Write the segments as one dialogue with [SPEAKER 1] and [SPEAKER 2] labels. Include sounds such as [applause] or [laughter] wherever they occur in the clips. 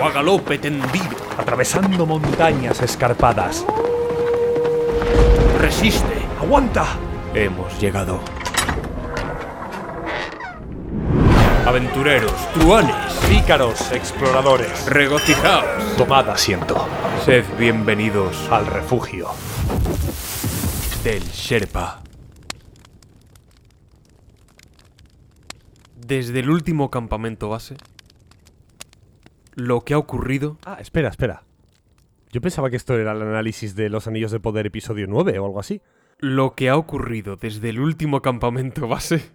[SPEAKER 1] O a galope tendido.
[SPEAKER 2] Atravesando montañas escarpadas.
[SPEAKER 1] Resiste.
[SPEAKER 2] ¡Aguanta!
[SPEAKER 1] Hemos llegado. Aventureros, truanes,
[SPEAKER 2] Pícaros, exploradores.
[SPEAKER 1] regocijaos.
[SPEAKER 2] Tomad asiento.
[SPEAKER 1] Sed bienvenidos
[SPEAKER 2] Al refugio.
[SPEAKER 1] del Sherpa. Desde el último campamento base, lo que ha ocurrido
[SPEAKER 2] Ah, espera, espera. Yo pensaba que esto era el análisis de Los Anillos de Poder episodio 9 o algo así.
[SPEAKER 1] Lo que ha ocurrido desde el último campamento base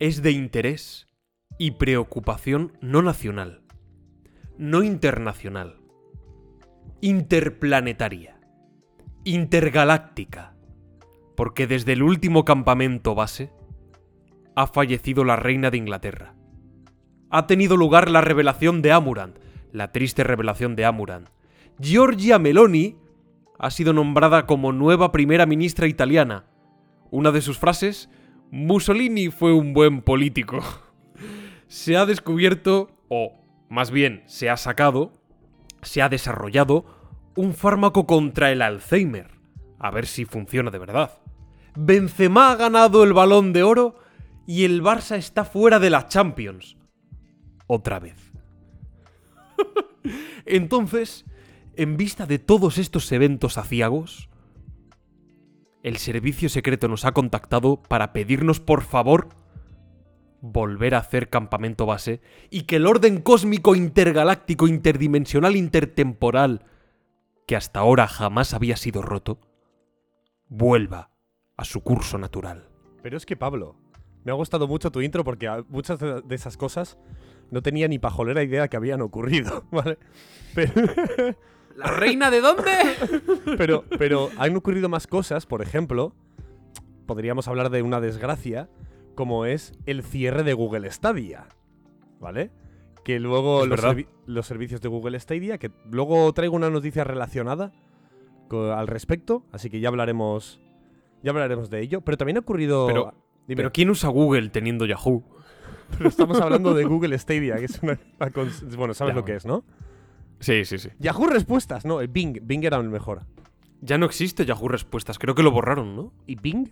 [SPEAKER 1] es de interés y preocupación no nacional, no internacional, interplanetaria, intergaláctica, porque desde el último campamento base ha fallecido la reina de Inglaterra. Ha tenido lugar la revelación de Amurant, la triste revelación de Amurant. Giorgia Meloni ha sido nombrada como nueva primera ministra italiana. Una de sus frases, Mussolini fue un buen político. [laughs] Se ha descubierto, o más bien se ha sacado, se ha desarrollado un fármaco contra el Alzheimer. A ver si funciona de verdad. Benzema ha ganado el balón de oro y el Barça está fuera de la Champions. Otra vez. Entonces, en vista de todos estos eventos aciagos, el servicio secreto nos ha contactado para pedirnos por favor volver a hacer campamento base y que el orden cósmico intergaláctico interdimensional intertemporal, que hasta ahora jamás había sido roto, vuelva a su curso natural.
[SPEAKER 2] Pero es que, Pablo, me ha gustado mucho tu intro porque muchas de esas cosas no tenía ni pajolera idea que habían ocurrido, [laughs] ¿vale? Pero, [laughs]
[SPEAKER 1] ¿La reina de dónde? [laughs]
[SPEAKER 2] pero, pero han ocurrido más cosas, por ejemplo, podríamos hablar de una desgracia, como es el cierre de Google Stadia, ¿vale? Que luego los,
[SPEAKER 1] verdad.
[SPEAKER 2] servi- los servicios de Google Stadia, que luego traigo una noticia relacionada al respecto, así que ya hablaremos, ya hablaremos de ello. Pero también ha ocurrido...
[SPEAKER 1] Pero-
[SPEAKER 2] Dime.
[SPEAKER 1] Pero ¿quién usa Google teniendo Yahoo?
[SPEAKER 2] Pero estamos hablando de Google Stadia, que es una... bueno, sabes
[SPEAKER 1] Ya,
[SPEAKER 2] lo que es, ¿no?
[SPEAKER 1] Sí, sí, sí.
[SPEAKER 2] Yahoo Respuestas, no, el Bing. Bing era el mejor.
[SPEAKER 1] Ya no existe Yahoo Respuestas, creo que lo borraron, ¿no?
[SPEAKER 2] ¿Y Bing?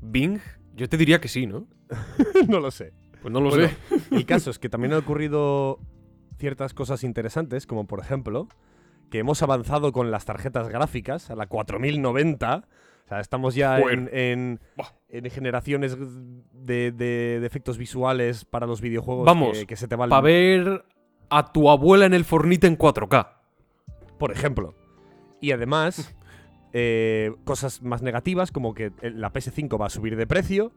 [SPEAKER 1] Bing, yo te diría que sí, ¿no? [laughs]
[SPEAKER 2] no lo sé.
[SPEAKER 1] Pues no lo
[SPEAKER 2] Bueno,
[SPEAKER 1] sé.
[SPEAKER 2] El caso es que también han ocurrido ciertas cosas interesantes, como por ejemplo, que hemos avanzado con las tarjetas gráficas a la 4090. O sea, estamos ya en, generaciones de, de- de efectos visuales para los videojuegos
[SPEAKER 1] Vamos,
[SPEAKER 2] que, que se te va el-
[SPEAKER 1] Para ver a tu abuela en el Fornite en 4K.
[SPEAKER 2] por ejemplo. Y además, [laughs] eh, cosas más negativas, como que la PS5 va a subir de precio.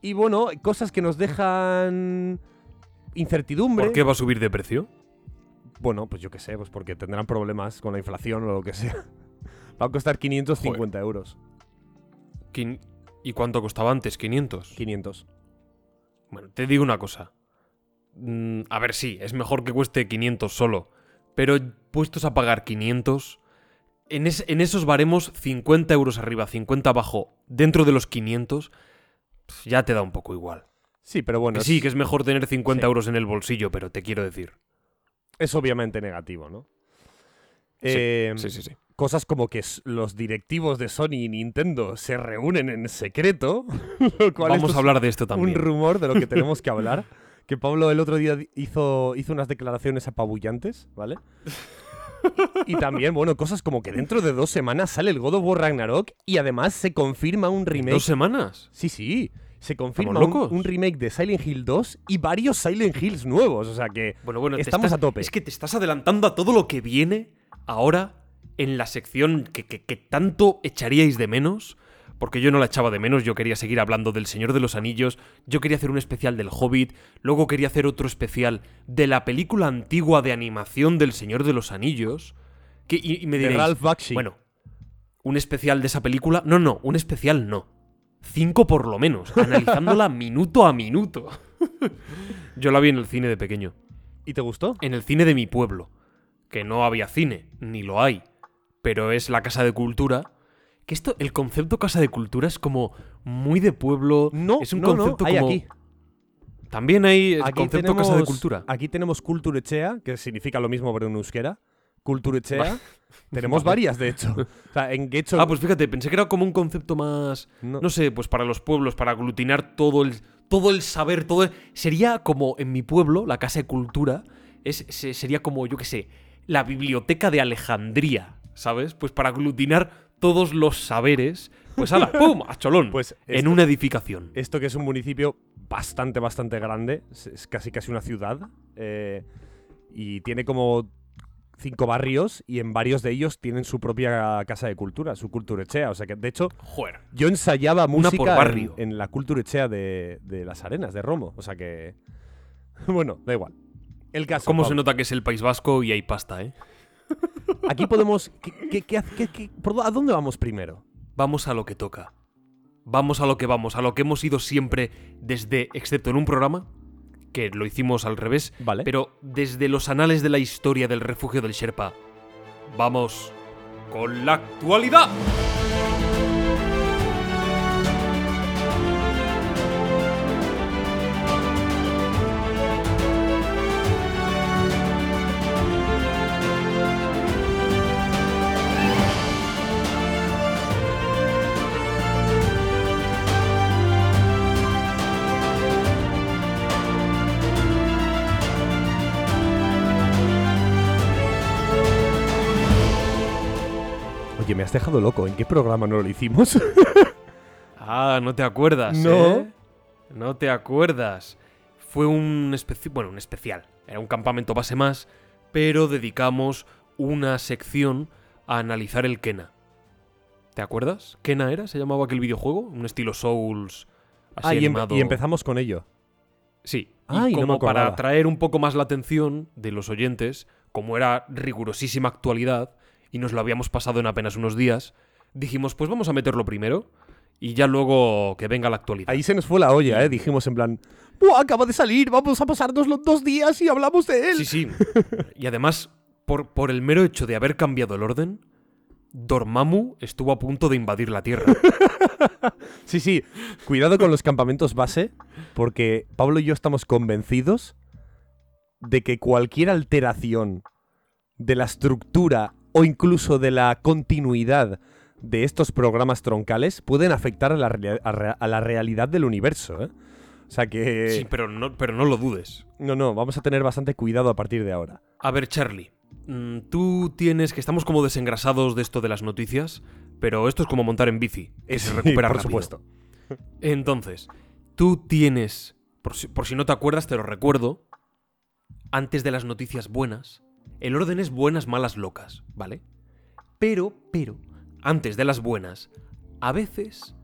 [SPEAKER 2] Y bueno, cosas que nos dejan incertidumbre.
[SPEAKER 1] ¿Por qué va a subir de precio?
[SPEAKER 2] Bueno, pues yo qué sé, pues porque tendrán problemas con la inflación o lo que sea. Va a costar 550 euros.
[SPEAKER 1] ¿Y cuánto costaba antes? 500.
[SPEAKER 2] 500.
[SPEAKER 1] Bueno, te digo una cosa. Mm, a ver, sí, es mejor que cueste 500 solo. Pero puestos a pagar 500, en, es- en esos baremos 50 euros arriba, 50 abajo, dentro de los 500, pf, ya te da un poco igual.
[SPEAKER 2] Sí, pero bueno,
[SPEAKER 1] que
[SPEAKER 2] es,
[SPEAKER 1] sí, que es mejor tener 50
[SPEAKER 2] Sí.
[SPEAKER 1] euros en el bolsillo, pero te quiero decir.
[SPEAKER 2] es obviamente negativo, ¿no?
[SPEAKER 1] Sí,
[SPEAKER 2] Eh,
[SPEAKER 1] Sí, sí, sí.
[SPEAKER 2] Cosas como que los directivos de Sony y Nintendo se reúnen en secreto. [laughs] lo cual
[SPEAKER 1] Vamos a hablar de esto
[SPEAKER 2] es
[SPEAKER 1] también.
[SPEAKER 2] un rumor de lo que tenemos que [laughs] hablar. Que Pablo el otro día hizo, hizo unas declaraciones apabullantes, ¿vale? [laughs] Y también, bueno, cosas como que dentro de dos semanas sale el God of War Ragnarok y además se confirma un remake.
[SPEAKER 1] ¿Dos semanas?
[SPEAKER 2] Sí, sí. Se confirma
[SPEAKER 1] ¿Estamos
[SPEAKER 2] un, remake de Silent Hill 2 y varios Silent Hills nuevos. O sea que
[SPEAKER 1] Bueno, bueno,
[SPEAKER 2] estamos
[SPEAKER 1] estás-
[SPEAKER 2] a tope.
[SPEAKER 1] Es que te estás adelantando a todo lo que viene ahora en la sección que, que- que tanto echaríais de menos. Porque yo no la echaba de menos, yo quería seguir hablando del Señor de los Anillos, yo quería hacer un especial del Hobbit, luego quería hacer otro especial de la película antigua de animación del Señor de los Anillos. Que, y, y me
[SPEAKER 2] de
[SPEAKER 1] diréis,
[SPEAKER 2] Ralph Bakshi.
[SPEAKER 1] bueno, un especial de esa película. No, no, un especial no. Cinco por lo menos, [laughs] analizándola minuto a minuto. [laughs] Yo la vi en el cine de pequeño.
[SPEAKER 2] ¿Y te gustó?
[SPEAKER 1] En el cine de mi pueblo. Que no había cine, ni lo hay. Pero es la casa de cultura. Que esto, el concepto casa de cultura es como muy de pueblo.
[SPEAKER 2] No,
[SPEAKER 1] es un
[SPEAKER 2] no, no,
[SPEAKER 1] concepto
[SPEAKER 2] hay
[SPEAKER 1] como.
[SPEAKER 2] aquí.
[SPEAKER 1] También hay el
[SPEAKER 2] Aquí
[SPEAKER 1] concepto casa de cultura.
[SPEAKER 2] Aquí tenemos Kulturechea, que significa lo mismo pero en euskera. Kulturechea.
[SPEAKER 1] Va-
[SPEAKER 2] tenemos varias, de hecho. O sea, en Getxo...
[SPEAKER 1] Ah, pues fíjate, pensé que era como un concepto más.
[SPEAKER 2] no.
[SPEAKER 1] no sé, pues para los pueblos, para aglutinar todo el, todo el saber, todo el- Sería como en mi pueblo, la Casa de Cultura, es, se- sería como, yo qué sé, la biblioteca de Alejandría, ¿sabes? Pues para aglutinar todos los saberes, pues ala, [laughs] ¡pum! a cholón,
[SPEAKER 2] Pues
[SPEAKER 1] en una edificación.
[SPEAKER 2] Esto que es un municipio bastante, bastante grande, es, casi casi una ciudad, eh, y tiene como cinco barrios, y en varios de ellos tienen su propia casa de cultura, su culturechea. O sea que, de hecho,
[SPEAKER 1] Joder.
[SPEAKER 2] yo ensayaba
[SPEAKER 1] por
[SPEAKER 2] música en-
[SPEAKER 1] barrio.
[SPEAKER 2] En, la culturechea de, de Las Arenas, de Romo. O sea que... [laughs] Bueno, da igual. El caso...
[SPEAKER 1] ¿Cómo se nota que es el País Vasco y hay pasta, eh?
[SPEAKER 2] Aquí podemos... ¿qué- qué- qué hace- qué- qué- por dó- ¿A dónde vamos primero?
[SPEAKER 1] Vamos a lo que toca. Vamos a lo que vamos, a lo que hemos ido siempre desde, excepto en un programa, que lo hicimos al revés,
[SPEAKER 2] Vale.
[SPEAKER 1] pero desde los anales de la historia del refugio del Sherpa. Vamos con la actualidad.
[SPEAKER 2] Has dejado loco. ¿En qué programa no lo hicimos? [laughs]
[SPEAKER 1] Ah, no te acuerdas,
[SPEAKER 2] No.
[SPEAKER 1] ¿eh? No te acuerdas. Fue un especial, bueno, un especial. Era un campamento base más, pero dedicamos una sección a analizar el Kena. ¿Te acuerdas? ¿Kena era? ¿Se llamaba aquel videojuego? Un estilo Souls así
[SPEAKER 2] ah, y,
[SPEAKER 1] animado.
[SPEAKER 2] y empezamos con ello.
[SPEAKER 1] Sí.
[SPEAKER 2] Ay,
[SPEAKER 1] y
[SPEAKER 2] no
[SPEAKER 1] como para atraer un poco más la atención de los oyentes, como era rigurosísima actualidad y nos lo habíamos pasado en apenas unos días, dijimos, pues vamos a meterlo primero y ya luego que venga la actualidad.
[SPEAKER 2] Ahí se nos fue la olla, ¿eh? Dijimos en plan, ¡Buah, acaba de salir! Vamos a pasarnos los dos días y hablamos de él.
[SPEAKER 1] Sí, sí. Y además, por, por el mero hecho de haber cambiado el orden, Dormammu estuvo a punto de invadir la Tierra. [laughs]
[SPEAKER 2] Sí, sí. Cuidado con los campamentos base, porque Pablo y yo estamos convencidos de que cualquier alteración de la estructura o incluso de la continuidad de estos programas troncales pueden afectar a la, rea- a rea- a la realidad del universo, ¿eh? O sea que...
[SPEAKER 1] Sí, pero no, pero no lo dudes.
[SPEAKER 2] No, no, vamos a tener bastante cuidado a partir de ahora.
[SPEAKER 1] A ver, Charlie, mm, tú tienes que estamos como desengrasados de esto de las noticias, pero esto es como montar en bici, que se
[SPEAKER 2] Sí,
[SPEAKER 1] recupera
[SPEAKER 2] por
[SPEAKER 1] rápido.
[SPEAKER 2] supuesto.
[SPEAKER 1] Entonces, tú tienes, por si, por si no te acuerdas, te lo recuerdo, antes de las noticias buenas, el orden es buenas, malas, locas, ¿vale? Pero, pero, antes de las buenas, a veces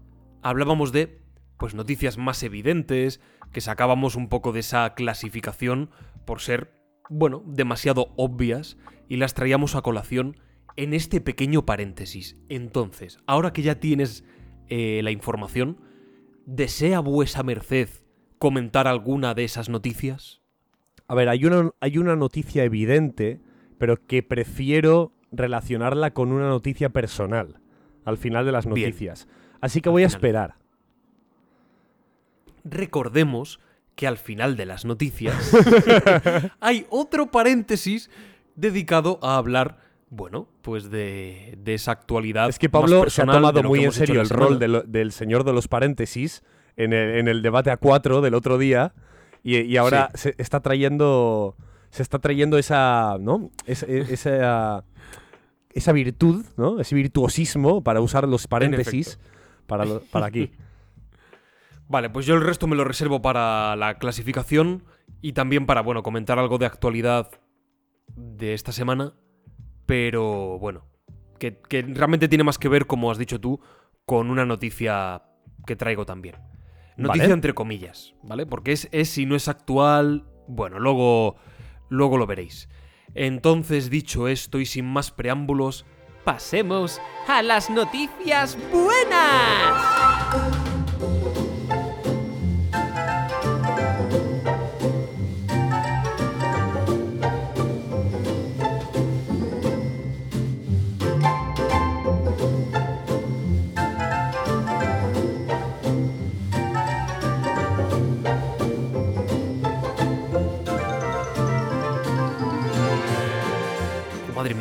[SPEAKER 1] hablábamos de, pues, noticias más evidentes, que sacábamos un poco de esa clasificación por ser, bueno, demasiado obvias, y las traíamos a colación en este pequeño paréntesis. Entonces, ahora que ya tienes eh, la información, ¿desea vuesa merced comentar alguna de esas noticias?
[SPEAKER 2] A ver, hay una, hay una noticia evidente, pero que prefiero relacionarla con una noticia personal al final de las
[SPEAKER 1] Bien.
[SPEAKER 2] noticias. Así que
[SPEAKER 1] Al
[SPEAKER 2] voy a esperar.
[SPEAKER 1] Recordemos que al final de las noticias [laughs] hay otro paréntesis dedicado a hablar, bueno, pues de, de esa actualidad.
[SPEAKER 2] Es que
[SPEAKER 1] más
[SPEAKER 2] Pablo se ha tomado muy en serio el rol de lo- del señor de los paréntesis en el, en el debate a cuatro del otro día y, y ahora se está trayendo se está trayendo esa, ¿no? Es- e- [laughs] esa, esa virtud, ¿no? Ese virtuosismo para usar los paréntesis para, lo- para aquí. [laughs]
[SPEAKER 1] Vale, pues yo el resto me lo reservo para la clasificación y también para, bueno, comentar algo de actualidad de esta semana. Pero bueno, que, que realmente tiene más que ver, como has dicho tú, con una noticia que traigo también. Noticia
[SPEAKER 2] Vale.
[SPEAKER 1] entre comillas, ¿vale? Porque es, es y no es actual. Bueno, luego, luego lo veréis. Entonces, dicho esto y sin más preámbulos,
[SPEAKER 3] Pasemos a las noticias buenas.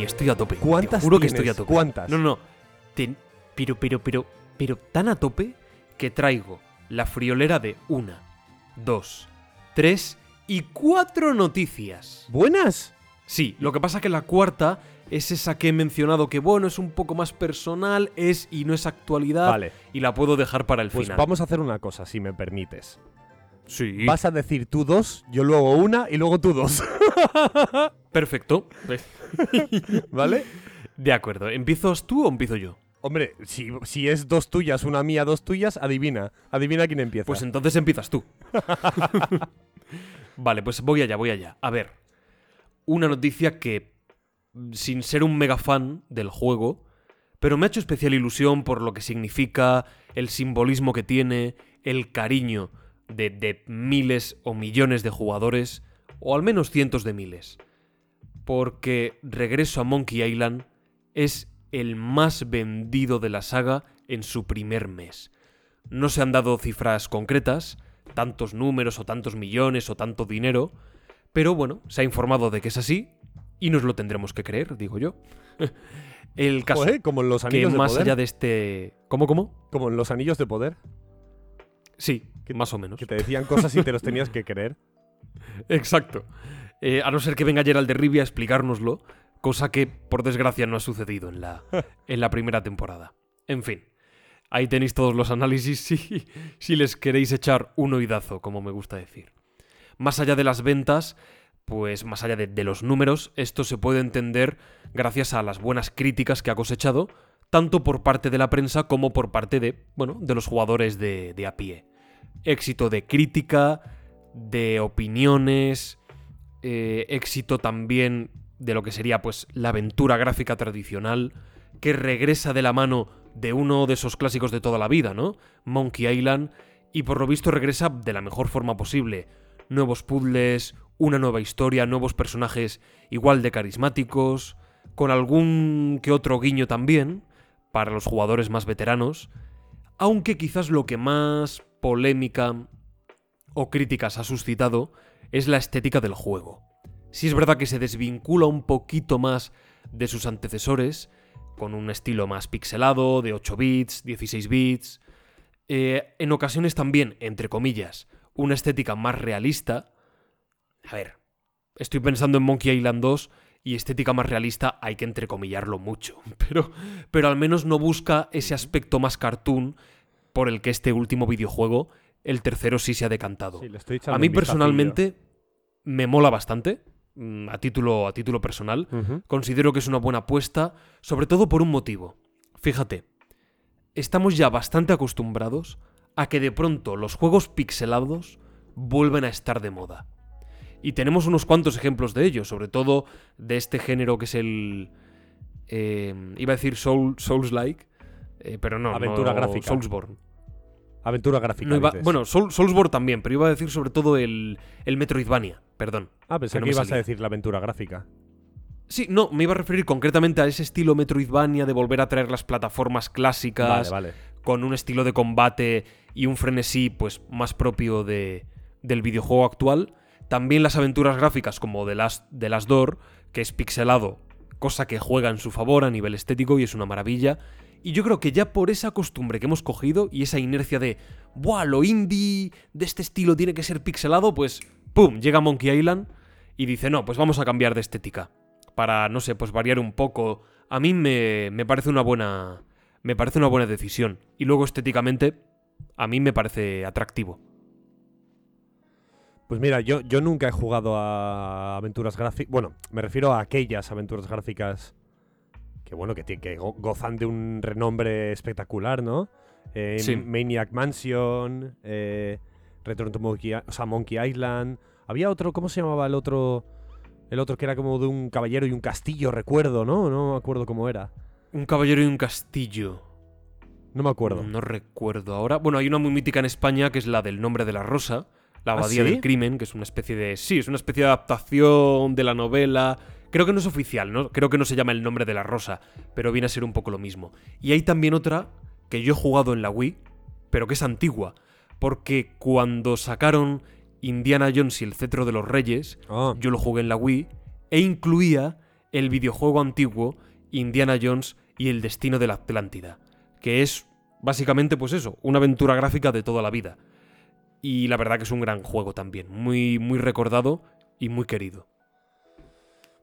[SPEAKER 1] Estoy a tope.
[SPEAKER 2] ¿Cuántas
[SPEAKER 1] Te juro que estoy a tope.
[SPEAKER 2] ¿Cuántas?
[SPEAKER 1] No, no, no. Ten- pero, pero, pero, pero tan a tope que traigo la friolera de una, dos, tres y cuatro noticias.
[SPEAKER 2] ¿Buenas?
[SPEAKER 1] Sí, lo que pasa que la cuarta es esa que he mencionado que, bueno, es un poco más personal, es y no es actualidad.
[SPEAKER 2] Vale.
[SPEAKER 1] Y la puedo dejar para el
[SPEAKER 2] Pues
[SPEAKER 1] final.
[SPEAKER 2] vamos a hacer una cosa, si me permites.
[SPEAKER 1] Sí.
[SPEAKER 2] Vas a decir tú dos, yo luego una y luego tú dos. [laughs]
[SPEAKER 1] Perfecto. [laughs]
[SPEAKER 2] ¿Vale?
[SPEAKER 1] De acuerdo. ¿Empiezas tú o empiezo yo?
[SPEAKER 2] Hombre, si, si es dos tuyas, una mía, dos tuyas, adivina. Adivina quién empieza.
[SPEAKER 1] Pues entonces empiezas tú. [laughs] vale, pues voy allá, voy allá. A ver, una noticia que, sin ser un mega fan del juego, pero me ha hecho especial ilusión por lo que significa, el simbolismo que tiene, el cariño de, de miles o millones de jugadores, o al menos cientos de miles. Porque Regreso a Monkey Island es el más vendido de la saga en su primer mes. No se han dado cifras concretas, tantos números o tantos millones o tanto dinero, pero bueno, se ha informado de que es así y nos lo tendremos que creer, digo yo. [laughs] El caso
[SPEAKER 2] Joder, como en los
[SPEAKER 1] que
[SPEAKER 2] anillos de
[SPEAKER 1] más
[SPEAKER 2] poder.
[SPEAKER 1] allá de este... ¿Cómo, cómo?
[SPEAKER 2] Como en los anillos de poder.
[SPEAKER 1] Sí,
[SPEAKER 2] Que-
[SPEAKER 1] más o menos.
[SPEAKER 2] Que te decían cosas y te los tenías que creer. [laughs]
[SPEAKER 1] Exacto. Eh, a no ser que venga Gerald de Rivia a explicárnoslo, cosa que por desgracia no ha sucedido en la, [laughs] en la primera temporada. En fin, ahí tenéis todos los análisis si, [laughs] si les queréis echar un oídazo, como me gusta decir. Más allá de las ventas, pues más allá de, de los números, esto se puede entender gracias a las buenas críticas que ha cosechado, tanto por parte de la prensa como por parte de, bueno, de los jugadores de, de a pie. Éxito de crítica, de opiniones, eh, éxito también de lo que sería pues la aventura gráfica tradicional, que regresa de la mano de uno de esos clásicos de toda la vida, ¿no? Monkey Island, y por lo visto regresa de la mejor forma posible. Nuevos puzzles, una nueva historia, nuevos personajes igual de carismáticos, con algún que otro guiño también, para los jugadores más veteranos, aunque quizás lo que más polémica o críticas ha suscitado es la estética del juego. Si es verdad que se desvincula un poquito más de sus antecesores, con un estilo más pixelado, de 8 bits, 16 bits, eh, en ocasiones también, entre comillas, una estética más realista. A ver, estoy pensando en Monkey Island 2 y estética más realista hay que entrecomillarlo mucho, [laughs] pero, pero al menos no busca ese aspecto más cartoon por el que este último videojuego, el tercero, sí se ha decantado.
[SPEAKER 2] Sí, le estoy echando
[SPEAKER 1] A mí personalmente me mola bastante, mm, a título, a título personal. Considero que es una buena apuesta, sobre todo por un motivo. Fíjate, estamos ya bastante acostumbrados a que de pronto los juegos pixelados vuelven a estar de moda. Y tenemos unos cuantos ejemplos de ello, sobre todo de este género que es el... eh, iba a decir Soul, Souls-like, eh, pero no,
[SPEAKER 2] Aventura
[SPEAKER 1] no,
[SPEAKER 2] gráfica.
[SPEAKER 1] Soulsborne.
[SPEAKER 2] Aventura gráfica.
[SPEAKER 1] No iba-
[SPEAKER 2] dices.
[SPEAKER 1] bueno, Soul- Soulsborne también, pero iba a decir sobre todo el, el Metroidvania, perdón.
[SPEAKER 2] ah, pensé
[SPEAKER 1] que
[SPEAKER 2] que,
[SPEAKER 1] no me
[SPEAKER 2] ibas a decir la aventura gráfica.
[SPEAKER 1] Sí, no, me iba a referir concretamente a ese estilo Metroidvania de volver a traer las plataformas clásicas
[SPEAKER 2] Vale, vale.
[SPEAKER 1] con un estilo de combate y un frenesí pues más propio de, del videojuego actual. También las aventuras gráficas como The Last, The Last Door, que es pixelado, cosa que juega en su favor a nivel estético y es una maravilla. Y yo creo que ya por esa costumbre que hemos cogido y esa inercia de, ¡buah! Lo indie de este estilo tiene que ser pixelado, pues ¡pum! Llega Monkey Island y dice, no, pues vamos a cambiar de estética. Para, no sé, pues variar un poco. A mí me, me parece una buena. Me parece una buena decisión. Y luego estéticamente, a mí me parece atractivo.
[SPEAKER 2] Pues mira, yo, yo nunca he jugado a aventuras gráficas. Bueno, me refiero a aquellas aventuras gráficas que, bueno, que, que go- gozan de un renombre espectacular, ¿no? Eh,
[SPEAKER 1] Sí.
[SPEAKER 2] Maniac Mansion, eh, Return to Monkey, I- o sea, Monkey Island. Había otro, ¿cómo se llamaba el otro? El otro que era como de un caballero y un castillo, recuerdo, ¿no? No me acuerdo cómo era.
[SPEAKER 1] Un caballero y un castillo.
[SPEAKER 2] No me acuerdo.
[SPEAKER 1] No recuerdo ahora. Bueno, hay una muy mítica en España que es la del nombre de la rosa, la
[SPEAKER 2] ¿Ah,
[SPEAKER 1] abadía
[SPEAKER 2] sí?
[SPEAKER 1] del crimen, que es una especie de. Sí, es una especie de adaptación de la novela. Creo que no es oficial, ¿no? Creo que no se llama el nombre de la rosa, pero viene a ser un poco lo mismo. Y hay también otra que yo he jugado en la Wii, pero que es antigua. Porque cuando sacaron Indiana Jones y el cetro de los reyes,
[SPEAKER 2] Ah,
[SPEAKER 1] yo lo jugué en la Wii, e incluía el videojuego antiguo Indiana Jones y el destino de la Atlántida, que es básicamente pues eso, una aventura gráfica de toda la vida. Y la verdad que es un gran juego también, muy muy recordado y muy querido.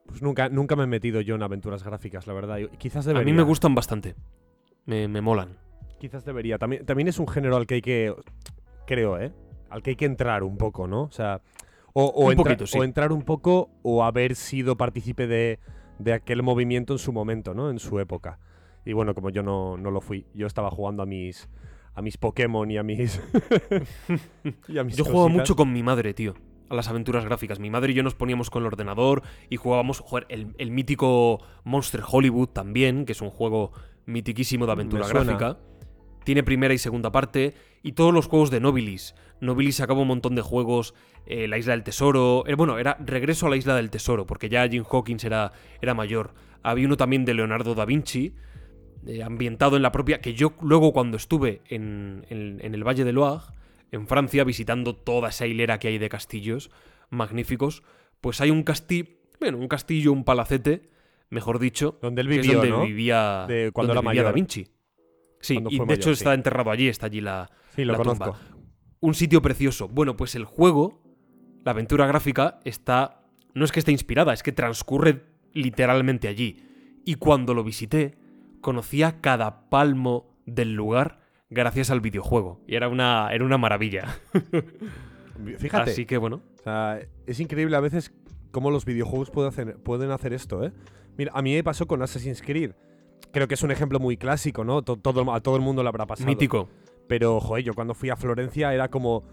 [SPEAKER 2] Pues nunca, nunca me he metido yo en aventuras gráficas, la verdad. Quizás
[SPEAKER 1] A
[SPEAKER 2] debería.
[SPEAKER 1] mí me gustan bastante. Me, me molan.
[SPEAKER 2] Quizás debería. También, también es un género al que hay que. Creo, ¿eh? Al que hay que entrar un poco, ¿no? O sea. O, o
[SPEAKER 1] Un
[SPEAKER 2] entra-
[SPEAKER 1] poquito, sí.
[SPEAKER 2] o entrar un poco o haber sido partícipe de, de aquel movimiento en su momento, ¿no? En su época. Y bueno, como yo no, no lo fui, yo estaba jugando a mis. A mis Pokémon y a mis. [laughs] y a mis
[SPEAKER 1] Yo jugaba
[SPEAKER 2] cositas.
[SPEAKER 1] mucho con mi madre, tío, a las aventuras gráficas. Mi madre y yo nos poníamos con el ordenador y jugábamos joder, el, el mítico Monster Hollywood también, que es un juego mitiquísimo de aventura gráfica. Tiene primera y segunda parte. Y todos los juegos de Nobilis. Nobilis sacaba un montón de juegos. eh, la Isla del Tesoro. eh, bueno, era Regreso a la Isla del Tesoro, porque ya Jim Hawkins era, era mayor. Había uno también de Leonardo da Vinci, eh, ambientado en la propia. Que yo luego, cuando estuve en, en- en el Valle de Loire, en Francia, visitando toda esa hilera que hay de castillos magníficos, pues hay un castillo. Bueno, un castillo, un palacete, mejor dicho.
[SPEAKER 2] Donde él vivió,
[SPEAKER 1] donde
[SPEAKER 2] ¿no?
[SPEAKER 1] vivía,
[SPEAKER 2] De cuando
[SPEAKER 1] donde
[SPEAKER 2] era
[SPEAKER 1] vivía
[SPEAKER 2] mayor.
[SPEAKER 1] Da Vinci. Sí, y de hecho está enterrado allí, está allí la,
[SPEAKER 2] Sí, lo
[SPEAKER 1] la tumba. Un sitio precioso. Bueno, pues el juego, la aventura gráfica, está. No es que esté inspirada, es que transcurre literalmente allí. Y cuando lo visité, conocía cada palmo del lugar gracias al videojuego. Y era una, era una maravilla. [laughs]
[SPEAKER 2] Fíjate.
[SPEAKER 1] Así que bueno.
[SPEAKER 2] O sea, es increíble a veces cómo los videojuegos pueden hacer, pueden hacer esto, ¿eh? Mira, a mí me pasó con Assassin's Creed. Creo que es un ejemplo muy clásico, ¿no? To- Todo, a todo el mundo le habrá pasado.
[SPEAKER 1] Mítico.
[SPEAKER 2] Pero, joder, yo cuando fui a Florencia era como...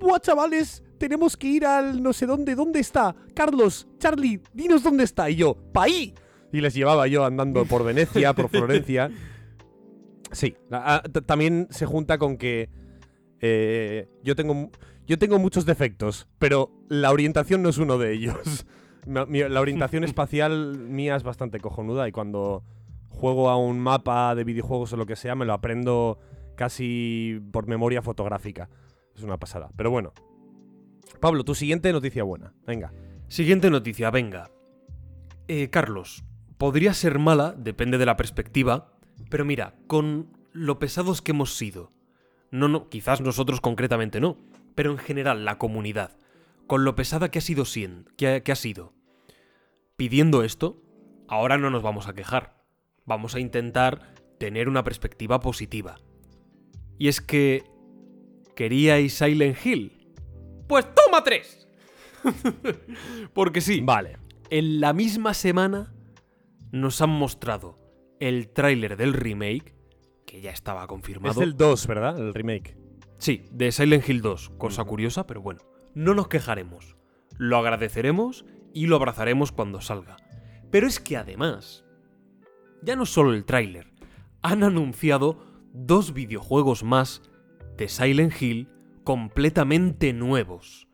[SPEAKER 2] ¡Buah, chavales! Tenemos que ir al no sé dónde. ¿Dónde está? Carlos, Charlie, dinos dónde está. Y yo, ¡pa' ahí! Y les llevaba yo andando por Venecia, por [laughs] Florencia. Sí, a- a- t- también se junta con que eh, yo, tengo, yo tengo muchos defectos, pero la orientación no es uno de ellos. [laughs] Mi- la orientación [laughs] espacial mía es bastante cojonuda y cuando juego a un mapa de videojuegos o lo que sea, me lo aprendo casi por memoria fotográfica. Es una pasada. Pero bueno. Pablo, tu siguiente noticia buena. Venga.
[SPEAKER 1] Siguiente noticia, venga. Eh, Carlos, podría ser mala, depende de la perspectiva, pero mira, con lo pesados que hemos sido, no, no, quizás nosotros concretamente no, pero en general la comunidad, con lo pesada que ha sido que ha, que ha sido, pidiendo esto, ahora no nos vamos a quejar, vamos a intentar tener una perspectiva positiva. Y es que... ¿Queríais Silent Hill? Pues toma tres. [laughs] Porque sí,
[SPEAKER 2] Vale.
[SPEAKER 1] en la misma semana nos han mostrado el tráiler del remake, que ya estaba confirmado.
[SPEAKER 2] Es el 2, ¿verdad? El remake.
[SPEAKER 1] Sí, de Silent Hill 2, cosa curiosa, pero bueno. No nos quejaremos. Lo agradeceremos y lo abrazaremos cuando salga. Pero es que además, ya no solo el tráiler, han anunciado dos videojuegos más de Silent Hill completamente nuevos.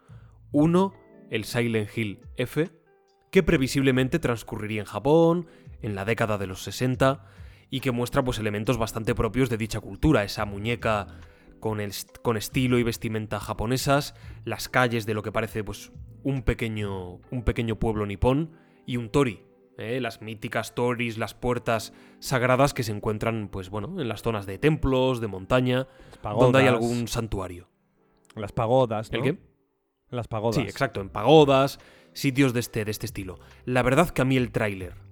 [SPEAKER 1] Uno, el Silent Hill F, que previsiblemente transcurriría en Japón, en la década de los 60, y que muestra pues elementos bastante propios de dicha cultura, esa muñeca con, el, con estilo y vestimenta japonesas, las calles de lo que parece pues un pequeño, un pequeño pueblo nipón y un tori, ¿eh? las míticas toris, las puertas sagradas que se encuentran pues bueno en las zonas de templos, de montaña, donde hay algún santuario.
[SPEAKER 2] Las pagodas, ¿no?
[SPEAKER 1] ¿El qué?
[SPEAKER 2] Las pagodas.
[SPEAKER 1] Sí, exacto, en pagodas, sitios de este, de este estilo. La verdad que a mí el tráiler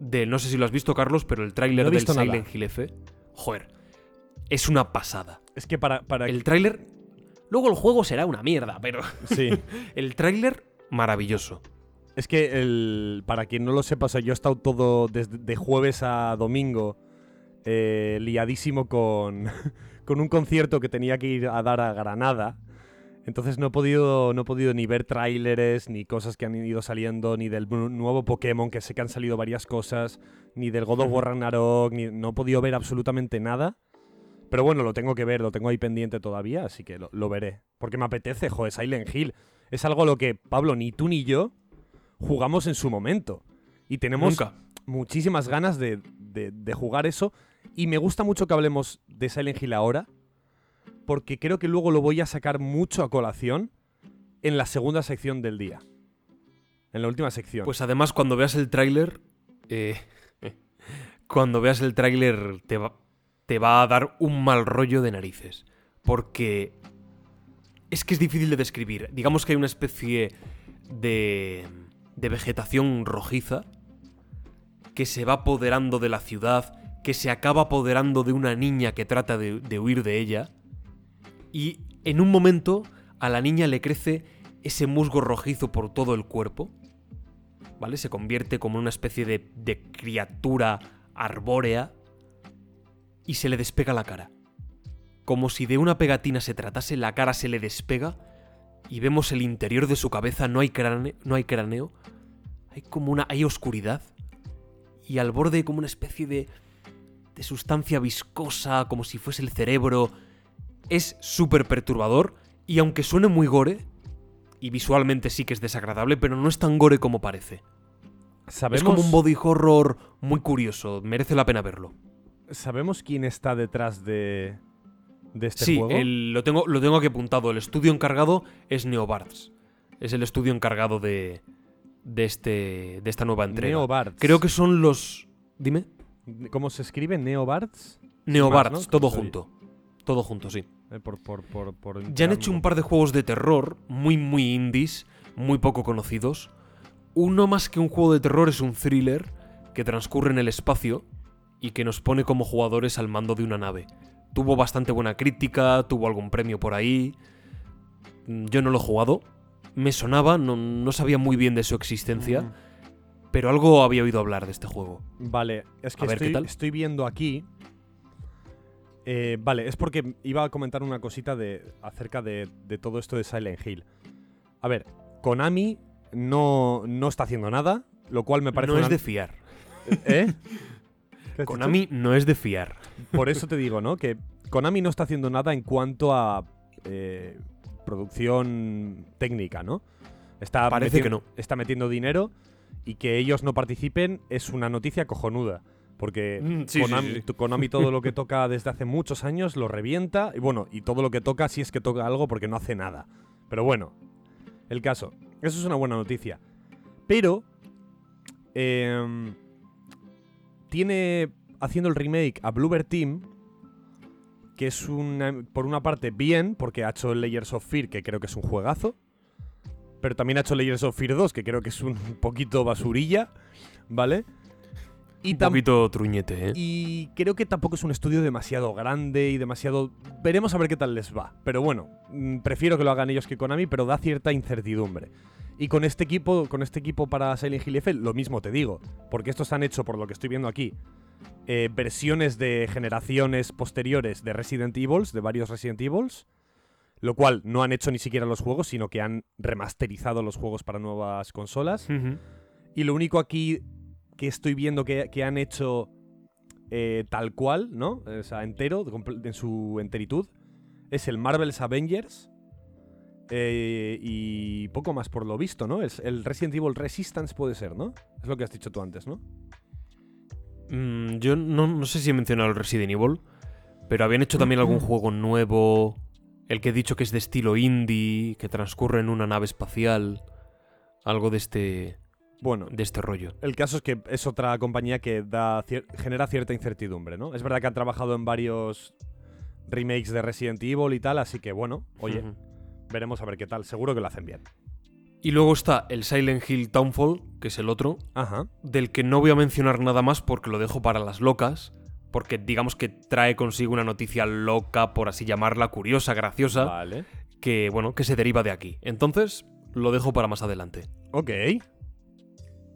[SPEAKER 1] de, no sé si lo has visto Carlos, pero el tráiler
[SPEAKER 2] No
[SPEAKER 1] del
[SPEAKER 2] visto nada.
[SPEAKER 1] Silent Hill F, joder, es una pasada.
[SPEAKER 2] Es que para. para
[SPEAKER 1] El tráiler, luego el juego será una mierda, pero
[SPEAKER 2] sí. [laughs]
[SPEAKER 1] el tráiler maravilloso.
[SPEAKER 2] Es que el, para quien no lo sepa, o sea, yo he estado todo desde de jueves a domingo eh, liadísimo con, [laughs] con un concierto que tenía que ir a dar a Granada. Entonces no he podido, no he podido ni ver tráileres, ni cosas que han ido saliendo, ni del nu- nuevo Pokémon, que sé que han salido varias cosas, ni del God of War Ragnarok, ni, no he podido ver absolutamente nada. Pero bueno, lo tengo que ver, lo tengo ahí pendiente todavía, así que lo, lo veré. Porque me apetece, joder, Silent Hill. Es algo a lo que, Pablo, ni tú ni yo jugamos en su momento. Y tenemos
[SPEAKER 1] Nunca.
[SPEAKER 2] muchísimas ganas de, de- de jugar eso. Y me gusta mucho que hablemos de Silent Hill ahora, porque creo que luego lo voy a sacar mucho a colación en la segunda sección del día. En la última sección.
[SPEAKER 1] Pues además, cuando veas el tráiler. eh, [laughs] cuando veas el tráiler, te va, te va a dar un mal rollo de narices. Porque. Es que es difícil de describir. Digamos que hay una especie de. de vegetación rojiza. que se va apoderando de la ciudad. que se acaba apoderando de una niña que trata de, de huir de ella. Y en un momento a la niña le crece ese musgo rojizo por todo el cuerpo. ¿Vale? Se convierte como en una especie de, de criatura arbórea. Y se le despega la cara. Como si de una pegatina se tratase, la cara se le despega. Y vemos el interior de su cabeza, no hay cráneo. No hay, cráneo, hay como una. hay oscuridad. Y al borde como una especie de. de sustancia viscosa, como si fuese el cerebro. Es súper perturbador. Y aunque suene muy gore, y visualmente sí que es desagradable, pero no es tan gore como parece.
[SPEAKER 2] ¿Sabemos,
[SPEAKER 1] Es como un body horror muy curioso, merece la pena verlo.
[SPEAKER 2] ¿Sabemos quién está detrás de, de este
[SPEAKER 1] sí,
[SPEAKER 2] juego?
[SPEAKER 1] el- lo, tengo, lo tengo aquí apuntado. El estudio encargado es Neobards. Es el estudio encargado de, de, este, de esta nueva entrega.
[SPEAKER 2] Neobards.
[SPEAKER 1] Creo que son los... Dime.
[SPEAKER 2] ¿Cómo se escribe? ¿Neobards?
[SPEAKER 1] Neobards,
[SPEAKER 2] ¿no?
[SPEAKER 1] todo
[SPEAKER 2] Sí.
[SPEAKER 1] junto. Todo junto, sí.
[SPEAKER 2] Eh, por, por,
[SPEAKER 1] Ya han hecho un par de juegos de terror muy, muy indies, muy poco conocidos. Uno más que un juego de terror es un thriller que transcurre en el espacio y que nos pone como jugadores al mando de una nave. Tuvo bastante buena crítica, tuvo algún premio por ahí. Mm, Yo no lo he jugado. Me sonaba, no, no sabía muy bien de su existencia,
[SPEAKER 2] Mm.
[SPEAKER 1] pero algo había oído hablar de este juego.
[SPEAKER 2] Vale, es que
[SPEAKER 1] A ver, ¿qué
[SPEAKER 2] estoy,
[SPEAKER 1] tal?
[SPEAKER 2] estoy viendo aquí. Eh, vale, es porque iba a comentar una cosita de, acerca de, de todo esto de Silent Hill. A ver, Konami no, no está haciendo nada, lo cual me parece
[SPEAKER 1] no
[SPEAKER 2] una-
[SPEAKER 1] es de fiar. [laughs]
[SPEAKER 2] ¿Eh? ¿Qué has [laughs]
[SPEAKER 1] Konami no es de fiar.
[SPEAKER 2] Por eso te digo, ¿no? Que Konami no está haciendo nada en cuanto a eh, producción técnica, ¿no? Está
[SPEAKER 1] Parece que no.
[SPEAKER 2] Está metiendo dinero y que ellos no participen es una noticia cojonuda. Porque
[SPEAKER 1] Mm, sí,
[SPEAKER 2] Konami,
[SPEAKER 1] sí, sí.
[SPEAKER 2] tu- Konami todo lo que toca desde hace muchos años lo revienta. Y bueno, y todo lo que toca si es que toca algo porque no hace nada. Pero bueno, el caso. Eso es una buena noticia. Pero... em, tiene haciendo el remake a Bluebird Team, que es una, por una parte bien, porque ha hecho Layers of Fear, que creo que es un juegazo, pero también ha hecho Layers of Fear 2, que creo que es un poquito basurilla, ¿vale? Y,
[SPEAKER 1] Un poquito truñete, ¿eh?
[SPEAKER 2] y creo que tampoco es un estudio demasiado grande y demasiado... Veremos a ver qué tal les va. Pero bueno, mm, prefiero que lo hagan ellos que Konami, pero da cierta incertidumbre. Y con este equipo, con este equipo para Silent Hill F, lo mismo te digo. Porque estos han hecho, por lo que estoy viendo aquí, eh, versiones de generaciones posteriores de Resident Evil, de varios Resident Evils. Lo cual no han hecho ni siquiera los juegos, sino que han remasterizado los juegos para nuevas consolas. Y lo único aquí que estoy viendo que, que han hecho eh, tal cual, ¿no? O sea, entero, en su enteritud, es el Marvel's Avengers. eh, y poco más por lo visto, ¿no? Es el Resident Evil Resistance puede ser, ¿no? Es lo que has dicho tú antes, ¿no?
[SPEAKER 1] Mm, yo no, no sé si he mencionado el Resident Evil, pero habían hecho también algún juego nuevo. El que he dicho que es de estilo indie, que transcurre en una nave espacial. Algo de este,
[SPEAKER 2] Bueno,
[SPEAKER 1] de este rollo.
[SPEAKER 2] el caso es que es otra compañía que da cier- genera cierta incertidumbre, ¿no? Es verdad que han trabajado en varios remakes de Resident Evil y tal, así que bueno, oye, veremos a ver qué tal. Seguro que lo hacen bien.
[SPEAKER 1] Y luego está el Silent Hill Townfall, que es el otro,
[SPEAKER 2] Ajá.
[SPEAKER 1] del que no voy a mencionar nada más porque lo dejo para las locas, porque digamos que trae consigo una noticia loca, por así llamarla, curiosa, graciosa,
[SPEAKER 2] Vale.
[SPEAKER 1] que bueno, que se deriva de aquí. Entonces, lo dejo para más adelante.
[SPEAKER 2] Ok.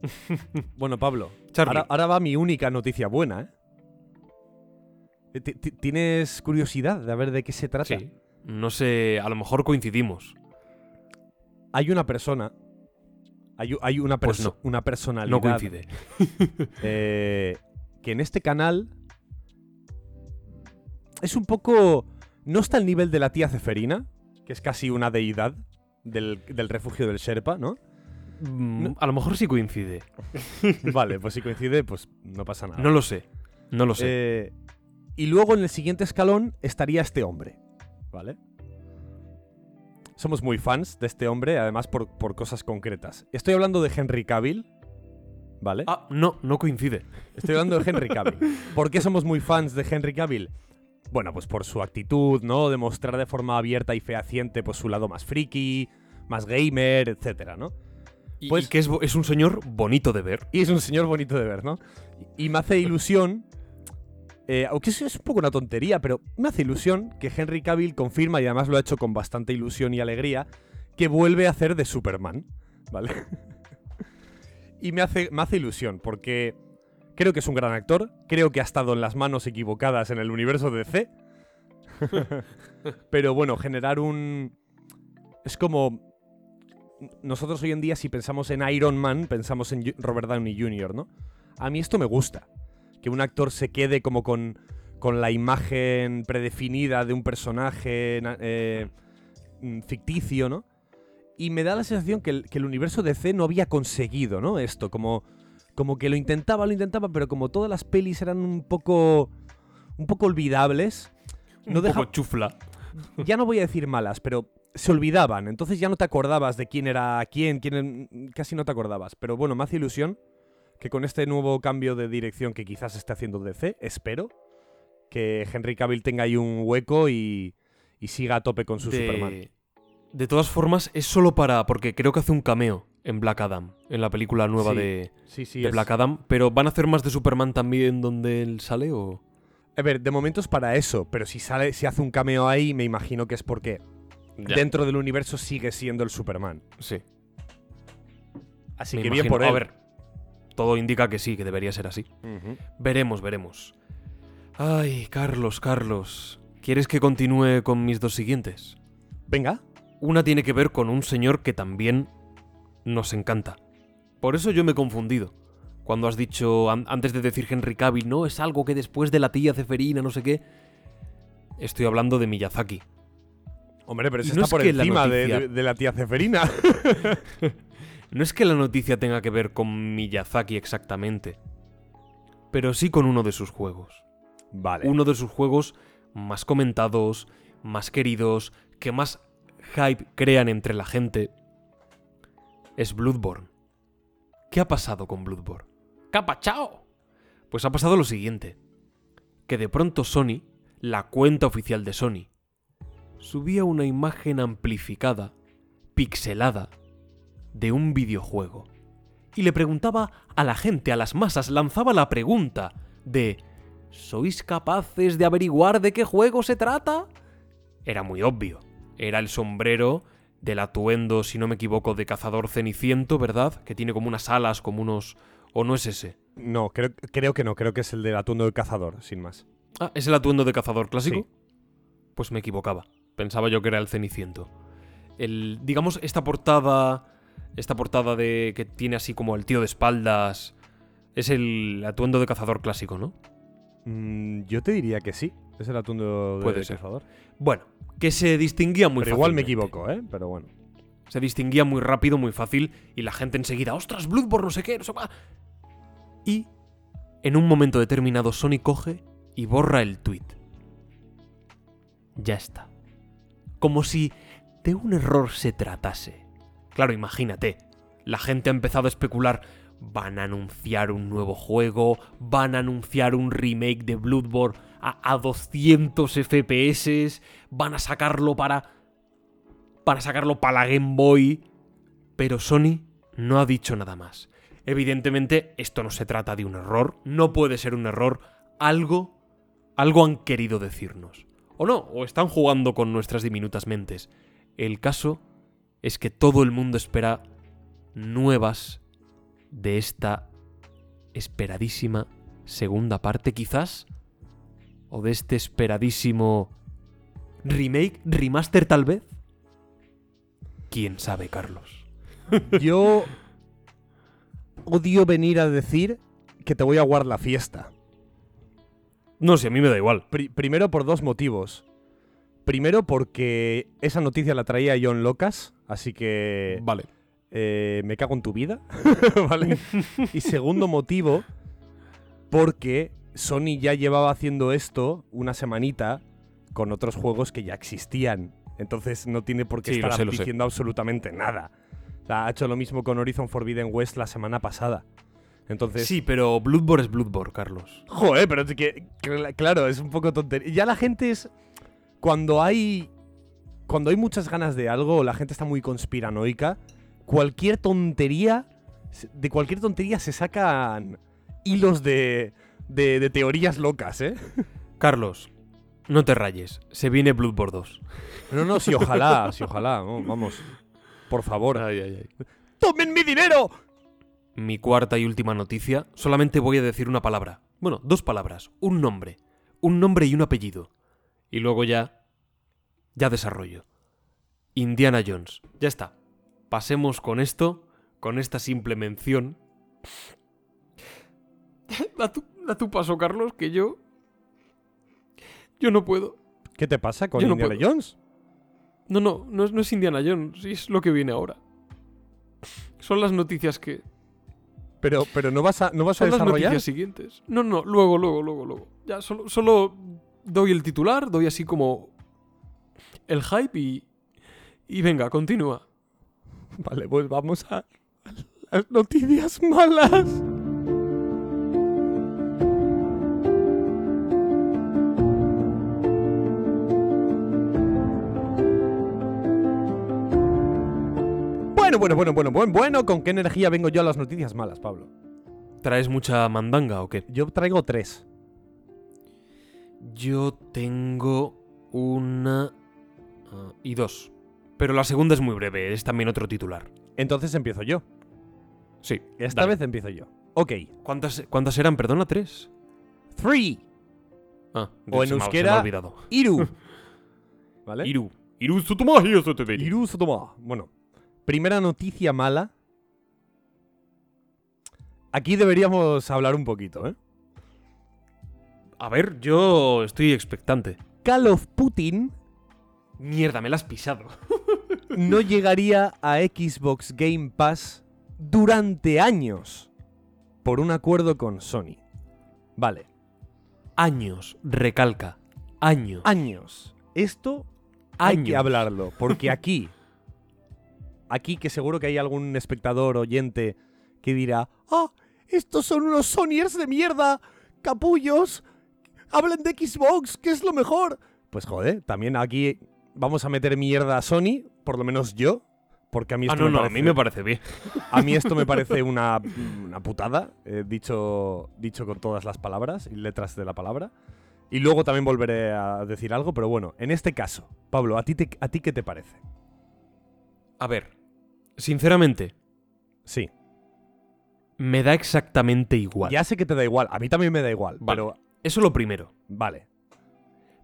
[SPEAKER 2] [laughs] bueno, Pablo. Ahora, ahora va mi única noticia buena, ¿eh? Ti- ti- ¿Tienes curiosidad de ver de qué se trata?
[SPEAKER 1] Sí. No sé, a lo mejor coincidimos.
[SPEAKER 2] Hay una persona. Hay, una,
[SPEAKER 1] Pues
[SPEAKER 2] perso-
[SPEAKER 1] no.
[SPEAKER 2] una personalidad.
[SPEAKER 1] No coincide.
[SPEAKER 2] eh, que en este canal. Es un poco. No está al nivel de la tía Ceferina, que es casi una deidad del, del refugio del Sherpa, ¿no?
[SPEAKER 1] Mm, A lo mejor sí coincide. [laughs]
[SPEAKER 2] Vale, pues si coincide, pues no pasa nada.
[SPEAKER 1] No lo sé. No lo sé.
[SPEAKER 2] Eh, y luego en el siguiente escalón estaría este hombre, ¿vale? Somos muy fans de este hombre, además por, por cosas concretas. Estoy hablando de Henry Cavill, ¿vale?
[SPEAKER 1] Ah, no, no coincide.
[SPEAKER 2] Estoy hablando de Henry Cavill. [laughs] ¿Por qué somos muy fans de Henry Cavill? Bueno, pues por su actitud, ¿no? De mostrar de forma abierta y fehaciente pues su lado más friki, más gamer, etcétera, ¿no?
[SPEAKER 1] Y,
[SPEAKER 2] Pues-
[SPEAKER 1] y que es, es un señor bonito de ver.
[SPEAKER 2] Y es un señor bonito de ver, ¿no? Y me hace ilusión, eh, aunque eso es un poco una tontería, pero me hace ilusión que Henry Cavill confirma, y además lo ha hecho con bastante ilusión y alegría, que vuelve a hacer de Superman, ¿vale? [laughs] y me hace, me hace ilusión, porque creo que es un gran actor, creo que ha estado en las manos equivocadas en el universo de DC. [laughs] pero bueno, generar un... Es como nosotros hoy en día si pensamos en Iron Man, pensamos en Robert Downey Jr., ¿no? A mí esto me gusta. Que un actor se quede como con, con la imagen predefinida de un personaje na- eh, mm, ficticio, ¿no? Y me da la sensación que el, que el universo DC no había conseguido, ¿no? Esto, como, como que lo intentaba, lo intentaba, pero como todas las pelis eran un poco, un poco olvidables, no
[SPEAKER 1] un
[SPEAKER 2] deja-
[SPEAKER 1] poco chufla.
[SPEAKER 2] ya no voy a decir malas, pero se olvidaban. Entonces ya no te acordabas de quién era quién, quién casi no te acordabas. Pero bueno, me hace ilusión que con este nuevo cambio de dirección que quizás esté haciendo DC, espero que Henry Cavill tenga ahí un hueco y, y siga a tope con su Superman.
[SPEAKER 1] De, todas formas, es solo para. Porque creo que hace un cameo en Black Adam, en la película nueva
[SPEAKER 2] Sí,
[SPEAKER 1] de,
[SPEAKER 2] Sí, sí,
[SPEAKER 1] de Black Adam. Pero ¿van a hacer más de Superman también donde él sale o.?
[SPEAKER 2] A ver, de momento es para eso, pero si sale, si hace un cameo ahí, me imagino que es porque
[SPEAKER 1] Ya.
[SPEAKER 2] dentro del universo sigue siendo el Superman.
[SPEAKER 1] Sí.
[SPEAKER 2] Así
[SPEAKER 1] me
[SPEAKER 2] que bien por él.
[SPEAKER 1] A ver, todo indica que sí, que debería ser así. Veremos, veremos. Ay, Carlos, Carlos. ¿Quieres que continúe con mis dos siguientes?
[SPEAKER 2] Venga.
[SPEAKER 1] Una tiene que ver con un señor que también nos encanta. Por eso yo me he confundido. Cuando has dicho, an- antes de decir Henry Cavill, no, es algo que después de la tía Ceferina, no sé qué. Estoy hablando de Miyazaki.
[SPEAKER 2] Hombre, pero eso
[SPEAKER 1] no
[SPEAKER 2] está
[SPEAKER 1] es
[SPEAKER 2] por
[SPEAKER 1] la
[SPEAKER 2] encima de,
[SPEAKER 1] noticia-
[SPEAKER 2] de- de la tía Ceferina. [laughs]
[SPEAKER 1] No es que la noticia tenga que ver con Miyazaki exactamente, pero sí con uno de sus juegos.
[SPEAKER 2] vale.
[SPEAKER 1] Uno de sus juegos más comentados, más queridos, que más hype crean entre la gente, es Bloodborne. ¿Qué ha pasado con Bloodborne?
[SPEAKER 3] ¡Capachao!
[SPEAKER 1] Pues ha pasado lo siguiente. Que de pronto Sony, la cuenta oficial de Sony, subía una imagen amplificada, pixelada, de un videojuego. Y le preguntaba a la gente, a las masas, lanzaba la pregunta de ¿Sois capaces de averiguar de qué juego se trata? Era muy obvio. Era el sombrero del atuendo, si no me equivoco, de cazador ceniciento, ¿verdad? Que tiene como unas alas, como unos... ¿O no es ese?
[SPEAKER 2] No, creo, creo que no. Creo que es el del atuendo del cazador, sin más.
[SPEAKER 1] Ah, ¿es el atuendo de cazador clásico?
[SPEAKER 2] Sí.
[SPEAKER 1] Pues me equivocaba. Pensaba yo que era el Ceniciento. El, digamos, esta portada. Esta portada de. que tiene así como el tío de espaldas. Es el atuendo de cazador clásico, ¿no?
[SPEAKER 2] Mm, yo te diría que sí. Es el atuendo
[SPEAKER 1] ser.
[SPEAKER 2] cazador.
[SPEAKER 1] Bueno, que se distinguía muy
[SPEAKER 2] Pero igual me equivoco, ¿eh? Pero bueno.
[SPEAKER 1] Se distinguía muy rápido, muy fácil, y la gente enseguida, ¡ostras, Bloodborne, no sé qué, no sé qué! Y en un momento determinado Sony coge y borra el tweet. Ya está. Como si de un error se tratase. Claro, imagínate. La gente ha empezado a especular. Van a anunciar un nuevo juego, van a anunciar un remake de Bloodborne a, a 200 FPS, van a sacarlo para para sacarlo para la Game Boy. Pero Sony no ha dicho nada más. Evidentemente, esto no se trata de un error, no puede ser un error, algo, algo han querido decirnos. O no, o están jugando con nuestras diminutas mentes. El caso es que todo el mundo espera nuevas de esta esperadísima segunda parte, quizás, o de este esperadísimo remake, remaster tal vez. ¿Quién sabe, Carlos? [laughs]
[SPEAKER 2] Yo odio venir a decir que te voy a guardar la fiesta.
[SPEAKER 1] No sé, a mí me da igual.
[SPEAKER 2] Pri- primero por dos motivos. Primero porque esa noticia la traía John Locas, así que
[SPEAKER 1] Vale.
[SPEAKER 2] eh, me cago en tu vida, [laughs] ¿vale? y segundo motivo porque Sony ya llevaba haciendo esto una semanita con otros juegos que ya existían. Entonces no tiene por qué
[SPEAKER 1] Sí,
[SPEAKER 2] estar
[SPEAKER 1] sé,
[SPEAKER 2] diciendo absolutamente nada. O sea, ha hecho lo mismo con Horizon Forbidden West la semana pasada. Entonces,
[SPEAKER 1] Sí, pero Bloodborne es Bloodborne, Carlos.
[SPEAKER 2] Joder, pero es que, cl- claro, es un poco tontería. Ya la gente es. Cuando hay. Cuando hay muchas ganas de algo, la gente está muy conspiranoica, cualquier tontería. De cualquier tontería se sacan hilos de, de, de teorías locas, ¿eh?
[SPEAKER 1] Carlos, no te rayes. Se viene Bloodborne 2.
[SPEAKER 2] No, no, sí, ojalá, sí, ojalá. no, vamos. Por favor.
[SPEAKER 1] Ay, ay, ay.
[SPEAKER 2] ¡Tomen mi dinero!
[SPEAKER 1] Mi cuarta y última noticia, solamente voy a decir una palabra. Bueno, dos palabras. Un nombre. Un nombre y un apellido. Y luego ya... Ya desarrollo. Indiana Jones. Ya está. Pasemos con esto, con esta simple mención. [laughs] da, tu, da tu paso, Carlos, que yo... Yo no puedo.
[SPEAKER 2] ¿Qué te pasa con
[SPEAKER 1] Yo no
[SPEAKER 2] Indiana
[SPEAKER 1] puedo.
[SPEAKER 2] Jones?
[SPEAKER 1] No, no, no es, no es Indiana Jones, es lo que viene ahora. Son las noticias que...
[SPEAKER 2] Pero, pero no vas a, no vas a
[SPEAKER 1] las
[SPEAKER 2] desarrollar.
[SPEAKER 1] noticias siguientes. No, no, luego, luego, luego, luego. Ya, solo, solo doy el titular, doy así como el hype y... Y venga, continúa.
[SPEAKER 2] Vale, pues vamos a las noticias malas. Bueno, bueno, bueno, bueno, bueno, bueno, ¿con qué energía vengo yo a las noticias malas, Pablo?
[SPEAKER 1] ¿Traes mucha mandanga o qué?
[SPEAKER 2] Yo traigo tres.
[SPEAKER 1] Yo tengo una... ah, y dos. Pero la segunda es muy breve, es también otro titular.
[SPEAKER 2] Entonces empiezo yo.
[SPEAKER 1] Sí.
[SPEAKER 2] Esta
[SPEAKER 1] dale.
[SPEAKER 2] vez empiezo yo. Ok.
[SPEAKER 1] ¿Cuántas, ¿Cuántas eran? Perdona, tres.
[SPEAKER 2] Three.
[SPEAKER 1] Ah,
[SPEAKER 2] O en euskera,
[SPEAKER 1] olvidado.
[SPEAKER 2] Iru. [laughs] ¿Vale?
[SPEAKER 1] Iru. Iru Oseteberi.
[SPEAKER 2] Iru Sotoma. Bueno, primera noticia mala. Aquí deberíamos hablar un poquito, ¿eh?
[SPEAKER 1] A ver, yo estoy expectante.
[SPEAKER 2] Call of Putin
[SPEAKER 1] Mierda, me la has pisado. [laughs]
[SPEAKER 2] no llegaría a Xbox Game Pass durante años por un acuerdo con Sony. Vale,
[SPEAKER 1] Años, recalca. Años.
[SPEAKER 2] años. Esto hay que hablarlo, porque aquí, [laughs] aquí que seguro que hay algún espectador oyente que dirá, ah, estos son unos Sonyers de mierda, capullos, hablan de Xbox, que es lo mejor. Pues joder, también aquí vamos a meter mierda a Sony, por lo menos yo, porque a mí
[SPEAKER 1] Ah,
[SPEAKER 2] esto
[SPEAKER 1] no,
[SPEAKER 2] me
[SPEAKER 1] no, a
[SPEAKER 2] parece,
[SPEAKER 1] mí me parece bien.
[SPEAKER 2] a mí esto me parece [laughs] una, una putada, eh, dicho, dicho con todas las palabras y letras de la palabra. Y luego también volveré a decir algo, pero bueno, en este caso, Pablo, ¿a ti, te- a ti qué te parece?
[SPEAKER 1] A ver, sinceramente,
[SPEAKER 2] Sí,
[SPEAKER 1] me da exactamente igual.
[SPEAKER 2] ya sé que te da igual, a mí también me da igual,
[SPEAKER 1] Vale.
[SPEAKER 2] pero
[SPEAKER 1] Eso lo primero.
[SPEAKER 2] vale.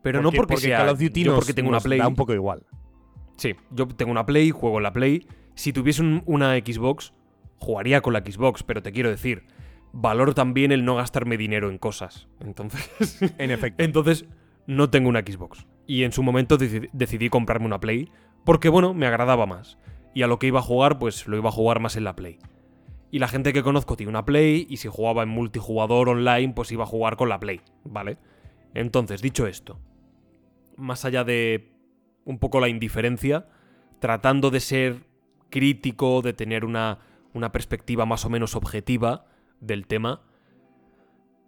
[SPEAKER 1] Pero no porque, sea.
[SPEAKER 2] Call of Duty
[SPEAKER 1] yo
[SPEAKER 2] nos-
[SPEAKER 1] porque tengo una Play.
[SPEAKER 2] da un poco igual.
[SPEAKER 1] Sí, yo tengo una Play, juego en la Play. Si tuviese un- una Xbox, jugaría con la Xbox, pero te quiero decir, valoro también el no gastarme dinero en cosas. Entonces, [laughs]
[SPEAKER 2] En efecto.
[SPEAKER 1] entonces no tengo una Xbox. Y en su momento deci- decidí comprarme una Play porque, bueno, me agradaba más. Y a lo que iba a jugar, pues lo iba a jugar más en la Play. Y la gente que conozco tiene una Play y si jugaba en multijugador online, pues iba a jugar con la Play, ¿vale? Entonces, dicho esto, más allá de un poco la indiferencia, tratando de ser crítico, de tener una, una perspectiva más o menos objetiva del tema,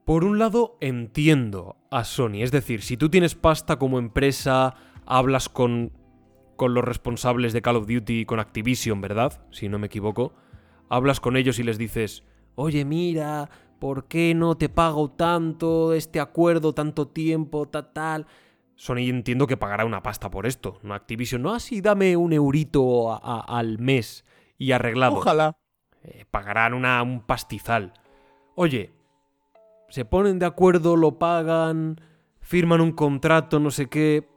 [SPEAKER 1] por un lado entiendo a Sony, es decir, si tú tienes pasta como empresa, hablas con, con los responsables de Call of Duty con Activision, ¿verdad? Si no me equivoco. Hablas con ellos y les dices, oye, mira, ¿por qué no te pago tanto este acuerdo, tanto tiempo, tal, tal? Sony entiendo que pagará una pasta por esto. No Activision, no así, dame un eurito a- a- al mes y arreglado.
[SPEAKER 2] Ojalá.
[SPEAKER 1] Eh, pagarán una, un pastizal. Oye, se ponen de acuerdo, lo pagan, firman un contrato, no sé qué.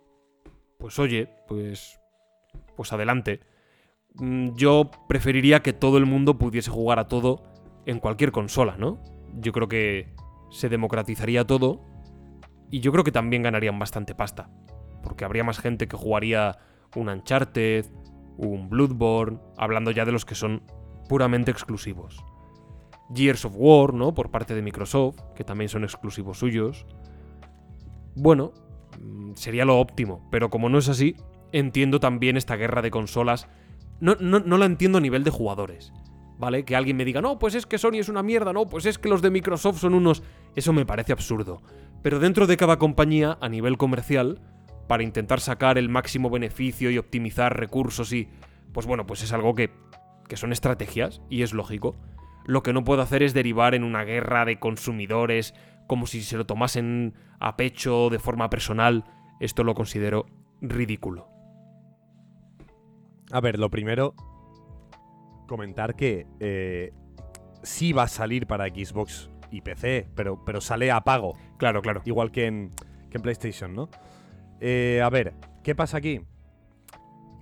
[SPEAKER 1] Pues oye, pues. Pues adelante. Mm, Yo preferiría que todo el mundo pudiese jugar a todo en cualquier consola, ¿no? Yo creo que se democratizaría todo y yo creo que también ganarían bastante pasta. Porque habría más gente que jugaría un Uncharted, un Bloodborne, hablando ya de los que son puramente exclusivos. Gears of War, ¿no? Por parte de Microsoft, que también son exclusivos suyos. Bueno, mm, sería lo óptimo, pero como no es así, entiendo también esta guerra de consolas. No, no, no la entiendo a nivel de jugadores, ¿vale? Que alguien me diga, no, pues es que Sony es una mierda, no, pues es que los de Microsoft son unos... Eso me parece absurdo. Pero dentro de cada compañía, a nivel comercial, para intentar sacar el máximo beneficio y optimizar recursos y... Pues bueno, pues es algo que, que son estrategias y es lógico. Lo que no puedo hacer es derivar en una guerra de consumidores como si se lo tomasen a pecho de forma personal. Esto lo considero ridículo.
[SPEAKER 2] A ver, lo primero, comentar que eh, sí va a salir para Xbox y PC, pero, pero sale a pago,
[SPEAKER 1] Claro, claro.
[SPEAKER 2] igual que en, que en PlayStation, ¿no? Eh, a ver, ¿qué pasa aquí?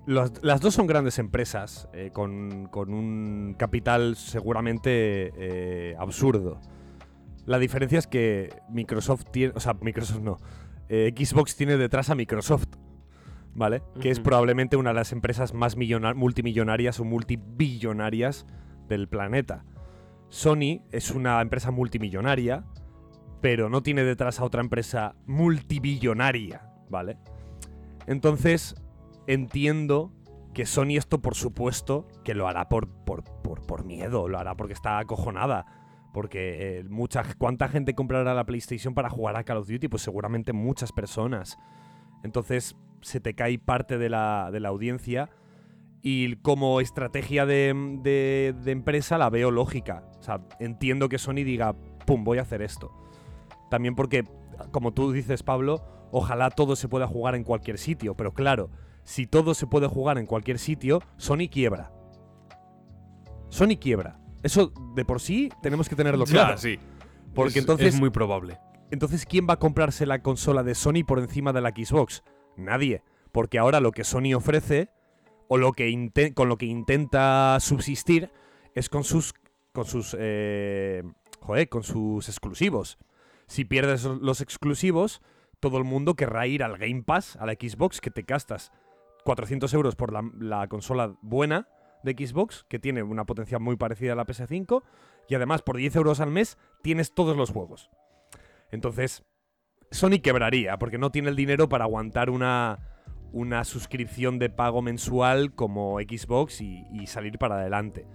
[SPEAKER 2] Los- las dos son grandes empresas eh, con, con un capital seguramente eh, absurdo. La diferencia es que Microsoft tiene, o sea, Microsoft no, Xbox tiene detrás a Microsoft, ¿vale? Que es probablemente una de las empresas más millona- multimillonarias o multibillonarias del planeta. Sony es una empresa multimillonaria, pero no tiene detrás a otra empresa multibillonaria, ¿vale? Entonces, entiendo que Sony esto, por supuesto, que lo hará por, por, por, por miedo, lo hará porque está acojonada. Porque eh, mucha, ¿cuánta gente comprará la PlayStation para jugar a Call of Duty? Pues seguramente muchas personas. Entonces se te cae parte de la, de la audiencia y como estrategia de, de- de empresa la veo lógica. O sea, entiendo que Sony diga, pum, voy a hacer esto. También porque, como tú dices, Pablo, ojalá todo se pueda jugar en cualquier sitio. Pero claro, si todo se puede jugar en cualquier sitio, Sony quiebra. Sony quiebra. Eso de por sí tenemos que tenerlo
[SPEAKER 1] Ya,
[SPEAKER 2] claro.
[SPEAKER 1] sí.
[SPEAKER 2] Porque
[SPEAKER 1] Es-
[SPEAKER 2] entonces
[SPEAKER 1] Es muy probable.
[SPEAKER 2] Entonces, ¿quién va a comprarse la consola de Sony por encima de la Xbox? Nadie. Porque ahora lo que Sony ofrece, o lo que con lo que intenta subsistir, es con sus. con sus. eh, joder, con sus exclusivos. Si pierdes los exclusivos, todo el mundo querrá ir al Game Pass, a la Xbox, que te gastas 400 euros por la, la consola buena de Xbox, que tiene una potencia muy parecida a la PS5, y además por 10 euros al mes tienes todos los juegos. Entonces, Sony quebraría, porque no tiene el dinero para aguantar una, una suscripción de pago mensual como Xbox y, salir para adelante.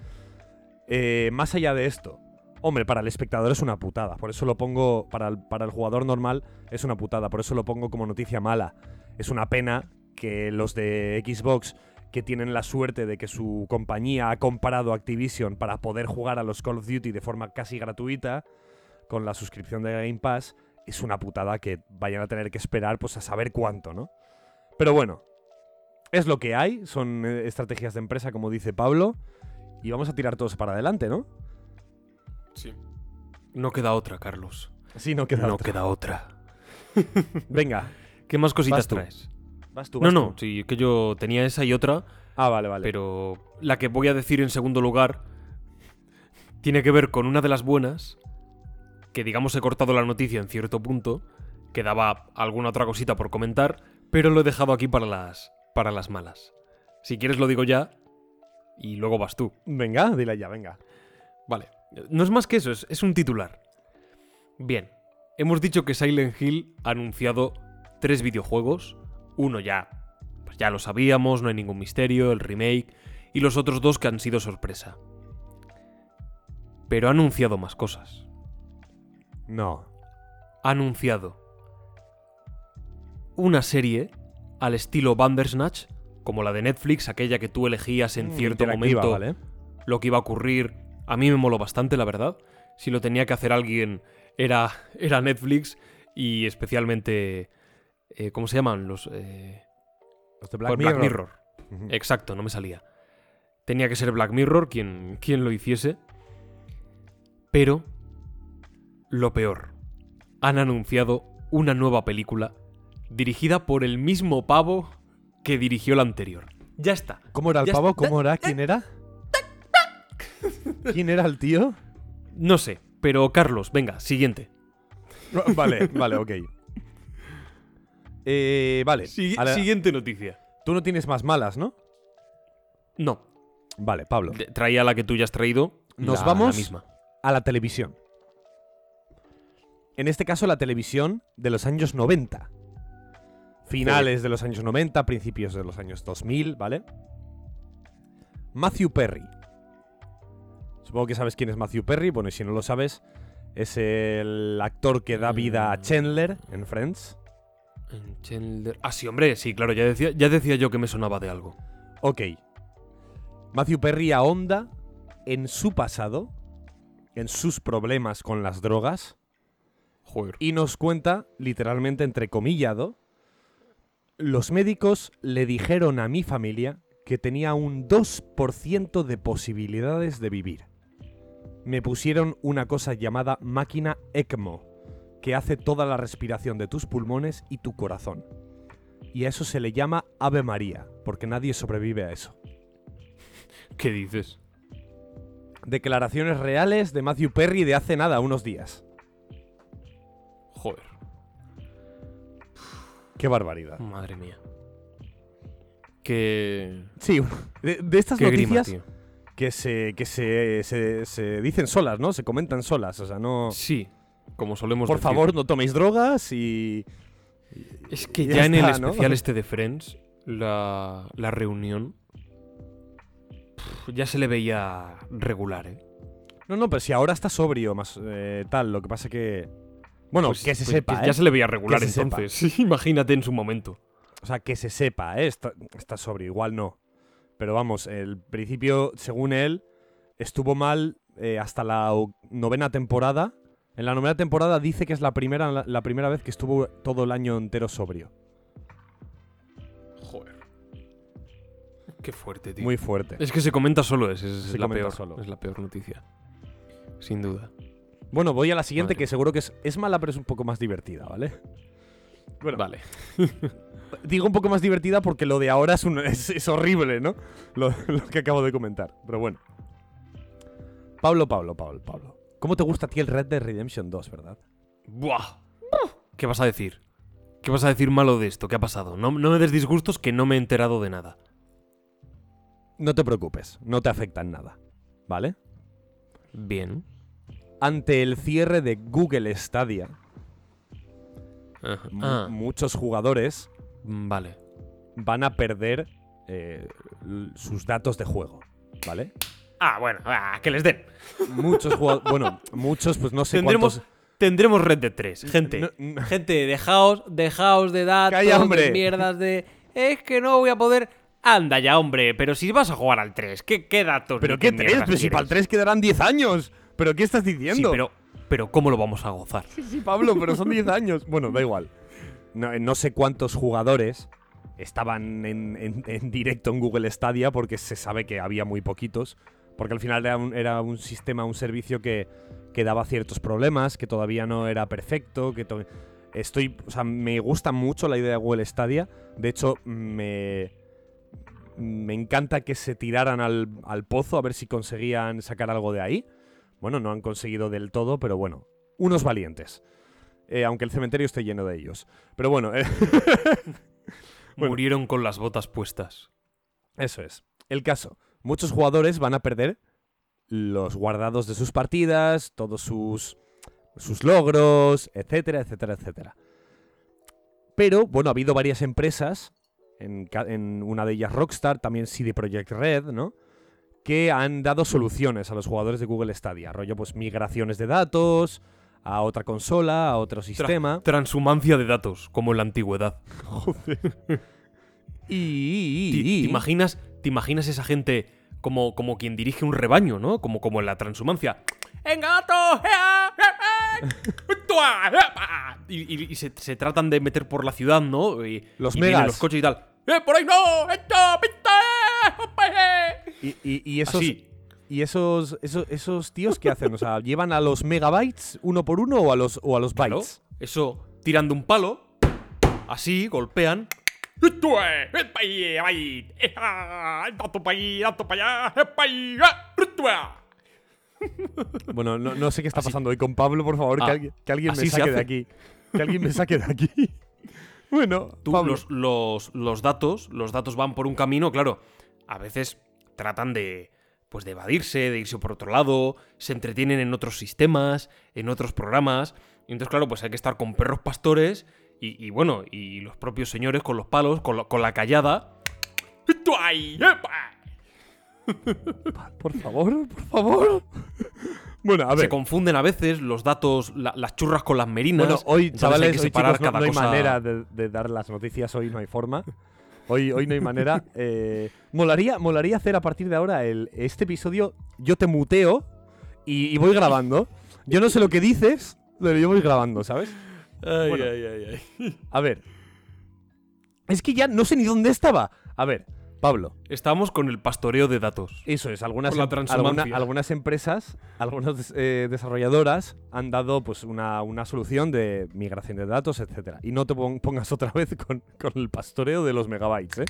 [SPEAKER 2] Eh, más allá de esto, hombre, para el espectador es una putada. Por eso lo pongo, para el, para el jugador normal es una putada. Por eso lo pongo como noticia mala. Es una pena que los de Xbox, que tienen la suerte de que su compañía ha comparado Activision para poder jugar a los Call of Duty de forma casi gratuita, con la suscripción de Game Pass, es una putada que vayan a tener que esperar pues a saber cuánto, ¿no? Pero bueno, es lo que hay, son eh, estrategias de empresa, como dice Pablo, y vamos a tirar todos para adelante, ¿no?
[SPEAKER 1] Sí. No queda otra, Carlos.
[SPEAKER 2] Sí, no queda
[SPEAKER 1] no
[SPEAKER 2] otra.
[SPEAKER 1] queda otra. [laughs]
[SPEAKER 2] Venga,
[SPEAKER 1] ¿Qué más cositas
[SPEAKER 2] Vas tú.
[SPEAKER 1] traes?
[SPEAKER 2] vas tú.
[SPEAKER 1] No, no,
[SPEAKER 2] tú.
[SPEAKER 1] sí, que yo tenía esa y otra,
[SPEAKER 2] Ah, vale, vale.
[SPEAKER 1] pero la que voy a decir en segundo lugar tiene que ver con una de las buenas, que digamos he cortado la noticia en cierto punto, quedaba alguna otra cosita por comentar, pero lo he dejado aquí para las, para las malas. Si quieres lo digo ya y luego vas tú.
[SPEAKER 2] Venga, dile ya, venga.
[SPEAKER 1] Vale. No es más que eso, es, es un titular. Bien. Hemos dicho que Silent Hill ha anunciado tres videojuegos. Uno ya. Pues ya lo sabíamos, no hay ningún misterio, el remake. Y los otros dos que han sido sorpresa. Pero ha anunciado más cosas.
[SPEAKER 2] No.
[SPEAKER 1] Ha anunciado una serie al estilo Bandersnatch como la de Netflix, aquella que tú elegías en
[SPEAKER 2] Mm,
[SPEAKER 1] cierto momento
[SPEAKER 2] ¿vale?
[SPEAKER 1] lo que iba a ocurrir. A mí me moló bastante, la verdad. Si lo tenía que hacer alguien, era, era Netflix y especialmente... eh, ¿Cómo se llaman? Los... eh,
[SPEAKER 2] Los de
[SPEAKER 1] pues
[SPEAKER 2] Black Mirror.
[SPEAKER 1] Mirror.
[SPEAKER 2] Ujú.
[SPEAKER 1] Exacto, no me salía. Tenía que ser Black Mirror quien, quien lo hiciese. Pero, lo peor, han anunciado una nueva película dirigida por el mismo pavo que dirigió la anterior. Ya está.
[SPEAKER 2] ¿Cómo era el
[SPEAKER 1] Ya
[SPEAKER 2] pavo?
[SPEAKER 1] está.
[SPEAKER 2] ¿Cómo era? ¿Quién era? ¿Quién era el tío?
[SPEAKER 1] No sé, pero Carlos, venga, siguiente.
[SPEAKER 2] Vale, vale, ok. Eh, vale.
[SPEAKER 1] Siguiente noticia.
[SPEAKER 2] tú no tienes más malas, ¿no?
[SPEAKER 1] No,
[SPEAKER 2] Vale, Pablo.
[SPEAKER 1] traía la que tú ya has traído.
[SPEAKER 2] Nos
[SPEAKER 1] la-
[SPEAKER 2] vamos-
[SPEAKER 1] La misma.
[SPEAKER 2] A la televisión. En este caso, la televisión de los años 90. Finales de los años 90, principios de los años 2000, ¿vale? Matthew Perry. Supongo que sabes quién es Matthew Perry. Bueno, y si no lo sabes, es el actor que da vida a
[SPEAKER 1] Mm.
[SPEAKER 2] Chandler en Friends.
[SPEAKER 1] Chandler- Ah, sí, hombre, sí, claro, ya decía, ya decía yo que me sonaba de algo.
[SPEAKER 2] Ok. Matthew Perry ahonda en su pasado, en sus problemas con las drogas,
[SPEAKER 1] Joder.
[SPEAKER 2] y nos cuenta, literalmente entrecomillado, los médicos le dijeron a mi familia que tenía un 2% de posibilidades de vivir. Me pusieron una cosa llamada máquina ECMO, que hace toda la respiración de tus pulmones y tu corazón. Y a eso se le llama Ave María, porque nadie sobrevive a eso.
[SPEAKER 1] ¿Qué dices?
[SPEAKER 2] Declaraciones reales de Matthew Perry de hace nada, unos días. Qué barbaridad.
[SPEAKER 1] madre mía. Qué.
[SPEAKER 2] Sí, de, de estas
[SPEAKER 1] Qué grima,
[SPEAKER 2] noticias
[SPEAKER 1] tío.
[SPEAKER 2] que, se, que se, se- se dicen solas, ¿no? Se comentan solas, o sea, no...
[SPEAKER 1] Sí, como solemos
[SPEAKER 2] Por
[SPEAKER 1] decir.
[SPEAKER 2] favor, no toméis drogas y...
[SPEAKER 1] Es que
[SPEAKER 2] ya
[SPEAKER 1] ya, en el especial este de Friends, la, la reunión. Ya se le veía regular, ¿eh?
[SPEAKER 2] No, no, pero si ahora está sobrio, más eh, tal, lo que pasa que... Bueno,
[SPEAKER 1] Pues-
[SPEAKER 2] que se
[SPEAKER 1] pues
[SPEAKER 2] sepa, ¿eh?
[SPEAKER 1] Ya se le veía regular
[SPEAKER 2] se
[SPEAKER 1] entonces. Sí, [laughs] imagínate en su momento.
[SPEAKER 2] O sea, que se sepa, ¿eh? Está, está sobrio, igual no. Pero vamos, el principio, según él, estuvo mal eh, hasta la novena temporada. En la novena temporada dice que es la primera, la, la primera vez que estuvo todo el año entero sobrio.
[SPEAKER 1] Joder. Qué fuerte, tío.
[SPEAKER 2] Muy fuerte.
[SPEAKER 1] Es que se comenta solo es,
[SPEAKER 2] Se
[SPEAKER 1] la peor.
[SPEAKER 2] solo.
[SPEAKER 1] Es la peor noticia. Sin duda.
[SPEAKER 2] Bueno, voy a la siguiente que seguro que es, es mala, pero es un poco más divertida, ¿vale? Bueno,
[SPEAKER 1] Vale. [laughs]
[SPEAKER 2] digo un poco más divertida porque lo de ahora es, un- es, es horrible, ¿no? Lo, [laughs] lo que acabo de comentar. Pero bueno. Pablo, Pablo, Pablo, Pablo. ¿Cómo te gusta a ti el Red Dead Redemption 2, verdad?
[SPEAKER 1] Buah. ¿Qué vas a decir? ¿Qué vas a decir malo de esto? ¿Qué ha pasado? No, no me des disgustos que no me he enterado de nada.
[SPEAKER 2] No te preocupes, no te afecta en nada, ¿vale?
[SPEAKER 1] Bien.
[SPEAKER 2] Ante el cierre de Google Stadia,
[SPEAKER 1] Ah,
[SPEAKER 2] muchos jugadores
[SPEAKER 1] vale.
[SPEAKER 2] van a perder eh, sus datos de juego, ¿vale?
[SPEAKER 1] Ah, bueno, ah, que les den.
[SPEAKER 2] Muchos jugadores, [laughs] bueno, muchos, pues no sé
[SPEAKER 1] Tendremos,
[SPEAKER 2] cuántos...
[SPEAKER 1] tendremos Red Dead 3. Gente,
[SPEAKER 2] No- no-
[SPEAKER 1] gente, dejaos, dejaos de datos,
[SPEAKER 2] Calla, hombre.
[SPEAKER 1] de mierdas de... Es que no voy a poder... Anda ya, hombre, pero si vas a jugar al 3, ¿qué, qué datos?
[SPEAKER 2] ¿Pero qué 3?
[SPEAKER 1] mierdas
[SPEAKER 2] Pero si para el
[SPEAKER 1] quieres?
[SPEAKER 2] 3 quedarán 10 años. ¿Pero qué estás
[SPEAKER 1] Sí,
[SPEAKER 2] diciendo?
[SPEAKER 1] pero, pero ¿cómo lo vamos a gozar?
[SPEAKER 2] Sí, Pablo, pero son 10 años. Bueno, da igual. No, no sé cuántos jugadores estaban en, en- en directo en Google Stadia porque se sabe que había muy poquitos. Porque al final era un, era un sistema, un servicio que, que daba ciertos problemas, que todavía no era perfecto, que to- estoy, o sea, me gusta mucho la idea de Google Stadia. De hecho, me me encanta que se tiraran al, al pozo a ver si conseguían sacar algo de ahí. Bueno, no han conseguido del todo, pero bueno, unos valientes. Eh, aunque el cementerio esté lleno de ellos. Pero bueno, eh, [laughs] Bueno.
[SPEAKER 1] Murieron con las botas puestas.
[SPEAKER 2] eso es. El caso. Muchos jugadores van a perder los guardados de sus partidas, todos sus, sus logros, etcétera, etcétera, etcétera. Pero, bueno, ha habido varias empresas, en, en una de ellas Rockstar, también CD Projekt Red, ¿no? Que han dado soluciones a los jugadores de Google Stadia. Rollo, pues, migraciones de datos a otra consola, a otro sistema.
[SPEAKER 1] Transhumancia de datos, como en la antigüedad. [laughs] [laughs]
[SPEAKER 2] Y.
[SPEAKER 1] ¿Te, te imaginas, ¿Te imaginas esa gente como, como quien dirige un rebaño, ¿no? Como, como en la transhumancia. ¡Venga. ¡Eh, eh! [laughs] ¡Epa! Y, y- y se, se tratan de meter por la ciudad, ¿no? Y,
[SPEAKER 2] Los
[SPEAKER 1] y
[SPEAKER 2] megas.
[SPEAKER 1] los coches y tal. ¡Eh, por ahí no! ¡Esto! ¡Pista!
[SPEAKER 2] Y, y- y esos.
[SPEAKER 1] Así.
[SPEAKER 2] ¿Y esos, esos, esos tíos qué hacen? O sea, [laughs] ¿llevan a los megabytes uno por uno o a los, o a los
[SPEAKER 1] Claro,
[SPEAKER 2] bytes?
[SPEAKER 1] eso, tirando un palo, así, golpean.
[SPEAKER 2] Bueno, no, no sé qué está pasando hoy con Pablo, por favor, que
[SPEAKER 1] Ah,
[SPEAKER 2] alguien, que alguien me saque de aquí. Que alguien me saque de aquí. [laughs] Bueno,
[SPEAKER 1] Tú,
[SPEAKER 2] Pablo.
[SPEAKER 1] los, los, los datos, los datos van por un camino, claro. A veces tratan de, pues de evadirse, de irse por otro lado, se entretienen en otros sistemas, en otros programas. Y entonces, claro, pues hay que estar con perros pastores y, y bueno, y los propios señores con los palos, con, la- con la callada.
[SPEAKER 2] Por favor, por favor. Bueno, a
[SPEAKER 1] Se
[SPEAKER 2] ver.
[SPEAKER 1] confunden a veces los datos, la- las churras con las merinas.
[SPEAKER 2] Bueno, hoy, chavales,
[SPEAKER 1] hay que
[SPEAKER 2] hoy,
[SPEAKER 1] separar
[SPEAKER 2] chicos, no,
[SPEAKER 1] cada
[SPEAKER 2] no hay
[SPEAKER 1] cosa.
[SPEAKER 2] manera de, de dar las noticias, hoy no hay forma. Hoy, hoy no hay manera. [laughs] Eh, molaría, molaría hacer a partir de ahora el, este episodio. Yo te muteo y, y voy grabando. Yo no sé lo que dices, pero yo voy grabando, ¿sabes?
[SPEAKER 1] Ay,
[SPEAKER 2] Bueno.
[SPEAKER 1] ay, ay, ay.
[SPEAKER 2] A ver. Es que ya no sé ni dónde estaba. A ver, Pablo.
[SPEAKER 1] Estamos con el pastoreo de datos.
[SPEAKER 2] Eso es, algunas,
[SPEAKER 1] la
[SPEAKER 2] em-
[SPEAKER 1] transhumancia.
[SPEAKER 2] alguna- algunas empresas, algunas eh, desarrolladoras han dado pues una, una solución de migración de datos, etcétera. Y no te pon- pongas otra vez con, con el pastoreo de los megabytes, ¿eh?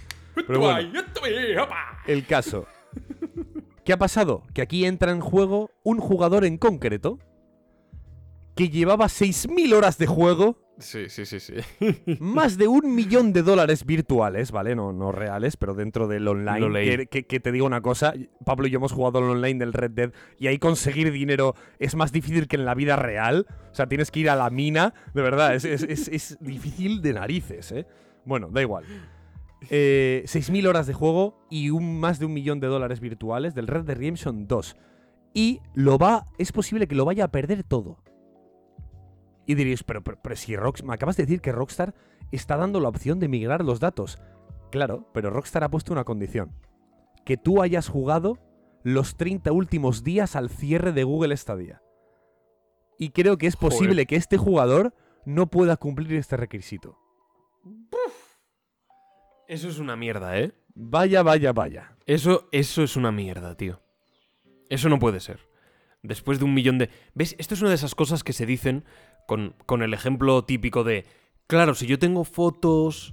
[SPEAKER 2] El caso. ¿Qué ha pasado? Que aquí entra en juego un jugador en concreto que llevaba 6.000 horas de juego
[SPEAKER 1] Sí, sí, sí, sí.
[SPEAKER 2] más de un millón de [laughs] dólares virtuales, ¿vale? No, no reales, pero dentro del online. Que, que- que te digo una cosa, Pablo y yo hemos jugado al online del Red Dead y ahí conseguir dinero es más difícil que en la vida real. O sea, tienes que ir a la mina, de verdad, es, es- es- es difícil de narices, ¿eh? Bueno, da igual. Eh, 6.000 horas de juego y un, más de un millón de dólares virtuales del Red Dead Redemption 2. Y lo va, es posible que lo vaya a perder todo. Y diréis, pero, pero, pero si Rockstar, me acabas de decir que Rockstar está dando la opción de migrar los datos. Claro, pero Rockstar ha puesto una condición. Que tú hayas jugado los 30 últimos días al cierre de Google Stadia. Y creo que es
[SPEAKER 1] Joder.
[SPEAKER 2] posible que este jugador no pueda cumplir este requisito.
[SPEAKER 1] Eso es una mierda, ¿eh?
[SPEAKER 2] Vaya, vaya, vaya.
[SPEAKER 1] Eso, eso es una mierda, tío. Eso no puede ser. Después de un millón de... ¿Ves? Esto es una de esas cosas que se dicen con, con el ejemplo típico de... Claro, si yo tengo fotos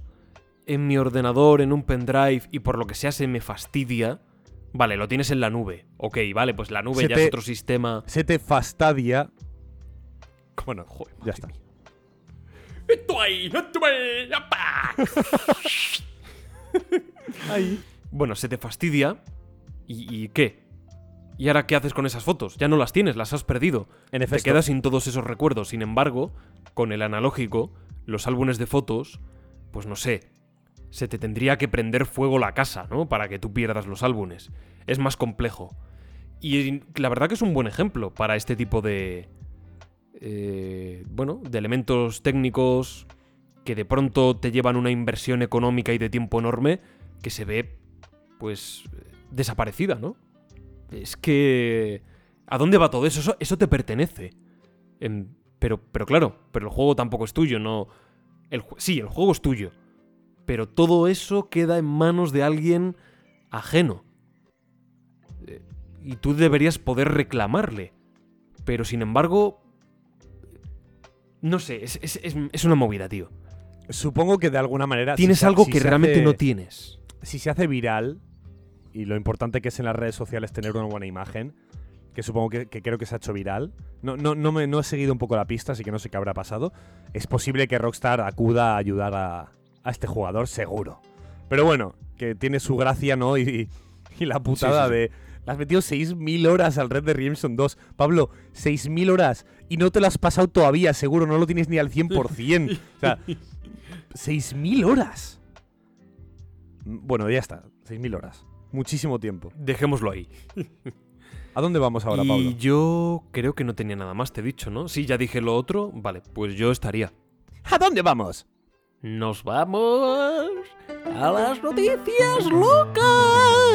[SPEAKER 1] en mi ordenador, en un pendrive, y por lo que sea se me fastidia... Vale, lo tienes en la nube. Ok, vale, pues la nube
[SPEAKER 2] Se
[SPEAKER 1] ya
[SPEAKER 2] te-
[SPEAKER 1] es otro sistema.
[SPEAKER 2] Se te fastadia. Bueno,
[SPEAKER 1] Joder,
[SPEAKER 2] ya está.
[SPEAKER 1] mía. ¡Esto ahí! ¡Esto ahí! ¡apa! [laughs]
[SPEAKER 2] Ahí.
[SPEAKER 1] Bueno, se te fastidia. ¿Y, y qué? ¿Y ahora qué haces con esas fotos? Ya no las tienes, las has perdido.
[SPEAKER 2] En
[SPEAKER 1] Te
[SPEAKER 2] efecto.
[SPEAKER 1] quedas sin todos esos recuerdos. Sin embargo, con el analógico, los álbumes de fotos, pues no sé, se te tendría que prender fuego la casa, ¿no? Para que tú pierdas los álbumes. Es más complejo. Y la verdad que es un buen ejemplo para este tipo de... eh, bueno, de elementos técnicos que de pronto te llevan una inversión económica y de tiempo enorme que se ve, pues, desaparecida, ¿no? Es que... ¿A dónde va todo eso? Eso, eso te pertenece. Pero, pero claro, pero el juego tampoco es tuyo, no... El, sí, el juego es tuyo. Pero todo eso queda en manos de alguien ajeno. Eh, Y tú deberías poder reclamarle. Pero sin embargo... No sé, es, es- es- es una movida, tío.
[SPEAKER 2] Supongo que de alguna manera. si
[SPEAKER 1] Tienes
[SPEAKER 2] se-
[SPEAKER 1] algo
[SPEAKER 2] si
[SPEAKER 1] que realmente
[SPEAKER 2] hace-
[SPEAKER 1] no tienes.
[SPEAKER 2] si se hace viral, y lo importante que es en las redes sociales tener una buena imagen, que supongo que, que creo que se ha hecho viral, no, no, no, me, no he seguido un poco la pista, así que no sé qué habrá pasado, es posible que Rockstar acuda a ayudar a, a este jugador, seguro. Pero bueno, que tiene su gracia, ¿no? Y, y la putada
[SPEAKER 1] sí, sí.
[SPEAKER 2] de... Le has metido 6.000 horas al Red Dead Redemption 2. Pablo, 6.000 horas. Y no te lo has pasado todavía, seguro. No lo tienes ni al 100%. o sea, 6.000 horas. Bueno, ya está. 6.000 horas. Muchísimo tiempo.
[SPEAKER 1] Dejémoslo ahí.
[SPEAKER 2] ¿A dónde vamos ahora,
[SPEAKER 1] y
[SPEAKER 2] Pablo?
[SPEAKER 1] yo creo que no tenía nada más, te he dicho, ¿no? Sí, ya dije lo otro. Vale, pues yo estaría.
[SPEAKER 2] ¿A dónde vamos?
[SPEAKER 3] Nos vamos a las noticias locas.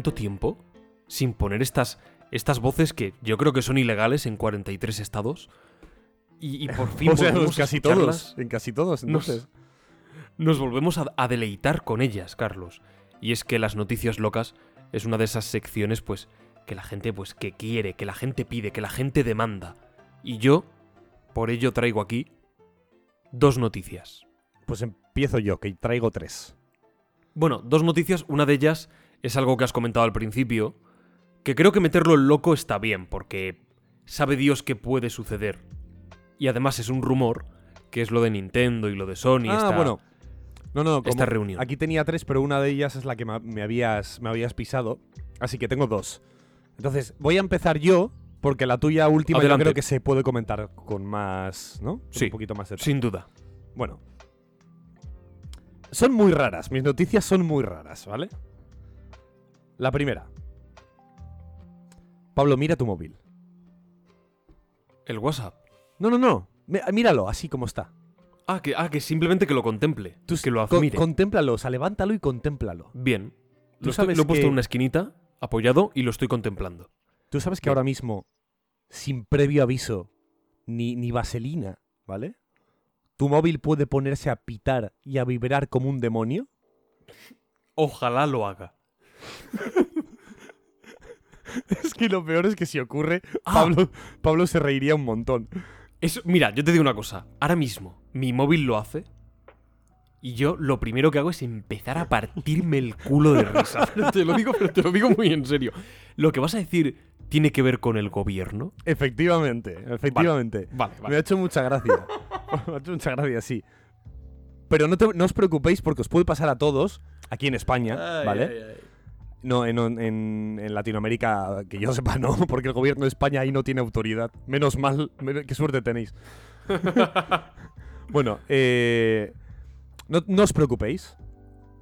[SPEAKER 1] ¿Cuánto tiempo sin poner estas, estas voces que yo creo que son ilegales en 43 estados? Y, y por [laughs] fin
[SPEAKER 2] O sea,
[SPEAKER 1] volvemos
[SPEAKER 2] casi todos. En casi todos,
[SPEAKER 1] Nos-
[SPEAKER 2] entonces.
[SPEAKER 1] Nos volvemos a, a deleitar con ellas, Carlos. Y es que las noticias locas es una de esas secciones, pues, que la gente, pues, que quiere, que la gente pide, que la gente demanda. Y yo, por ello traigo aquí dos noticias.
[SPEAKER 2] Pues empiezo yo, que traigo tres.
[SPEAKER 1] Bueno, dos noticias. Una de ellas es algo que has comentado al principio, que creo que meterlo en loco está bien, porque sabe Dios que puede suceder. Y además es un rumor, que es lo de Nintendo y lo de Sony.
[SPEAKER 2] ah,
[SPEAKER 1] esta-
[SPEAKER 2] bueno. No, no, como
[SPEAKER 1] esta reunión.
[SPEAKER 2] Aquí tenía tres, pero una de ellas es la que me habías, me habías pisado. Así que tengo dos. Entonces, voy a empezar yo, porque la tuya última yo creo que se puede comentar con más, ¿no? Con
[SPEAKER 1] Sí,
[SPEAKER 2] Un poquito más de
[SPEAKER 1] Sin duda.
[SPEAKER 2] Bueno. Son muy raras, mis noticias son muy raras, ¿vale? La primera. Pablo, mira tu móvil.
[SPEAKER 1] El WhatsApp.
[SPEAKER 2] No, no, no. Mi- Míralo, así como está.
[SPEAKER 1] Ah, que, ah, que simplemente que lo contemple.
[SPEAKER 2] Tú
[SPEAKER 1] que lo admire.
[SPEAKER 2] contémplalo, o sea, levántalo y contémplalo.
[SPEAKER 1] Bien.
[SPEAKER 2] Tú
[SPEAKER 1] Lo, estoy-
[SPEAKER 2] sabes
[SPEAKER 1] lo he puesto
[SPEAKER 2] que-
[SPEAKER 1] en una esquinita, apoyado, y lo estoy contemplando.
[SPEAKER 2] Tú sabes que
[SPEAKER 1] Bien.
[SPEAKER 2] ahora mismo, sin previo aviso, ni, ni vaselina, ¿vale? Tu móvil puede ponerse a pitar y a vibrar como un demonio.
[SPEAKER 1] Ojalá lo haga. [laughs]
[SPEAKER 2] Es que lo peor es que si ocurre,
[SPEAKER 1] Ah.
[SPEAKER 2] Pablo, Pablo se reiría un montón.
[SPEAKER 1] Eso, mira, yo te digo una cosa. Ahora mismo, mi móvil lo hace. Y yo lo primero que hago es empezar a partirme el culo de risa. [laughs] Pero te lo digo, pero te lo digo muy en serio. Lo que vas a decir tiene que ver con el gobierno.
[SPEAKER 2] Efectivamente, efectivamente.
[SPEAKER 1] Vale,
[SPEAKER 2] Me ha hecho mucha gracia. [laughs] Me ha hecho mucha gracia, sí. Pero no, te- no os preocupéis porque os puede pasar a todos aquí en España, ¿vale? No, en, en- en Latinoamérica, que yo sepa, no, [laughs] porque el gobierno de España ahí no tiene autoridad. Menos mal, qué suerte tenéis. [laughs] bueno, eh, no, no os preocupéis,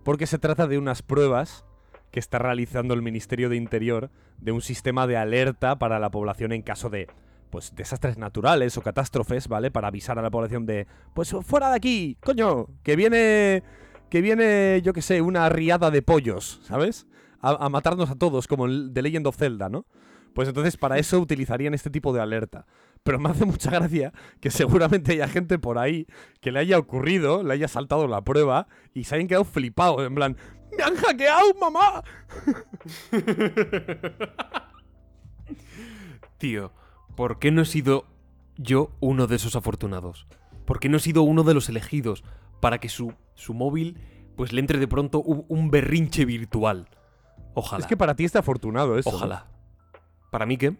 [SPEAKER 2] porque se trata de unas pruebas que está realizando el Ministerio de Interior de un sistema de alerta para la población en caso de pues desastres naturales o catástrofes, ¿vale? Para avisar a la población de pues fuera de aquí, coño, que viene que viene, yo qué sé, una riada de pollos, ¿sabes? A, matarnos a todos, como el de Legend of Zelda, ¿no? Pues entonces para eso utilizarían este tipo de alerta. Pero me hace mucha gracia que seguramente haya gente por ahí que le haya ocurrido, le haya saltado la prueba y se hayan quedado flipados, en plan, ¡me han hackeado, mamá! [laughs]
[SPEAKER 1] Tío, ¿por qué no he sido yo uno de esos afortunados? ¿Por qué no he sido uno de los elegidos para que su, su móvil pues le entre de pronto un berrinche virtual? Ojalá.
[SPEAKER 2] Es que para ti es de afortunado eso. ¿no?
[SPEAKER 1] Ojalá. ¿Para mí qué?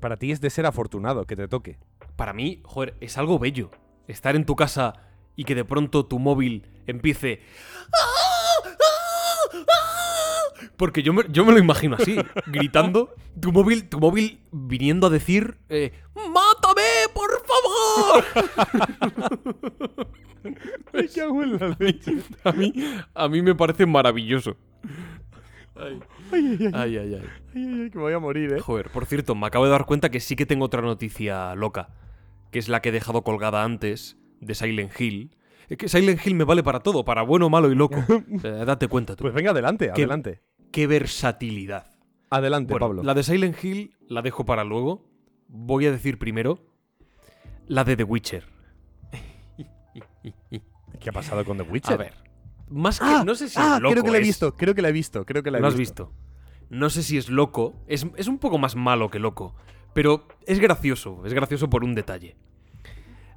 [SPEAKER 2] Para ti es de ser afortunado que te toque.
[SPEAKER 1] Para mí, joder, es algo bello. Estar en tu casa y que de pronto tu móvil empiece... Porque yo me, yo me lo imagino así, [laughs] gritando, tu móvil, tu móvil viniendo a decir, eh, ¡Mátame, por favor! [laughs]
[SPEAKER 2] Me cago en la leche.
[SPEAKER 1] A mí, a mí me parece maravilloso. Ay,
[SPEAKER 2] Ay, ay, ay,
[SPEAKER 1] ay,
[SPEAKER 2] que me voy a morir, ¿eh?
[SPEAKER 1] Joder, por cierto, me acabo de dar cuenta que sí que tengo otra noticia loca, que es la que he dejado colgada antes, de Silent Hill. Es que Silent Hill me vale para todo, para bueno, malo y loco. [laughs] Eh, date cuenta tú.
[SPEAKER 2] Pues venga, adelante,
[SPEAKER 1] ¿Qué?
[SPEAKER 2] adelante.
[SPEAKER 1] Qué versatilidad.
[SPEAKER 2] Adelante,
[SPEAKER 1] Bueno,
[SPEAKER 2] Pablo.
[SPEAKER 1] la de Silent Hill la dejo para luego. Voy a decir primero la de The Witcher.
[SPEAKER 2] ¿Qué ha pasado con The Witcher?
[SPEAKER 1] A ver, más que
[SPEAKER 2] Ah,
[SPEAKER 1] no sé si
[SPEAKER 2] ah,
[SPEAKER 1] es loco.
[SPEAKER 2] creo que la he
[SPEAKER 1] es-
[SPEAKER 2] visto, creo que la he visto, creo que la he
[SPEAKER 1] ¿Lo has
[SPEAKER 2] visto?
[SPEAKER 1] No sé si es loco. Es, es un poco más malo que loco. Pero es gracioso. Es gracioso por un detalle.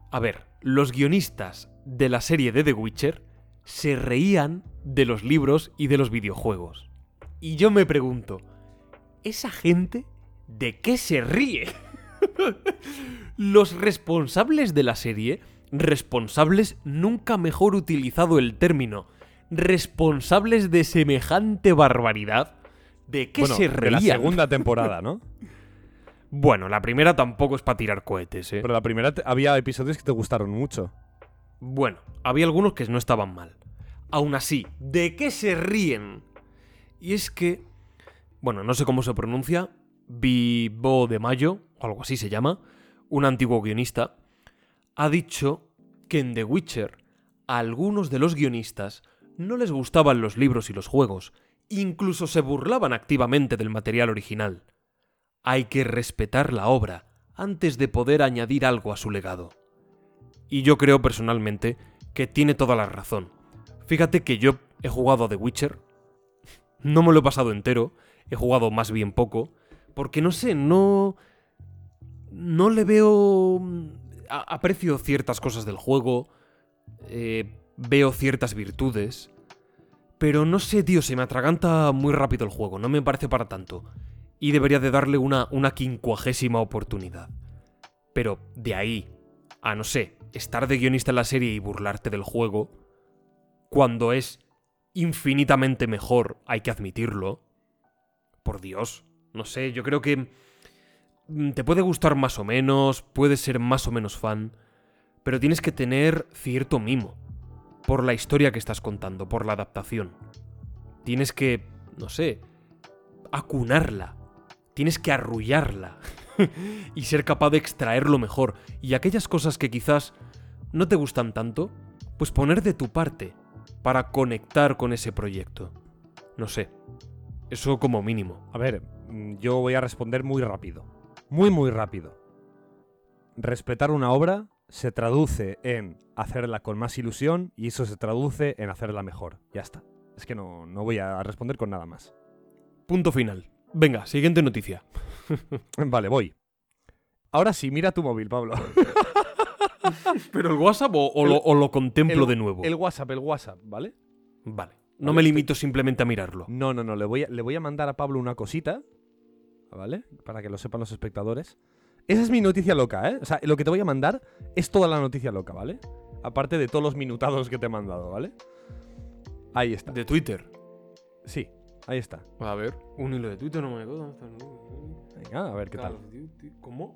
[SPEAKER 1] A ver, los guionistas de la serie de The Witcher se reían de los libros y de los videojuegos. Y yo me pregunto, ¿esa gente de qué se ríe? [laughs] los responsables de la serie, responsables nunca mejor utilizado el término, responsables de semejante barbaridad, ¿de qué
[SPEAKER 2] Bueno,
[SPEAKER 1] se
[SPEAKER 2] de la
[SPEAKER 1] reían?
[SPEAKER 2] segunda temporada, ¿no? [laughs]
[SPEAKER 1] Bueno, la primera tampoco es para tirar cohetes, ¿eh?
[SPEAKER 2] Pero la primera había episodios que te gustaron mucho.
[SPEAKER 1] Bueno, había algunos que no estaban mal. Aún así, ¿de qué se ríen? Y es que, bueno, no sé cómo se pronuncia, Vivo de Mayo, o algo así se llama, un antiguo guionista, ha dicho que en The Witcher algunos de los guionistas no les gustaban los libros y los juegos, incluso se burlaban activamente del material original. Hay que respetar la obra antes de poder añadir algo a su legado. Y yo creo personalmente que tiene toda la razón. Fíjate que yo he jugado a The Witcher. No me lo he pasado entero. He jugado más bien poco. Porque no sé, no. No le veo. a- aprecio ciertas cosas del juego. eh, veo ciertas virtudes. Pero no sé, tío, se me atraganta muy rápido el juego. No me parece para tanto. Y debería de darle una, una quincuagésima oportunidad. Pero de ahí a no sé, estar de guionista en la serie y burlarte del juego, cuando es infinitamente mejor, hay que admitirlo. Por Dios, no sé, yo creo que mm, te puede gustar más o menos, puedes ser más o menos fan, pero tienes que tener cierto mimo por la historia que estás contando, por la adaptación. Tienes que, no sé, acunarla, tienes que arrullarla [laughs] y ser capaz de extraer lo mejor. Y aquellas cosas que quizás no te gustan tanto, pues poner de tu parte para conectar con ese proyecto. No sé. Eso como mínimo.
[SPEAKER 2] A ver, mm, yo voy a responder muy rápido. Muy, muy rápido. Respetar una obra se traduce en hacerla con más ilusión y eso se traduce en hacerla mejor. Ya está. Es que no, no voy a responder con nada más.
[SPEAKER 1] Punto final. Venga, siguiente noticia. [laughs]
[SPEAKER 2] Vale, voy. Ahora sí, mira tu móvil, Pablo. [laughs]
[SPEAKER 1] ¿Pero el WhatsApp o, o lo, o lo contemplo
[SPEAKER 2] El-
[SPEAKER 1] de nuevo?
[SPEAKER 2] El WhatsApp, el WhatsApp, ¿vale?
[SPEAKER 1] Vale. No
[SPEAKER 2] Vale,
[SPEAKER 1] me
[SPEAKER 2] estoy-
[SPEAKER 1] limito simplemente a mirarlo.
[SPEAKER 2] No, no, no. Le voy, a, le voy a mandar a Pablo una cosita. ¿Vale? Para que lo sepan los espectadores. Esa es mi noticia loca, ¿eh? O sea, lo que te voy a mandar es toda la noticia loca, ¿vale? Aparte de todos los minutados que te he mandado, ¿vale? Ahí está.
[SPEAKER 1] De Twitter.
[SPEAKER 2] Sí, ahí está.
[SPEAKER 1] A ver, un hilo de Twitter no me
[SPEAKER 2] Venga, a ver qué tal.
[SPEAKER 1] ¿Cómo?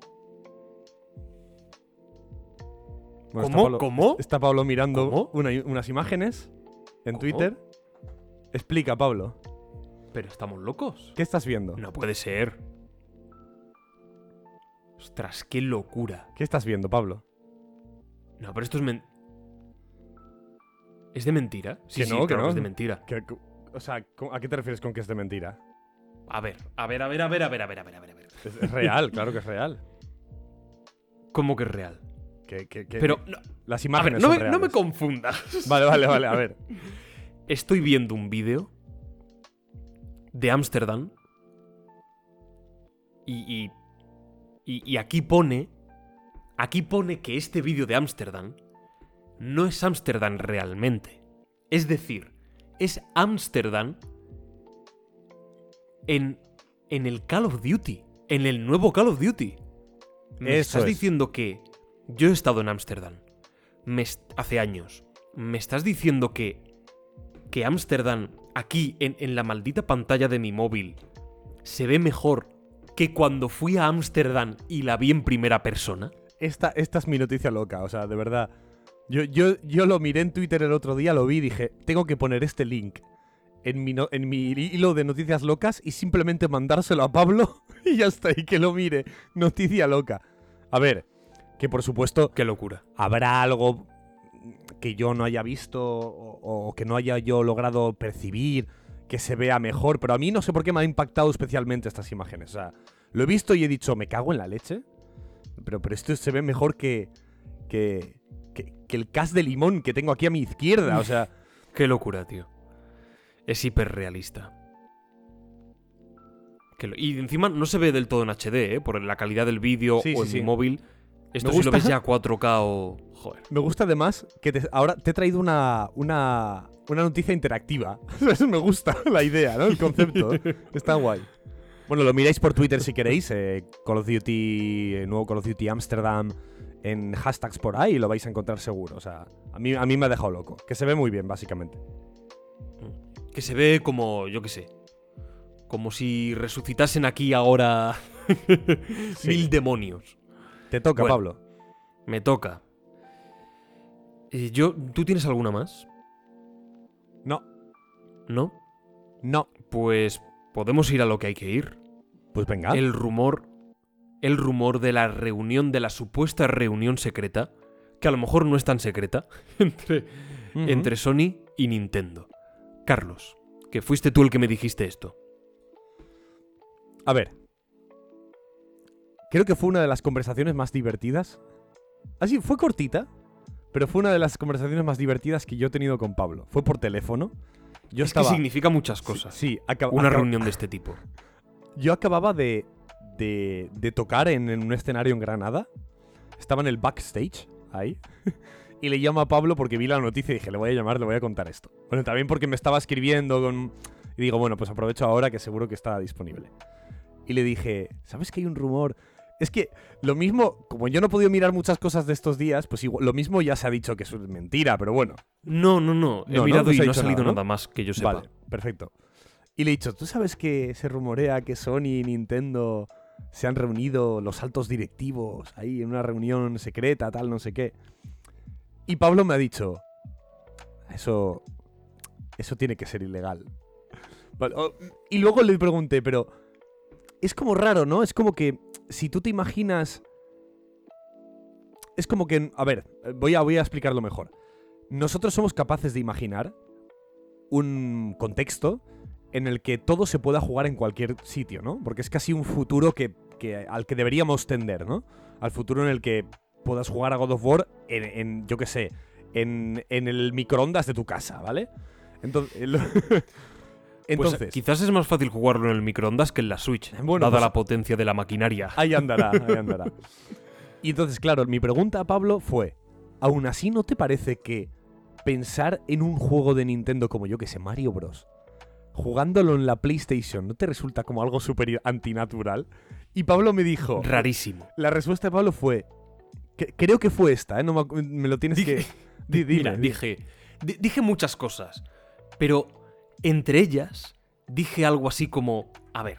[SPEAKER 2] Bueno, está
[SPEAKER 1] ¿Cómo?
[SPEAKER 2] Pablo-
[SPEAKER 1] ¿Cómo?
[SPEAKER 2] Está Pablo mirando
[SPEAKER 1] ¿Cómo?
[SPEAKER 2] una- unas imágenes en
[SPEAKER 1] ¿Cómo?
[SPEAKER 2] Twitter. Explica, Pablo.
[SPEAKER 1] Pero estamos locos.
[SPEAKER 2] ¿Qué estás viendo?
[SPEAKER 1] No puede ser. Ostras, qué locura.
[SPEAKER 2] ¿Qué estás viendo, Pablo?
[SPEAKER 1] No, pero esto es men... ¿Es de mentira? Sí,
[SPEAKER 2] Que
[SPEAKER 1] sí,
[SPEAKER 2] no, que
[SPEAKER 1] claro
[SPEAKER 2] no.
[SPEAKER 1] es de mentira.
[SPEAKER 2] ¿Qué- o sea, ¿cómo- ¿a qué te refieres con que es de mentira?
[SPEAKER 1] A ver, a ver, a ver, a ver, a ver, a ver, a ver, a ver.
[SPEAKER 2] Es, es real, [laughs] claro que es real.
[SPEAKER 1] ¿Cómo que es real?
[SPEAKER 2] Que, que- que-
[SPEAKER 1] Pero, no,
[SPEAKER 2] las
[SPEAKER 1] a ver,
[SPEAKER 2] imágenes
[SPEAKER 1] no
[SPEAKER 2] son
[SPEAKER 1] me, no me confundas. [laughs]
[SPEAKER 2] Vale, vale, vale, a ver. [laughs]
[SPEAKER 1] Estoy viendo un vídeo de Ámsterdam y, y, y- y aquí pone, aquí pone que este vídeo de Ámsterdam no es Ámsterdam realmente. Es decir, es Ámsterdam en, en el Call of Duty, en el nuevo Call of Duty. Me
[SPEAKER 2] Eso
[SPEAKER 1] estás
[SPEAKER 2] es.
[SPEAKER 1] diciendo que yo he estado en Ámsterdam hace años. ¿Me estás diciendo que que Ámsterdam, aquí en, en la maldita pantalla de mi móvil, se ve mejor que cuando fui a Ámsterdam y la vi en primera persona?
[SPEAKER 2] Esta, esta es mi noticia loca, o sea, de verdad. Yo, yo, yo lo miré en Twitter el otro día, lo vi y dije, tengo que poner este link en mi, no- en mi hilo de noticias locas y simplemente mandárselo a Pablo [laughs] y ya está, y que lo mire. Noticia loca. A ver, que por supuesto
[SPEAKER 1] Qué locura.
[SPEAKER 2] habrá algo que yo no haya visto o, o que no haya yo logrado percibir, que se vea mejor, pero a mí no sé por qué me ha impactado especialmente estas imágenes. O sea, lo he visto y he dicho, me cago en la leche, pero, pero esto se ve mejor que, que, que, que el cas de limón que tengo aquí a mi izquierda. O sea, [laughs]
[SPEAKER 1] Qué locura, tío. Es hiperrealista. Lo- Y encima no se ve del todo en HD, ¿eh? Por la calidad del vídeo
[SPEAKER 2] Sí,
[SPEAKER 1] o
[SPEAKER 2] sí,
[SPEAKER 1] en
[SPEAKER 2] sí.
[SPEAKER 1] mi móvil. Esto
[SPEAKER 2] Me
[SPEAKER 1] si lo ves ya a 4K o... Joder.
[SPEAKER 2] me gusta además que te- ahora te he traído una, una, una noticia interactiva. [laughs] Eso me gusta la idea, ¿no? El concepto. [laughs] Está guay. Bueno, lo miráis por Twitter si queréis. eh, Call of Duty, eh, nuevo Call of Duty Amsterdam en hashtags por ahí y lo vais a encontrar seguro. O sea, a mí, a mí me ha dejado loco. Que se ve muy bien, básicamente.
[SPEAKER 1] Que se ve como, yo qué sé. Como si resucitasen aquí ahora [laughs] Mil demonios.
[SPEAKER 2] Te toca,
[SPEAKER 1] Bueno.
[SPEAKER 2] Pablo.
[SPEAKER 1] Me toca. Eh, yo, ¿Tú tienes alguna más?
[SPEAKER 2] No,
[SPEAKER 1] ¿No? Pues podemos ir a lo que hay que ir.
[SPEAKER 2] Pues venga.
[SPEAKER 1] El rumor. El rumor de la reunión, de la supuesta reunión secreta, que a lo mejor no es tan secreta, [laughs] entre, entre Sony y Nintendo. Carlos, que fuiste tú el que me dijiste esto.
[SPEAKER 2] A ver. Creo que fue una de las conversaciones más divertidas. Así, fue cortita, pero fue una de las conversaciones más divertidas que yo he tenido con Pablo. Fue por teléfono. Yo
[SPEAKER 1] es
[SPEAKER 2] estaba.
[SPEAKER 1] que significa muchas cosas.
[SPEAKER 2] Sí, acab-
[SPEAKER 1] Una
[SPEAKER 2] acab-
[SPEAKER 1] reunión de este tipo.
[SPEAKER 2] Yo acababa de, de, de tocar en, en un escenario en Granada. Estaba en el backstage, ahí. [laughs] Y le llamo a Pablo porque vi la noticia y dije, le voy a llamar, le voy a contar esto. Bueno, también porque me estaba escribiendo con... Y digo, bueno, pues aprovecho ahora que seguro que está disponible. Y le dije, ¿sabes que hay un rumor? Es que lo mismo, como yo no he podido mirar muchas cosas de estos días, pues igual, lo mismo ya se ha dicho que es mentira, pero bueno.
[SPEAKER 1] No, no, no. He
[SPEAKER 2] No,
[SPEAKER 1] mirado
[SPEAKER 2] no
[SPEAKER 1] y no ha salido
[SPEAKER 2] nada,
[SPEAKER 1] más que yo sepa.
[SPEAKER 2] Vale, perfecto. Y le he dicho, ¿tú sabes que se rumorea que Sony y Nintendo se han reunido los altos directivos ahí en una reunión secreta, tal, no sé qué? Y Pablo me ha dicho, eso, eso tiene que ser ilegal. Vale, oh, Y luego le pregunté, pero es como raro, ¿no? Es como que si tú te imaginas... Es como que, a ver, voy a, voy a explicarlo mejor. Nosotros somos capaces de imaginar un contexto en el que todo se pueda jugar en cualquier sitio, ¿no? Porque es casi un futuro que, que- al que deberíamos tender, ¿no? Al futuro en el que puedas jugar a God of War en, en, yo qué sé, en, en el microondas de tu casa, ¿vale? Entonces, [laughs]
[SPEAKER 1] Pues,
[SPEAKER 2] Entonces
[SPEAKER 1] quizás es más fácil jugarlo en el microondas que en la Switch,
[SPEAKER 2] Bueno,
[SPEAKER 1] dada
[SPEAKER 2] pues-
[SPEAKER 1] la potencia de la maquinaria.
[SPEAKER 2] Ahí andará, [laughs] ahí andará. Y entonces, claro, mi pregunta a Pablo fue, ¿aún así no te parece que pensar en un juego de Nintendo como yo que sé, Mario Bros, jugándolo en la PlayStation, ¿no te resulta como algo súper antinatural? Y Pablo me dijo,
[SPEAKER 1] Rarísimo.
[SPEAKER 2] la respuesta de Pablo fue, que- creo que fue esta, ¿eh? No me, lo tienes
[SPEAKER 1] Dije-
[SPEAKER 2] que... Di- dime,
[SPEAKER 1] Mira,
[SPEAKER 2] di-
[SPEAKER 1] dije, di- dije muchas cosas, pero entre ellas dije algo así como, a ver,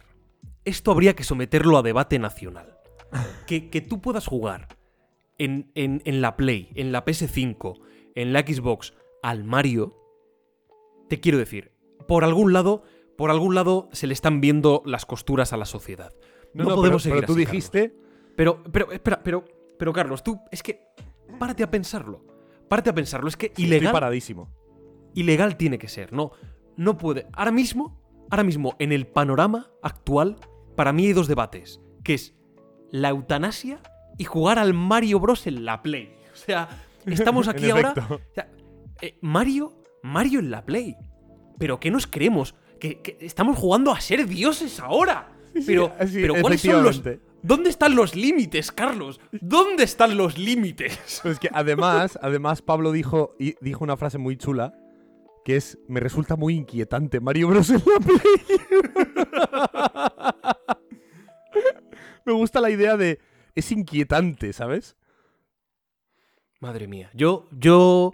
[SPEAKER 1] esto habría que someterlo a debate nacional. [laughs] Que, que tú puedas jugar en, en- en la Play, en la PS5, en la Xbox, al Mario, te quiero decir, por algún lado, por algún lado se le están viendo las costuras a la sociedad. No,
[SPEAKER 2] pero-
[SPEAKER 1] podemos
[SPEAKER 2] pero,
[SPEAKER 1] seguir
[SPEAKER 2] tú
[SPEAKER 1] así, Carlos.
[SPEAKER 2] dijiste...
[SPEAKER 1] Pero, pero, espera, pero, pero Carlos, tú, es que, párate a pensarlo. Párate a pensarlo, es que
[SPEAKER 2] Estoy
[SPEAKER 1] ilegal,
[SPEAKER 2] paradísimo.
[SPEAKER 1] ilegal tiene que ser, no, no puede. Ahora mismo, ahora mismo, en el panorama actual, para mí hay dos debates, que es la eutanasia y jugar al Mario Bros en la Play. O sea, estamos [laughs] aquí ahora,
[SPEAKER 2] efecto.
[SPEAKER 1] o sea, eh, Mario, Mario en la Play. Pero ¿qué nos creemos? Que, que estamos jugando a ser dioses ahora. Pero,
[SPEAKER 2] Sí,
[SPEAKER 1] pero ¿cuáles son los,
[SPEAKER 2] efectivamente.
[SPEAKER 1] ¿Dónde están los límites, Carlos? ¿Dónde están los límites?
[SPEAKER 2] Pero es que además, además Pablo dijo, dijo una frase muy chula, que es, me resulta muy inquietante Mario Bros. en la Play. me gusta la idea de, es inquietante, ¿sabes?
[SPEAKER 1] Madre mía, yo, yo,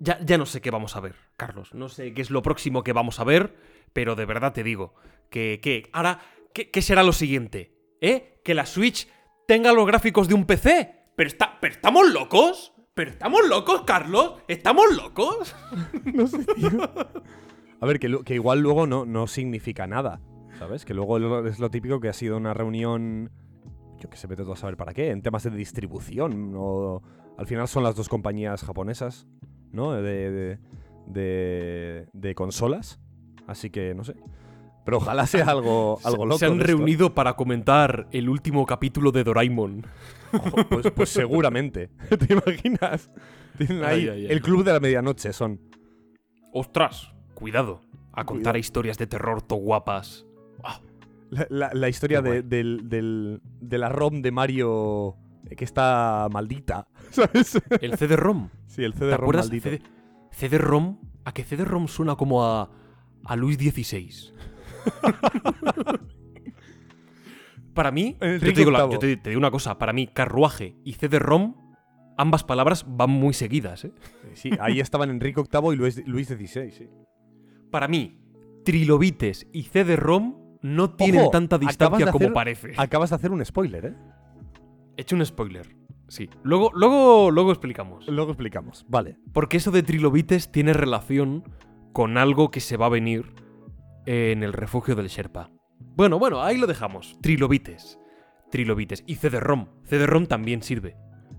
[SPEAKER 1] ya, ya no sé qué vamos a ver, Carlos. No sé qué es lo próximo que vamos a ver, pero de verdad te digo que, que ahora, ¿qué, será lo siguiente? ¿Eh? Que la Switch tenga los gráficos de un PC. Pero, está, pero estamos locos. Pero estamos locos, Carlos. ¿Estamos locos? [laughs]
[SPEAKER 2] No sé, tío. A ver, que, que igual luego no, no significa nada, ¿sabes? Que luego es lo típico que ha sido una reunión, yo que sé, vete tú a saber para qué, en temas de distribución, o al final son las dos compañías japonesas, ¿no? De, de, de- de consolas, así que no sé. Pero ojalá sea algo, [laughs] algo loco.
[SPEAKER 1] Se han reunido para comentar el último capítulo de Doraemon.
[SPEAKER 2] Ojo, Pues, pues seguramente. [laughs] ¿Te imaginas? Tienen ahí
[SPEAKER 1] Ay, ay, ay.
[SPEAKER 2] el club de la medianoche, son.
[SPEAKER 1] ¡Ostras! Cuidado. A contar
[SPEAKER 2] Cuidado.
[SPEAKER 1] historias de terror to guapas. Ah,
[SPEAKER 2] La, la- la historia de, del, del- de la ROM de Mario eh, que está maldita, [laughs] ¿sabes?
[SPEAKER 1] el CD-ROM.
[SPEAKER 2] sí, el
[SPEAKER 1] ¿Te
[SPEAKER 2] CD-ROM maldito.
[SPEAKER 1] CD CD-ROM. ¿A que CD-ROM suena como a. a Luis XVI? [laughs] para mí. Yo te, digo la-
[SPEAKER 2] VIII.
[SPEAKER 1] yo te- te digo una cosa. Para mí, carruaje y CD-ROM. Ambas palabras van muy seguidas, ¿eh?
[SPEAKER 2] Sí, ahí [laughs] estaban Enrique VIII y Luis, Luis XVI, sí.
[SPEAKER 1] Para mí, trilobites y CD-ROM no tienen
[SPEAKER 2] Ojo,
[SPEAKER 1] tanta distancia como
[SPEAKER 2] hacer-
[SPEAKER 1] parece.
[SPEAKER 2] Acabas de hacer un spoiler, ¿eh?
[SPEAKER 1] He hecho un spoiler. Sí. Luego, luego, luego explicamos.
[SPEAKER 2] Luego explicamos. Vale.
[SPEAKER 1] Porque eso de trilobites tiene relación con algo que se va a venir en el refugio del Sherpa. Bueno, bueno, ahí lo dejamos. Trilobites. Trilobites. Y CD-ROM. CD-ROM también sirve.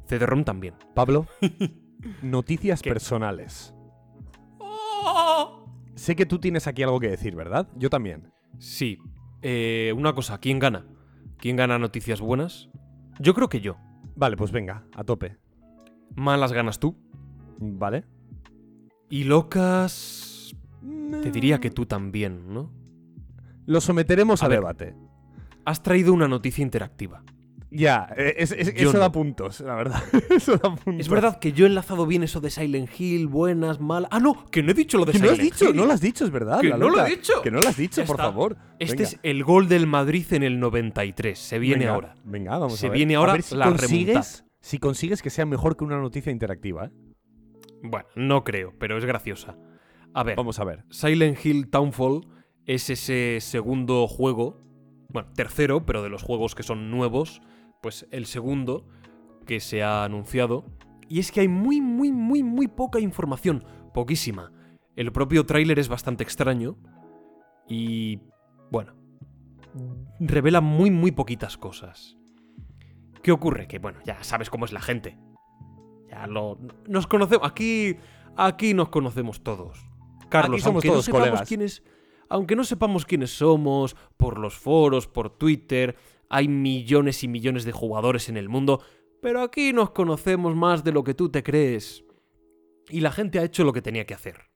[SPEAKER 1] CD-ROM también.
[SPEAKER 2] Pablo, [laughs] noticias
[SPEAKER 1] ¿Qué?
[SPEAKER 2] personales. Sé que tú tienes aquí algo que decir, ¿verdad? Yo también.
[SPEAKER 1] Sí. Eh, una cosa, ¿quién gana? ¿Quién gana noticias buenas? Yo creo que yo.
[SPEAKER 2] Vale, pues venga, a tope.
[SPEAKER 1] Malas ganas tú.
[SPEAKER 2] ¿Vale?
[SPEAKER 1] Y locas... Te diría que tú también, ¿no?
[SPEAKER 2] Lo someteremos
[SPEAKER 1] A
[SPEAKER 2] a,
[SPEAKER 1] ver.
[SPEAKER 2] debate.
[SPEAKER 1] Has traído una noticia interactiva.
[SPEAKER 2] Ya, eh, es- eso
[SPEAKER 1] no.
[SPEAKER 2] da puntos, la verdad. [laughs] eso da puntos.
[SPEAKER 1] Es verdad que yo he enlazado bien eso de Silent Hill, buenas, malas... Ah, no, que no he dicho lo de
[SPEAKER 2] Que no has
[SPEAKER 1] Silent
[SPEAKER 2] dicho,
[SPEAKER 1] Hill.
[SPEAKER 2] no lo has dicho, es verdad.
[SPEAKER 1] Que
[SPEAKER 2] la
[SPEAKER 1] no lo he dicho.
[SPEAKER 2] Que no lo has dicho, por favor.
[SPEAKER 1] Este
[SPEAKER 2] Venga,
[SPEAKER 1] es el gol del Madrid en el 93. Se viene
[SPEAKER 2] venga,
[SPEAKER 1] ahora.
[SPEAKER 2] Venga, vamos
[SPEAKER 1] Se
[SPEAKER 2] a ver.
[SPEAKER 1] viene
[SPEAKER 2] A
[SPEAKER 1] ahora
[SPEAKER 2] ver si
[SPEAKER 1] la
[SPEAKER 2] consigues,
[SPEAKER 1] remontada.
[SPEAKER 2] si consigues que sea mejor que una noticia interactiva, ¿eh?
[SPEAKER 1] Bueno, no creo, pero es graciosa. A ver,
[SPEAKER 2] Vamos a ver.
[SPEAKER 1] Silent Hill Townfall es ese segundo juego, bueno, tercero, pero de los juegos que son nuevos, pues el segundo que se ha anunciado. Y es que hay muy, muy, muy, muy poca información, poquísima. El propio tráiler es bastante extraño y, bueno, revela muy, muy poquitas cosas. ¿Qué ocurre? Que, bueno, ya sabes cómo es la gente. Ya lo... Nos conocemos... Aquí... Aquí nos conocemos todos. Carlos,
[SPEAKER 2] Aquí somos
[SPEAKER 1] aunque
[SPEAKER 2] todos
[SPEAKER 1] no sepamos
[SPEAKER 2] colegas.
[SPEAKER 1] Aunque no sepamos quiénes somos, por los foros, por Twitter, hay millones y millones de jugadores en el mundo, pero aquí nos conocemos más de lo que tú te crees. Y la gente ha hecho lo que tenía que hacer.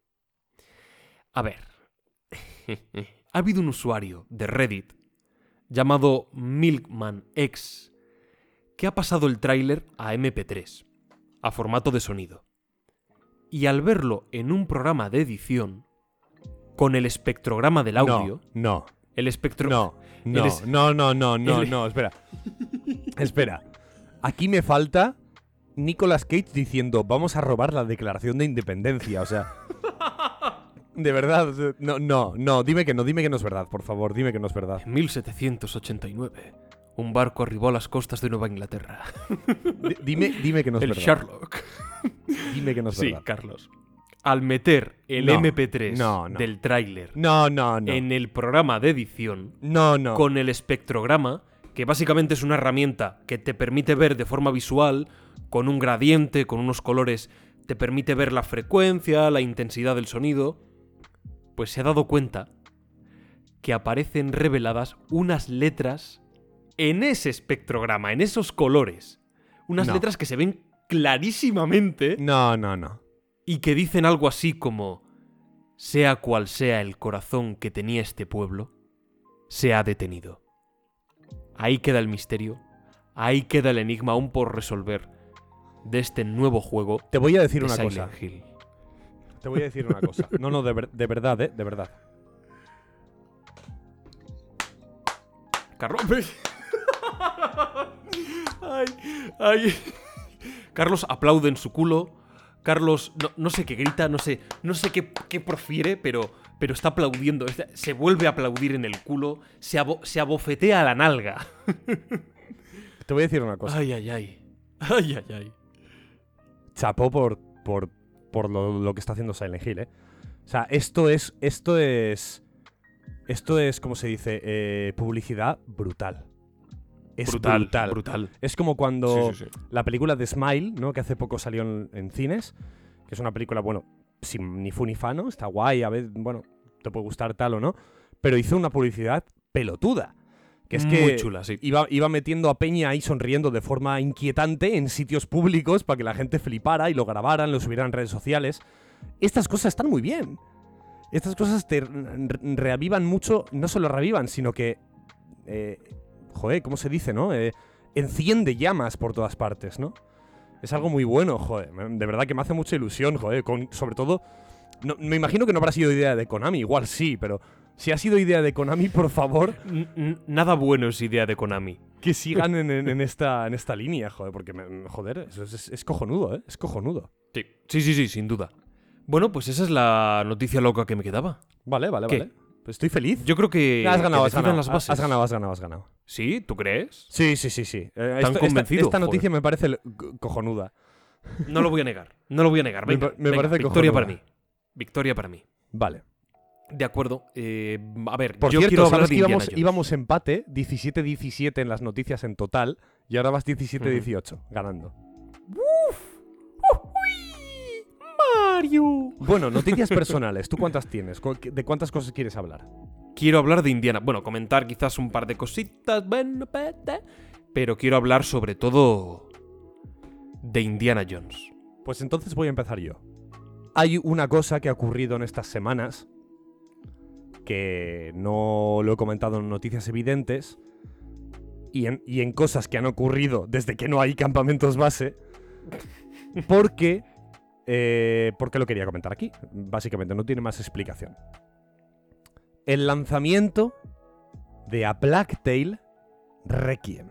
[SPEAKER 1] A ver. [laughs] ha habido un usuario de Reddit llamado MilkmanX que ha pasado el tráiler a MP3, a formato de sonido. Y al verlo en un programa de edición, con el espectrograma del audio,
[SPEAKER 2] No,
[SPEAKER 1] el espectro...
[SPEAKER 2] no, no,
[SPEAKER 1] El es-
[SPEAKER 2] no, no, no, [laughs] no,
[SPEAKER 1] el-
[SPEAKER 2] no, espera. espera. Aquí me falta Nicolas Cage diciendo, vamos a robar la declaración de independencia, o sea... De verdad, no, no, no, dime que no, dime que no es verdad, por favor, dime que no es verdad.
[SPEAKER 1] En 1789, un barco arribó a las costas de Nueva Inglaterra.
[SPEAKER 2] Di- Dime, dime que no es
[SPEAKER 1] el
[SPEAKER 2] verdad.
[SPEAKER 1] Sherlock.
[SPEAKER 2] Dime que no es
[SPEAKER 1] Sí,
[SPEAKER 2] verdad.
[SPEAKER 1] Carlos. Al meter el
[SPEAKER 2] No,
[SPEAKER 1] MP3
[SPEAKER 2] no, no.
[SPEAKER 1] del tráiler en el programa de edición,
[SPEAKER 2] No, no.
[SPEAKER 1] con el espectrograma, que básicamente es una herramienta que te permite ver de forma visual, con un gradiente, con unos colores, te permite ver la frecuencia, la intensidad del sonido, pues se ha dado cuenta que aparecen reveladas unas letras en ese espectrograma, en esos colores. Unas letras que se ven clarísimamente
[SPEAKER 2] No, no, no.
[SPEAKER 1] Y que dicen algo así como, sea cual sea el corazón que tenía este pueblo, se ha detenido. Ahí queda el misterio, ahí queda el enigma aún por resolver de este nuevo juego
[SPEAKER 2] Te voy a decir
[SPEAKER 1] de
[SPEAKER 2] una
[SPEAKER 1] Silent
[SPEAKER 2] cosa.
[SPEAKER 1] Hill.
[SPEAKER 2] Te voy a decir una cosa. No, no, de, ver- de verdad, ¿eh? De verdad.
[SPEAKER 1] Carlos. [laughs] ay, ay. Carlos aplaude en su culo. Carlos, no, no sé qué grita, no sé, no sé qué, qué profiere, pero, pero está aplaudiendo. Se vuelve a aplaudir en el culo, se, abo- se abofetea a la nalga. [laughs]
[SPEAKER 2] Te voy a decir una cosa.
[SPEAKER 1] Ay, ay, ay. Ay, ay, ay.
[SPEAKER 2] Chapó por, por, por lo, lo que está haciendo Silent Hill, ¿eh? O sea, esto es. Esto es. Esto es, como se dice, eh, publicidad brutal. Es brutal.
[SPEAKER 1] brutal, brutal.
[SPEAKER 2] Es como cuando
[SPEAKER 1] Sí, sí, sí.
[SPEAKER 2] la película de Smile, ¿no? Que hace poco salió en, en cines. Que es una película, bueno, sin ni fu ni fa, ¿no? Está guay, a ver, bueno, te puede gustar tal o no. Pero hizo una publicidad pelotuda. Que es que
[SPEAKER 1] Muy chula, sí.
[SPEAKER 2] iba, iba metiendo a Peña ahí sonriendo de forma inquietante en sitios públicos para que la gente flipara y lo grabaran, lo subieran en redes sociales. Estas cosas están muy bien. Estas cosas te re- reavivan mucho, no solo reavivan, sino que, eh, joder, ¿cómo se dice, no? Eh, enciende llamas por todas partes, ¿no? Es algo muy bueno, joder. De verdad que me hace mucha ilusión, joder. Con, sobre todo, no- me imagino que no habrá sido idea de Konami, igual sí, pero si ha sido idea de Konami, por favor,
[SPEAKER 1] N- Nada bueno es idea de Konami.
[SPEAKER 2] que sigan en, en- en esta, en esta línea, joder, porque, me- joder, eso es, es- es cojonudo, ¿eh? Es cojonudo.
[SPEAKER 1] Sí. sí, sí, sí, sin duda. Bueno, pues esa es la noticia loca que me quedaba.
[SPEAKER 2] Vale, vale,
[SPEAKER 1] ¿Qué?
[SPEAKER 2] vale. Pues estoy feliz.
[SPEAKER 1] Yo creo que,
[SPEAKER 2] has ganado,
[SPEAKER 1] que
[SPEAKER 2] has ganado,
[SPEAKER 1] las bases.
[SPEAKER 2] has ganado, has ganado, has ganado.
[SPEAKER 1] ¿Sí? ¿Tú crees?
[SPEAKER 2] Sí, sí, sí, sí. Eh,
[SPEAKER 1] Tan
[SPEAKER 2] esto- esta-
[SPEAKER 1] convencido,
[SPEAKER 2] Esta, noticia me parece cojonuda.
[SPEAKER 1] No lo voy a negar. No lo voy a negar.
[SPEAKER 2] Me
[SPEAKER 1] Venga,
[SPEAKER 2] me
[SPEAKER 1] venga,
[SPEAKER 2] parece
[SPEAKER 1] victoria
[SPEAKER 2] cojonuda.
[SPEAKER 1] para mí. Victoria para mí.
[SPEAKER 2] Vale.
[SPEAKER 1] De acuerdo. eh, a ver,
[SPEAKER 2] Por
[SPEAKER 1] yo
[SPEAKER 2] cierto,
[SPEAKER 1] quiero hablar
[SPEAKER 2] sabes
[SPEAKER 1] de
[SPEAKER 2] que íbamos, empate, 17-17 en las noticias en total, y ahora vas 17-18, ganando.
[SPEAKER 3] Mario.
[SPEAKER 2] Bueno, noticias personales. ¿Tú cuántas tienes? ¿Cu- ¿De cuántas cosas quieres hablar?
[SPEAKER 1] Quiero hablar de Indiana. Bueno, comentar quizás un par de cositas. Bueno, pero quiero hablar sobre todo de Indiana Jones.
[SPEAKER 2] Pues entonces voy a empezar yo. Hay una cosa que ha ocurrido en estas semanas que no lo he comentado en noticias evidentes y en, y en cosas que han ocurrido desde que no hay campamentos base porque eh, porque lo quería comentar aquí básicamente no tiene más explicación el lanzamiento de A Tale Requiem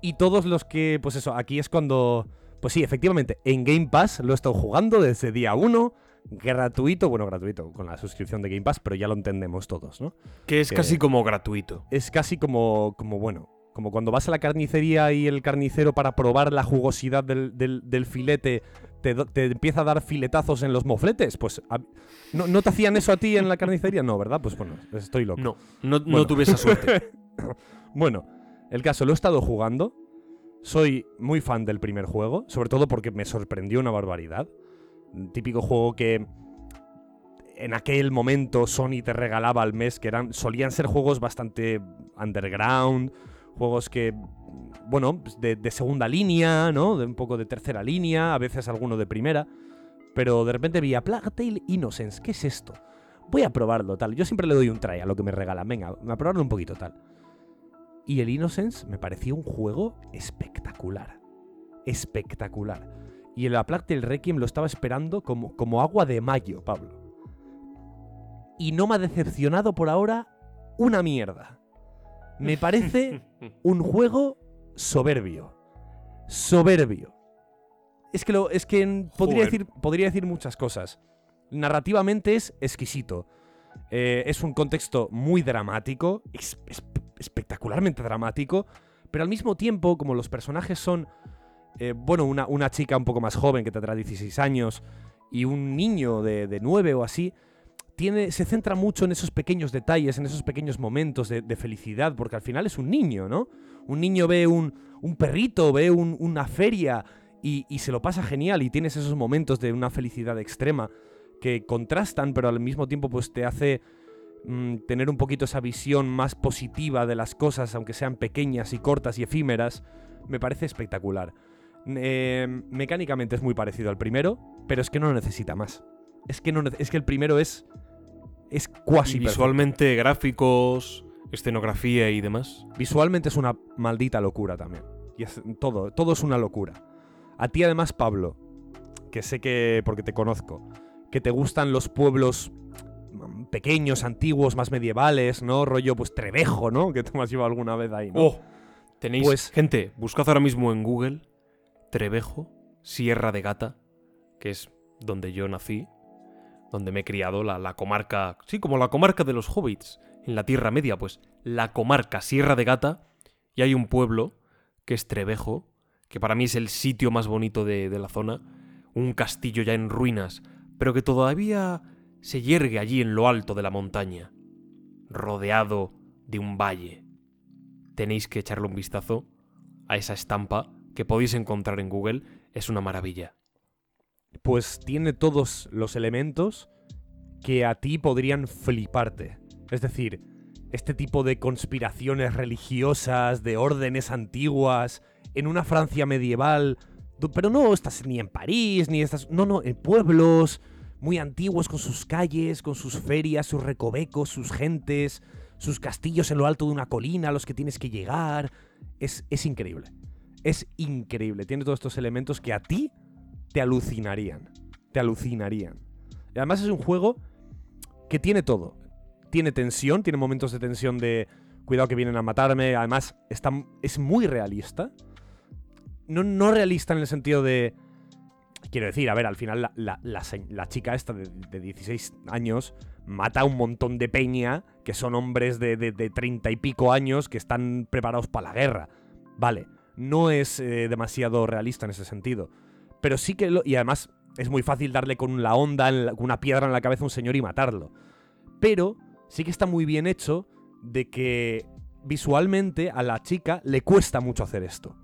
[SPEAKER 2] y todos los que pues eso aquí es cuando pues sí, efectivamente, en Game Pass lo he estado jugando desde día 1, gratuito, bueno, gratuito, con la suscripción de Game Pass, pero ya lo entendemos todos, ¿no?
[SPEAKER 1] Que es
[SPEAKER 2] Que-
[SPEAKER 1] casi como gratuito.
[SPEAKER 2] Es casi como, como bueno, como cuando vas a la carnicería y el carnicero para probar la jugosidad del, del- del filete te, empieza a dar filetazos en los mofletes. Pues, a- ¿no, ¿no te hacían eso a ti en la carnicería? No, ¿verdad? Pues bueno, estoy loco.
[SPEAKER 1] No, no, no
[SPEAKER 2] Bueno.
[SPEAKER 1] tuve esa suerte. [laughs]
[SPEAKER 2] Bueno, el caso, lo he estado jugando. Soy muy fan del primer juego, sobre todo porque me sorprendió una barbaridad. Típico juego que en aquel momento Sony te regalaba al mes, que eran solían ser juegos bastante underground, juegos que, bueno, pues de, segunda línea, ¿no? De un poco de tercera línea, a veces alguno de primera. Pero de repente vi a Plague Innocence, ¿qué es esto? Voy a probarlo, tal. Yo siempre le doy un try a lo que me regalan. Venga, a probarlo un poquito, tal. Y el Innocence me pareció un juego espectacular. Espectacular. Y el Plague Requiem lo estaba esperando como, como agua de mayo, Pablo. Y no me ha decepcionado por ahora una mierda. Me parece un juego soberbio. Soberbio. Es que, lo, es que podría, decir, podría decir muchas cosas. Narrativamente es exquisito. Eh, es un contexto muy dramático, es- es- espectacularmente dramático, pero al mismo tiempo, como los personajes son, eh, bueno, una, una chica un poco más joven que tendrá 16 años y un niño de, de 9 o así, se centra mucho en esos pequeños detalles, en esos pequeños momentos de, felicidad, porque al final es un niño, ¿no? Un niño ve un, perrito, ve un- una feria y, se lo pasa genial y tienes esos momentos de una felicidad extrema que contrastan, pero al mismo tiempo pues te hace mm, tener un poquito esa visión más positiva de las cosas, aunque sean pequeñas y cortas y efímeras, me parece espectacular. Eh, mecánicamente es muy parecido al primero, pero es que no necesita más. Es que, no, es que el primero es. Es cuasi perfecto.
[SPEAKER 1] visualmente, gráficos, escenografía y demás.
[SPEAKER 2] Visualmente es una maldita locura también. Y es todo, todo es una locura. A ti además, Pablo, que sé que, porque te conozco, que te gustan los pueblos mm, pequeños, antiguos, más medievales, ¿no? Rollo, pues Trevejo, ¿no? Que tú me has llevado alguna vez ahí, ¿no?
[SPEAKER 1] Oh, tenéis.
[SPEAKER 2] Pues-
[SPEAKER 1] Gente, buscad ahora mismo en Google Trevejo, Sierra de Gata, que es donde yo nací, donde me he criado, la, la comarca. Sí, como la comarca de los hobbits, en la Tierra Media, pues la comarca Sierra de Gata, y hay un pueblo que es Trevejo, que para mí es el sitio más bonito de, de la zona, un castillo ya en ruinas, pero que todavía se yergue allí en lo alto de la montaña, rodeado de un valle. Tenéis que echarle un vistazo a esa estampa que podéis encontrar en Google, es una maravilla.
[SPEAKER 2] Pues tiene todos los elementos que a ti podrían fliparte. Es decir, este tipo de conspiraciones religiosas, de órdenes antiguas, en una Francia medieval, pero no estás ni en París, ni estás... No, no, en pueblos muy antiguos con sus calles, con sus ferias, sus recovecos, sus gentes, sus castillos en lo alto de una colina a los que tienes que llegar. Es, es increíble. Es increíble. Tiene todos estos elementos que a ti te alucinarían. Te alucinarían. Y además es un juego que tiene todo. Tiene tensión, tiene momentos de tensión de cuidado que vienen a matarme. Además, está, es muy realista. No, no realista en el sentido de. Quiero decir, a ver, al final la, la- la chica esta de, de 16 años mata a un montón de peña que son hombres de, de, de 30 y pico años que están preparados para la guerra. Vale, no es eh, demasiado realista en ese sentido. Pero sí que... Lo, y además es muy fácil darle con la onda, con una piedra en la cabeza a un señor y matarlo. Pero sí que está muy bien hecho de que visualmente a la chica le cuesta mucho hacer esto.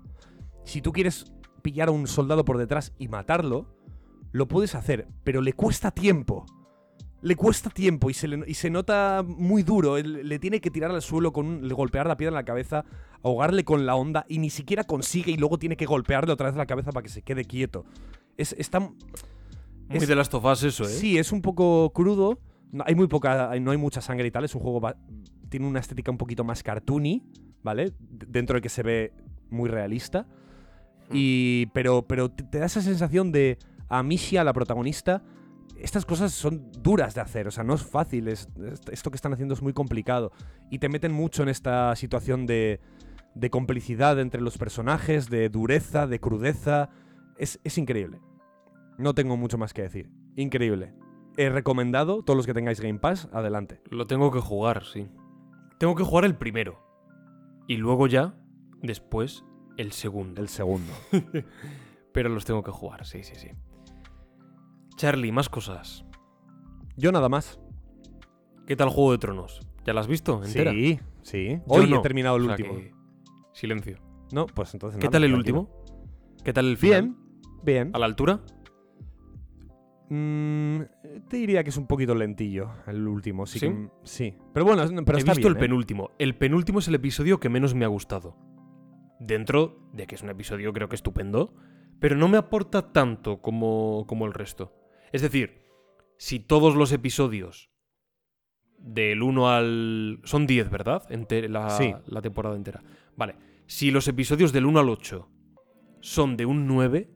[SPEAKER 2] Si tú quieres pillar a un soldado por detrás y matarlo, lo puedes hacer, pero le cuesta tiempo. Le cuesta tiempo y se, le- y se nota muy duro. Él- le tiene que tirar al suelo, con un- le golpear la piedra en la cabeza, ahogarle con la onda y ni siquiera consigue y luego tiene que golpearle otra vez la cabeza para que se quede quieto. Es, está,
[SPEAKER 1] Muy
[SPEAKER 2] es-
[SPEAKER 1] de las tofas eso, ¿eh?
[SPEAKER 2] Sí, es un poco crudo. No hay muy poca, no hay mucha sangre y tal. Es un juego tiene una estética un poquito más cartoony, ¿vale? Dentro de que se ve muy realista. Y pero pero te, te da esa sensación de a Misha, la protagonista, estas cosas son duras de hacer, o sea, no es fácil, es, es- esto que están haciendo es muy complicado y te meten mucho en esta situación de, de complicidad entre los personajes, de dureza, de crudeza, es, es increíble. No tengo mucho más que decir. Increíble. He recomendado, todos los que tengáis Game Pass, adelante.
[SPEAKER 1] Lo tengo que jugar, sí. Tengo que jugar el primero. Y luego ya, después, el segundo.
[SPEAKER 2] El segundo. [laughs]
[SPEAKER 1] Pero los tengo que jugar, sí, sí, sí. Charlie, más cosas.
[SPEAKER 2] Yo nada más.
[SPEAKER 1] ¿Qué tal Juego de Tronos? ¿Ya la has visto entera?
[SPEAKER 2] Sí, sí.
[SPEAKER 1] Yo
[SPEAKER 2] Hoy
[SPEAKER 1] no,
[SPEAKER 2] he terminado el
[SPEAKER 1] o sea
[SPEAKER 2] último.
[SPEAKER 1] que- Silencio.
[SPEAKER 2] No, pues entonces
[SPEAKER 1] ¿Qué
[SPEAKER 2] nada,
[SPEAKER 1] tal el
[SPEAKER 2] tranquilo.
[SPEAKER 1] último? ¿Qué tal el final?
[SPEAKER 2] Bien, bien.
[SPEAKER 1] ¿A la altura?
[SPEAKER 2] Mm, te diría que es un poquito lentillo el último. Sí,
[SPEAKER 1] ¿Sí?
[SPEAKER 2] que- sí. Pero bueno, pero
[SPEAKER 1] He
[SPEAKER 2] está
[SPEAKER 1] visto
[SPEAKER 2] bien,
[SPEAKER 1] el
[SPEAKER 2] ¿eh?
[SPEAKER 1] penúltimo. El penúltimo es el episodio que menos me ha gustado. Dentro de que es un episodio creo que estupendo, pero no me aporta tanto como, como el resto. Es decir, si todos los episodios del 1 al... Son 10, ¿verdad? Ente- la,
[SPEAKER 2] Sí.
[SPEAKER 1] la temporada entera. Vale. Si los episodios del 1 al 8 son de un 9,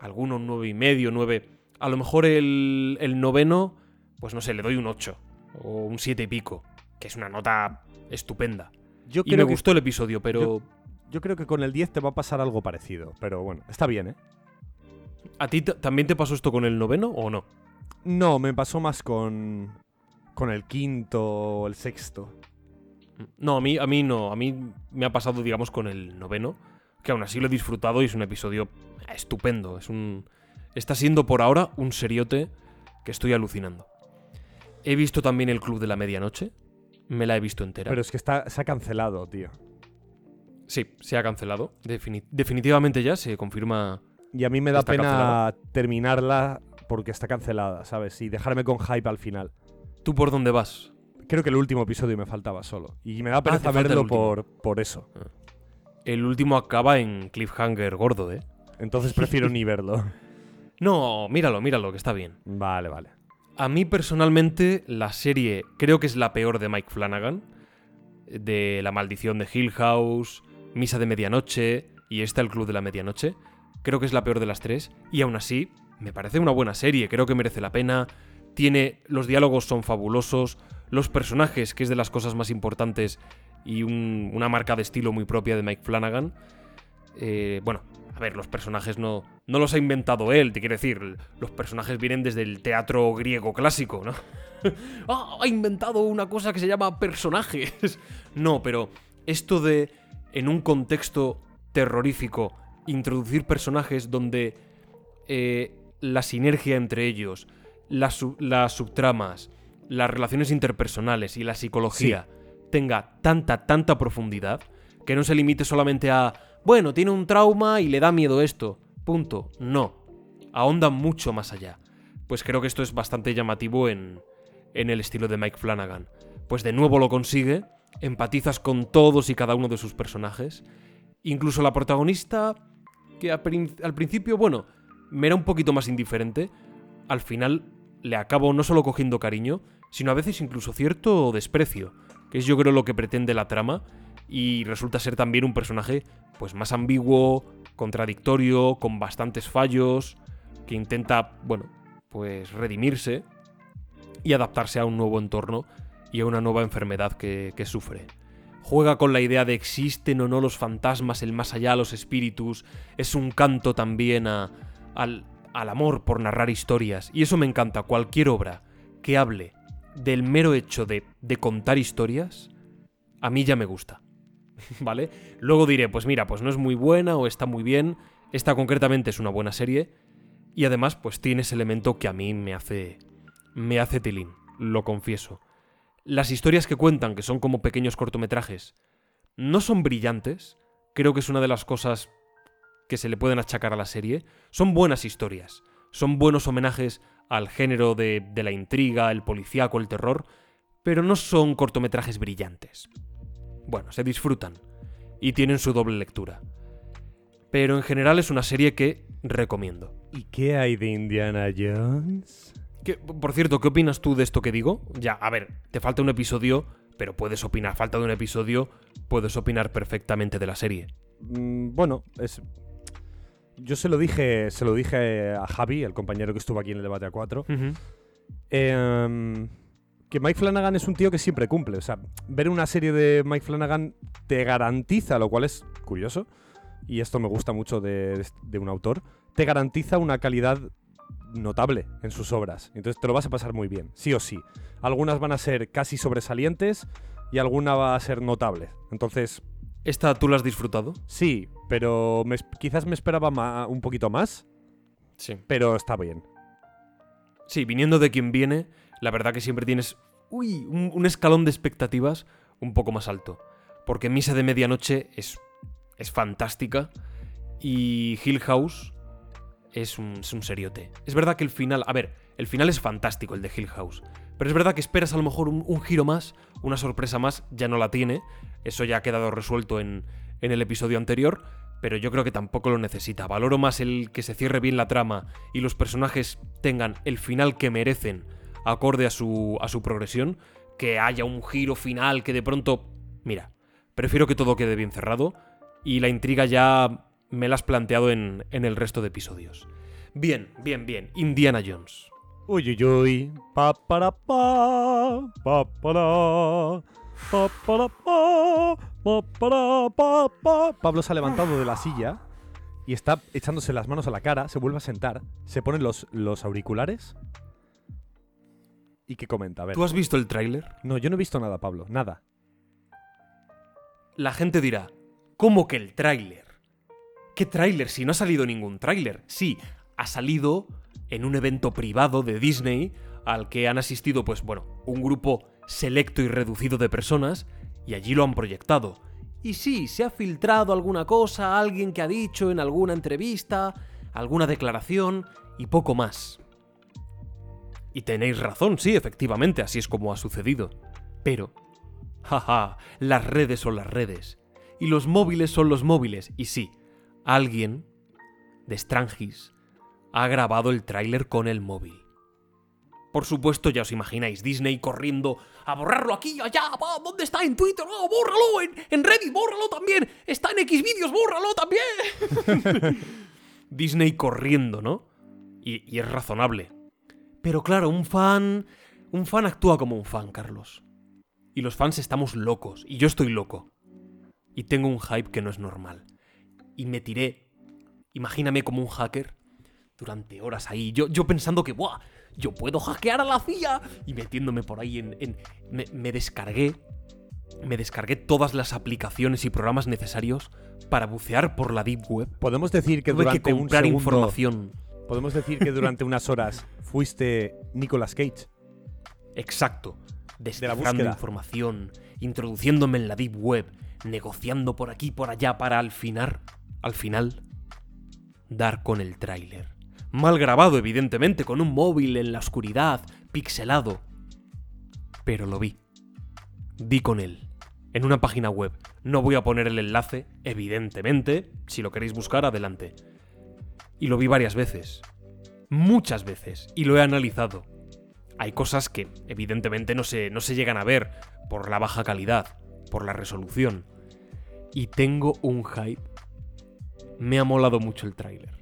[SPEAKER 1] alguno un 9 y medio, 9... A lo mejor el, el noveno, pues no sé, le doy un 8 o un 7 y pico, que es una nota estupenda.
[SPEAKER 2] Yo
[SPEAKER 1] Y me
[SPEAKER 2] creo, que,
[SPEAKER 1] gustó el episodio, pero
[SPEAKER 2] yo creo que con el 10 te va a pasar algo parecido. Pero bueno, está bien, ¿eh?
[SPEAKER 1] ¿A ti también te pasó esto con el noveno o no?
[SPEAKER 2] No, me pasó más con. con el quinto o el sexto.
[SPEAKER 1] No, a mí, a mí no. A mí me ha pasado, digamos, con el noveno, que aún así lo he disfrutado y es un episodio estupendo. Es un. Está siendo por ahora un seriote que estoy alucinando. He visto también el Club de la Medianoche. Me la he visto entera.
[SPEAKER 2] Pero es que está, se ha cancelado, tío.
[SPEAKER 1] Sí, se ha cancelado. Defini- definitivamente ya se confirma.
[SPEAKER 2] Y a mí me da pena
[SPEAKER 1] cancelada.
[SPEAKER 2] terminarla porque está cancelada, ¿sabes? Y dejarme con hype al final.
[SPEAKER 1] ¿Tú por dónde vas?
[SPEAKER 2] Creo que el último episodio me faltaba solo. Y me da pereza
[SPEAKER 1] falta el
[SPEAKER 2] verlo por, por eso.
[SPEAKER 1] El último acaba en cliffhanger gordo, ¿eh?
[SPEAKER 2] Entonces prefiero [laughs] ni verlo.
[SPEAKER 1] No, míralo, míralo, que está bien.
[SPEAKER 2] Vale, vale.
[SPEAKER 1] A mí personalmente la serie creo que es la peor de Mike Flanagan. De La maldición de Hill House, Misa de Medianoche y esta El Club de la Medianoche. Creo que es la peor de las tres. Y aún así, me parece una buena serie, creo que merece la pena. Tiene. Los diálogos son fabulosos. Los personajes, que es de las cosas más importantes. Y un- una marca de estilo muy propia de Mike Flanagan. Eh, bueno, a ver, los personajes no, no los ha inventado él, te quiero decir. Los personajes vienen desde el teatro griego clásico, ¿no? [laughs] ¡Ah! Ha inventado una cosa que se llama personajes. [laughs] No, pero esto de, en un contexto terrorífico, introducir personajes donde eh, la sinergia entre ellos, las, sub- las subtramas, las relaciones interpersonales y la psicología tenga tanta, tanta profundidad que no se limite solamente a, bueno, tiene un trauma y le da miedo esto. Punto. No. Ahonda mucho más allá. Pues creo que esto es bastante llamativo en, en el estilo de Mike Flanagan. Pues de nuevo lo consigue, empatizas con todos y cada uno de sus personajes. Incluso la protagonista, que al principio, bueno, me era un poquito más indiferente, al final le acabo no solo cogiendo cariño, sino a veces incluso cierto desprecio, que es yo creo lo que pretende la trama, y resulta ser también un personaje pues más ambiguo, contradictorio, con bastantes fallos, que intenta, bueno, pues redimirse y adaptarse a un nuevo entorno y a una nueva enfermedad que, que sufre. Juega con la idea de existen o no los fantasmas, el más allá, los espíritus. Es un canto también a- al, amor por narrar historias. Y eso me encanta. Cualquier obra que hable del mero hecho de, de contar historias, a mí ya me gusta. [laughs] ¿Vale? Luego diré, pues mira, pues no es muy buena o está muy bien. Esta concretamente es una buena serie. Y además, pues tiene ese elemento que a mí me hace. me hace tilín, lo confieso. Las historias que cuentan, que son como pequeños cortometrajes, no son brillantes. Creo que es una de las cosas que se le pueden achacar a la serie. Son buenas historias. Son buenos homenajes al género de, de la intriga, el policíaco, el terror. Pero no son cortometrajes brillantes. Bueno, se disfrutan. Y tienen su doble lectura. Pero en general es una serie que recomiendo.
[SPEAKER 2] ¿Y qué hay de Indiana Jones?
[SPEAKER 1] Por cierto, ¿qué opinas tú de esto que digo? Ya, a ver, te falta un episodio, pero puedes opinar. Falta de un episodio, puedes opinar perfectamente de la serie.
[SPEAKER 2] Mm, bueno, es. Yo se lo dije. Se lo dije a Javi, el compañero que estuvo aquí en el debate a 4. Em, que Mike Flanagan es un tío que siempre cumple. O sea, ver una serie de Mike Flanagan te garantiza, lo cual es curioso, y esto me gusta mucho de, de un autor, te garantiza una calidad notable en sus obras. Entonces te lo vas a pasar muy bien, sí o sí. Algunas van a ser casi sobresalientes y alguna va a ser notable. Entonces,
[SPEAKER 1] ¿Esta tú la has disfrutado?
[SPEAKER 2] sí, pero me quizás me esperaba ma- un poquito más,
[SPEAKER 1] Sí.
[SPEAKER 2] pero está bien.
[SPEAKER 1] Sí, viniendo de quien viene, la verdad que siempre tienes uy, un, un escalón de expectativas un poco más alto. Porque Misa de Medianoche es, es fantástica y Hill House es un, es seriote. Es verdad que el final, a ver, el final es fantástico, el de Hill House. Pero es verdad que esperas a lo mejor un, un giro más, una sorpresa más, ya no la tiene. Eso ya ha quedado resuelto en, en el episodio anterior, pero yo creo que tampoco lo necesita. Valoro más el que se cierre bien la trama y los personajes tengan el final que merecen acorde a su, a su progresión, que haya un giro final que de pronto... Mira, prefiero que todo quede bien cerrado y la intriga ya me la has planteado en, en el resto de episodios. Bien, bien, bien. Indiana Jones.
[SPEAKER 2] Uy, uy, uy. Pa, para, pa, pa, para, pa, para, pa, pa, para, pa, pa. Pablo se ha levantado de la silla y está echándose las manos a la cara, se vuelve a sentar, se pone los, los auriculares y ¿qué comenta? A ver.
[SPEAKER 1] ¿Tú has visto el tráiler?
[SPEAKER 2] No, yo no he visto nada, Pablo, nada.
[SPEAKER 1] La gente dirá, ¿cómo que el tráiler? ¿Qué tráiler si no ha salido ningún tráiler? Sí, ha salido en un evento privado de Disney al que han asistido, pues bueno, un grupo selecto y reducido de personas y allí lo han proyectado. Y sí, se ha filtrado alguna cosa, alguien que ha dicho en alguna entrevista, alguna declaración y poco más. Y tenéis razón, sí, efectivamente, así es como ha sucedido. Pero, jaja, las redes son las redes. Y los móviles son los móviles. Y sí, alguien de Strangis ha grabado el tráiler con el móvil. Por supuesto, ya os imagináis, Disney corriendo a borrarlo aquí, allá, ¿dónde está? En Twitter, oh, bórralo, en, en Reddit, bórralo también, está en Xvideos, bórralo también. [laughs] Disney corriendo, ¿no? Y es razonable. Pero claro, un fan... Un fan actúa como un fan, Carlos. Y los fans estamos locos, y yo estoy loco. Y tengo un hype que no es normal. Y me tiré, imagíname como un hacker, durante horas ahí, yo, yo pensando que, ¡buah! Yo puedo hackear a la CIA. Y metiéndome por ahí en... en- me, me descargué... Me descargué todas las aplicaciones y programas necesarios para bucear por la Deep Web.
[SPEAKER 2] Podemos decir que
[SPEAKER 1] Tuve
[SPEAKER 2] durante
[SPEAKER 1] que
[SPEAKER 2] un
[SPEAKER 1] comprar
[SPEAKER 2] segundo,
[SPEAKER 1] información.
[SPEAKER 2] podemos decir que durante unas horas fuiste Nicolas Cage.
[SPEAKER 1] Exacto. Descifrando
[SPEAKER 2] búsqueda.
[SPEAKER 1] información, introduciéndome en la deep web, negociando por aquí y por allá para al final, al final, dar con el tráiler. Mal grabado, evidentemente, con un móvil en la oscuridad, pixelado. Pero lo vi. Di con él. En una página web. No voy a poner el enlace, evidentemente. Si lo queréis buscar, adelante. Y lo vi varias veces. Muchas veces. Y lo he analizado. Hay cosas que evidentemente no se, no se llegan a ver por la baja calidad, por la resolución. Y tengo un hype. Me ha molado mucho el tráiler.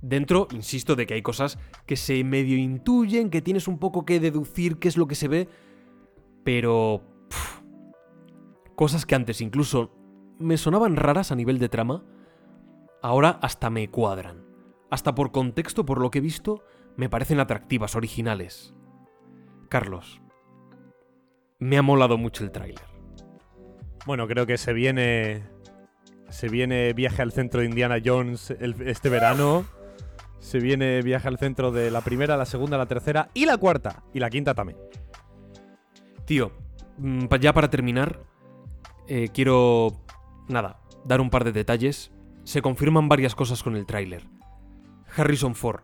[SPEAKER 1] Dentro, insisto, de que hay cosas que se medio intuyen, que tienes un poco que deducir qué es lo que se ve, pero... cosas que antes incluso me sonaban raras a nivel de trama, ahora hasta me cuadran. Hasta por contexto, por lo que he visto, me parecen atractivas, originales. Carlos, me ha molado mucho el tráiler.
[SPEAKER 2] Bueno, creo que se viene. Se viene viaje al centro de Indiana Jones este verano. Se viene viaje al centro de la primera, la segunda, la tercera y la cuarta. Y la quinta también.
[SPEAKER 1] Tío, mm, ya para terminar, eh, quiero, nada, dar un par de detalles. Se confirman varias cosas con el tráiler. Harrison Ford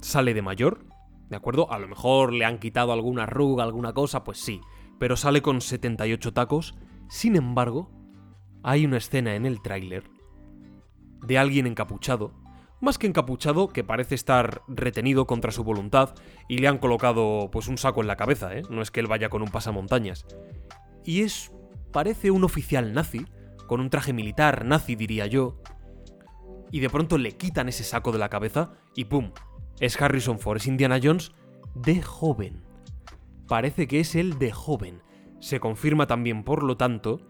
[SPEAKER 1] sale de mayor, ¿de acuerdo? A lo mejor le han quitado alguna arruga, alguna cosa, pues sí, pero sale con 78 tacos. Sin embargo, hay una escena en el tráiler de alguien encapuchado, más que encapuchado, que parece estar retenido contra su voluntad y le han colocado pues un saco en la cabeza, ¿eh? No es que él vaya con un pasamontañas. Y es parece un oficial nazi, con un traje militar nazi diría yo, y de pronto le quitan ese saco de la cabeza y ¡pum! Es Harrison Ford, es Indiana Jones de joven. Parece que es él de joven. Se confirma también, por lo tanto,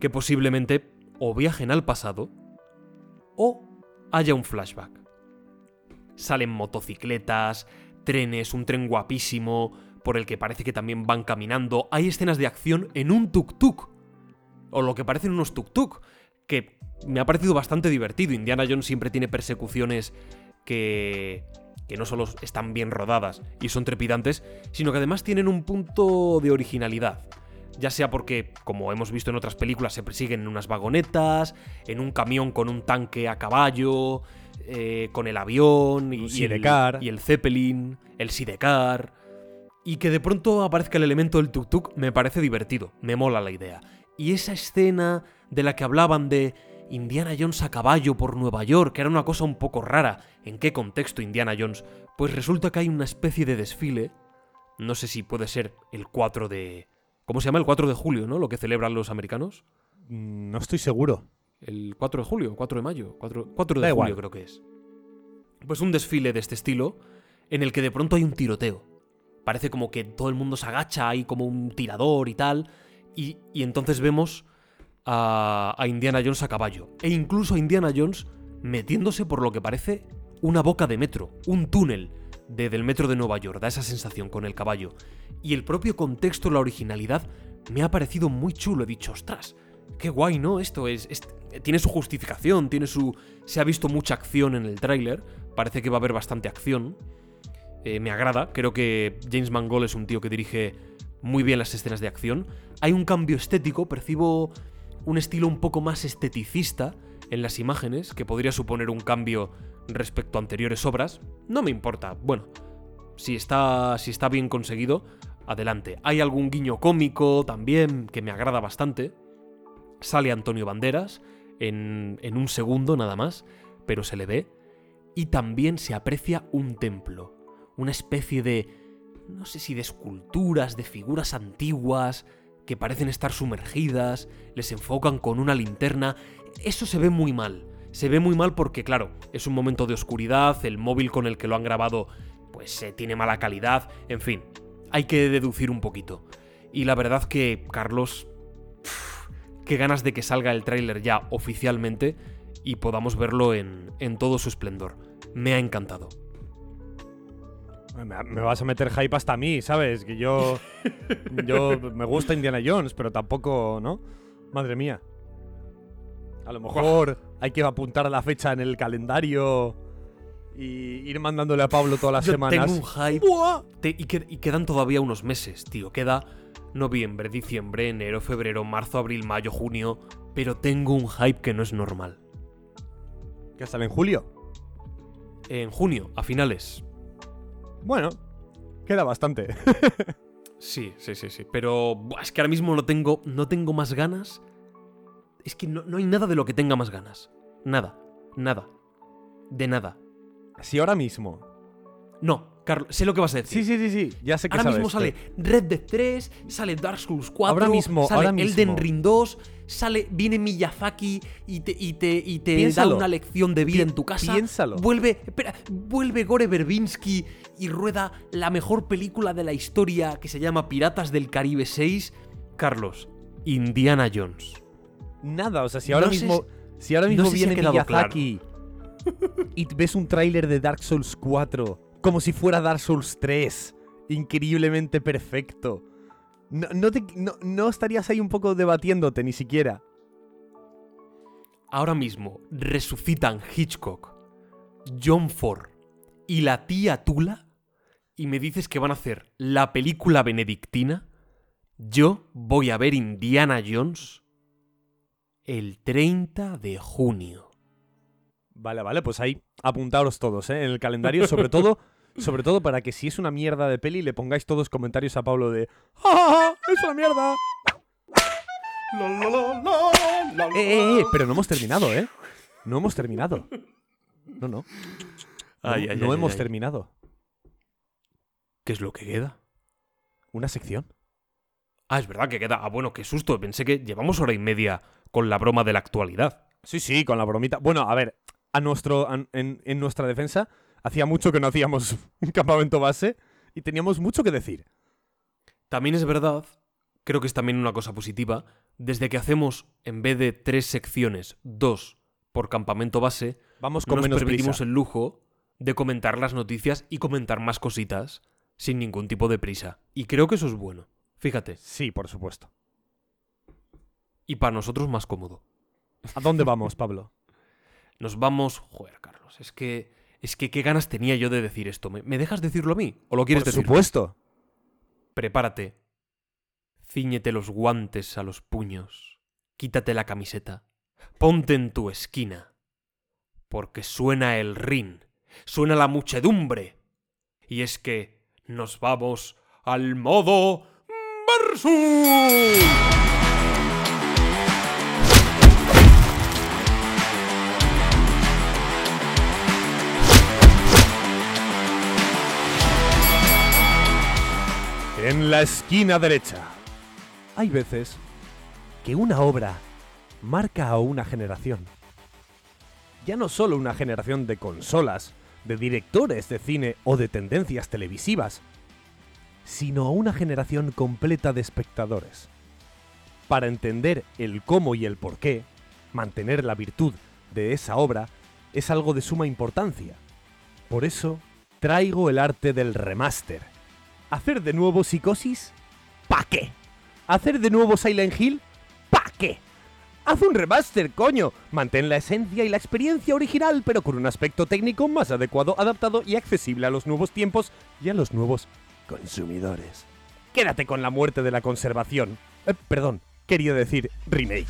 [SPEAKER 1] que posiblemente o viajen al pasado o haya un flashback. Salen motocicletas, trenes, un tren guapísimo, por el que parece que también van caminando. Hay escenas de acción en un tuk-tuk. O lo que parecen unos tuk-tuk. Que me ha parecido bastante divertido. Indiana Jones siempre tiene persecuciones que. que no solo están bien rodadas y son trepidantes, sino que además tienen un punto de originalidad. Ya sea porque, como hemos visto en otras películas, se persiguen en unas vagonetas, en un camión con un tanque a caballo, eh, con el avión y, el, y el Zeppelin, el Sidecar. Y que de pronto aparezca el elemento del tuk-tuk me parece divertido, me mola la idea. Y esa escena de la que hablaban de Indiana Jones a caballo por Nueva York, que era una cosa un poco rara. ¿En qué contexto Indiana Jones? Pues resulta que hay una especie de desfile. No sé si puede ser el 4 de... ¿Cómo se llama? El 4 de julio, ¿no? Lo que celebran los americanos.
[SPEAKER 2] Mm, No estoy seguro.
[SPEAKER 1] El 4 de julio, 4 de mayo, 4, 4
[SPEAKER 2] Da
[SPEAKER 1] de
[SPEAKER 2] igual.
[SPEAKER 1] julio creo que es. Pues un desfile de este estilo en el que de pronto hay un tiroteo. Parece como que todo el mundo se agacha, hay como un tirador y tal. Y, y entonces vemos a, a Indiana Jones a caballo. E incluso a Indiana Jones metiéndose por lo que parece una boca de metro, un túnel de, del metro de Nueva York. Da esa sensación con el caballo. Y el propio contexto, la originalidad, me ha parecido muy chulo. He dicho, ostras, qué guay, ¿no? Esto es, tiene su justificación, tiene su... Se ha visto mucha acción en el tráiler, parece que va a haber bastante acción. Eh, me agrada, creo que James Mangold es un tío que dirige muy bien las escenas de acción. Hay un cambio estético, percibo un estilo un poco más esteticista en las imágenes, que podría suponer un cambio respecto a anteriores obras. No me importa, bueno, si está, si está bien conseguido, adelante. Hay algún guiño cómico también que me agrada bastante. Sale Antonio Banderas en, en un segundo nada más, pero se le ve. Y también se aprecia un templo, una especie de, no sé si de esculturas, de figuras antiguas, que parecen estar sumergidas, les enfocan con una linterna. Eso se ve muy mal. Se ve muy mal porque, claro, es un momento de oscuridad, el móvil con el que lo han grabado pues eh, tiene mala calidad, en fin, hay que deducir un poquito. Y la verdad que, Carlos, qué ganas de que salga el tráiler ya oficialmente y podamos verlo en, en todo su esplendor. Me ha encantado.
[SPEAKER 2] Me, me vas a meter hype hasta a mí, ¿sabes? Que yo. yo [laughs] me gusta Indiana Jones, pero tampoco, ¿no? Madre mía. A lo mejor hay que apuntar la fecha en el calendario y ir mandándole a Pablo todas las
[SPEAKER 1] Yo
[SPEAKER 2] semanas.
[SPEAKER 1] tengo un hype. Te- y, que- y quedan todavía unos meses, tío. Queda noviembre, diciembre, enero, febrero, marzo, abril, mayo, junio. Pero tengo un hype que no es normal.
[SPEAKER 2] Que sale en julio.
[SPEAKER 1] En junio, a finales.
[SPEAKER 2] Bueno, queda bastante. [laughs]
[SPEAKER 1] Sí, sí, sí, sí. Pero es que ahora mismo no tengo, no tengo más ganas. Es que no, no hay nada de lo que tenga más ganas. Nada, nada. De nada.
[SPEAKER 2] si ahora mismo.
[SPEAKER 1] No, Carlos, sé lo que vas a decir.
[SPEAKER 2] Sí, sí, sí, sí. Ya sé que
[SPEAKER 1] Ahora
[SPEAKER 2] sabes,
[SPEAKER 1] mismo sale Red Dead 3, sale Dark Souls 4,
[SPEAKER 2] Ahora mismo,
[SPEAKER 1] sale
[SPEAKER 2] ahora
[SPEAKER 1] Elden. Ring 2, sale, viene Miyazaki y te, y te, y te da una lección de vida
[SPEAKER 2] Pi-
[SPEAKER 1] en tu casa.
[SPEAKER 2] piénsalo.
[SPEAKER 1] Vuelve, espera, vuelve Gore Verbinski y rueda la mejor película de la historia que se llama Piratas del Caribe 6. Carlos, Indiana Jones.
[SPEAKER 2] Nada, o sea, si ahora
[SPEAKER 1] No
[SPEAKER 2] mismo, si ahora
[SPEAKER 1] no
[SPEAKER 2] mismo
[SPEAKER 1] si ha
[SPEAKER 2] viene
[SPEAKER 1] quedado
[SPEAKER 2] Miyazaki y ves un tráiler de Dark Souls 4 como si fuera Dark Souls 3, increíblemente perfecto. No, no te- no- no estarías ahí un poco debatiéndote ni siquiera.
[SPEAKER 1] Ahora mismo resucitan Hitchcock, John Ford y la tía Tula y me dices que van a hacer la película benedictina, yo voy a ver Indiana Jones el 30 de junio.
[SPEAKER 2] Vale, vale, pues ahí apuntaros todos, ¿eh? En el calendario, sobre todo, [laughs] sobre todo para que si es una mierda de peli le pongáis todos comentarios a Pablo de ¡Ja, ja, ja! ¡Es una mierda! Eh, eh, eh, pero no hemos terminado, ¿eh? No hemos terminado. No, no. No,
[SPEAKER 1] Ay, ay,
[SPEAKER 2] no
[SPEAKER 1] ay,
[SPEAKER 2] hemos
[SPEAKER 1] ay.
[SPEAKER 2] terminado.
[SPEAKER 1] ¿Qué es lo que queda?
[SPEAKER 2] Una sección.
[SPEAKER 1] Ah, es verdad que queda. Ah, bueno, qué susto. Pensé que llevamos hora y media con la broma de la actualidad.
[SPEAKER 2] Sí, sí, con la bromita. Bueno, a ver, a nuestro, a- en, en nuestra defensa, hacía mucho que no hacíamos [laughs] un campamento base y teníamos mucho que decir.
[SPEAKER 1] También es verdad, creo que es también una cosa positiva, desde que hacemos, en vez de tres secciones, dos por campamento base,
[SPEAKER 2] Vamos con
[SPEAKER 1] nos
[SPEAKER 2] menos
[SPEAKER 1] permitimos
[SPEAKER 2] prisa.
[SPEAKER 1] el lujo de comentar las noticias y comentar más cositas sin ningún tipo de prisa. Y creo que eso es bueno. Fíjate.
[SPEAKER 2] Sí, por supuesto.
[SPEAKER 1] Y para nosotros más cómodo.
[SPEAKER 2] ¿A dónde vamos, Pablo? [laughs]
[SPEAKER 1] Nos vamos... Joder, Carlos, es que... Es que qué ganas tenía yo de decir esto. ¿Me, me dejas decirlo a mí? ¿O lo quieres
[SPEAKER 2] por
[SPEAKER 1] decir?
[SPEAKER 2] supuesto.
[SPEAKER 1] Prepárate. Cíñete los guantes a los puños. Quítate la camiseta. Ponte en tu esquina. Porque suena el ring. Suena la muchedumbre. Y es que nos vamos al modo versus.
[SPEAKER 2] En la esquina derecha. Hay veces que una obra marca a una generación. Ya no solo una generación de consolas, de directores de cine o de tendencias televisivas, sino a una generación completa de espectadores. Para entender el cómo y el por qué, mantener la virtud de esa obra es algo de suma importancia. Por eso, traigo el arte del remaster. ¿Hacer de nuevo Psicosis? ¿Pa qué? ¿Hacer de nuevo Silent Hill? ¿Pa qué? Haz un remaster, coño. Mantén la esencia y la experiencia original, pero con un aspecto técnico más adecuado, adaptado y accesible a los nuevos tiempos y a los nuevos consumidores. Quédate con la muerte de la conservación. Eh, perdón, quería decir remake.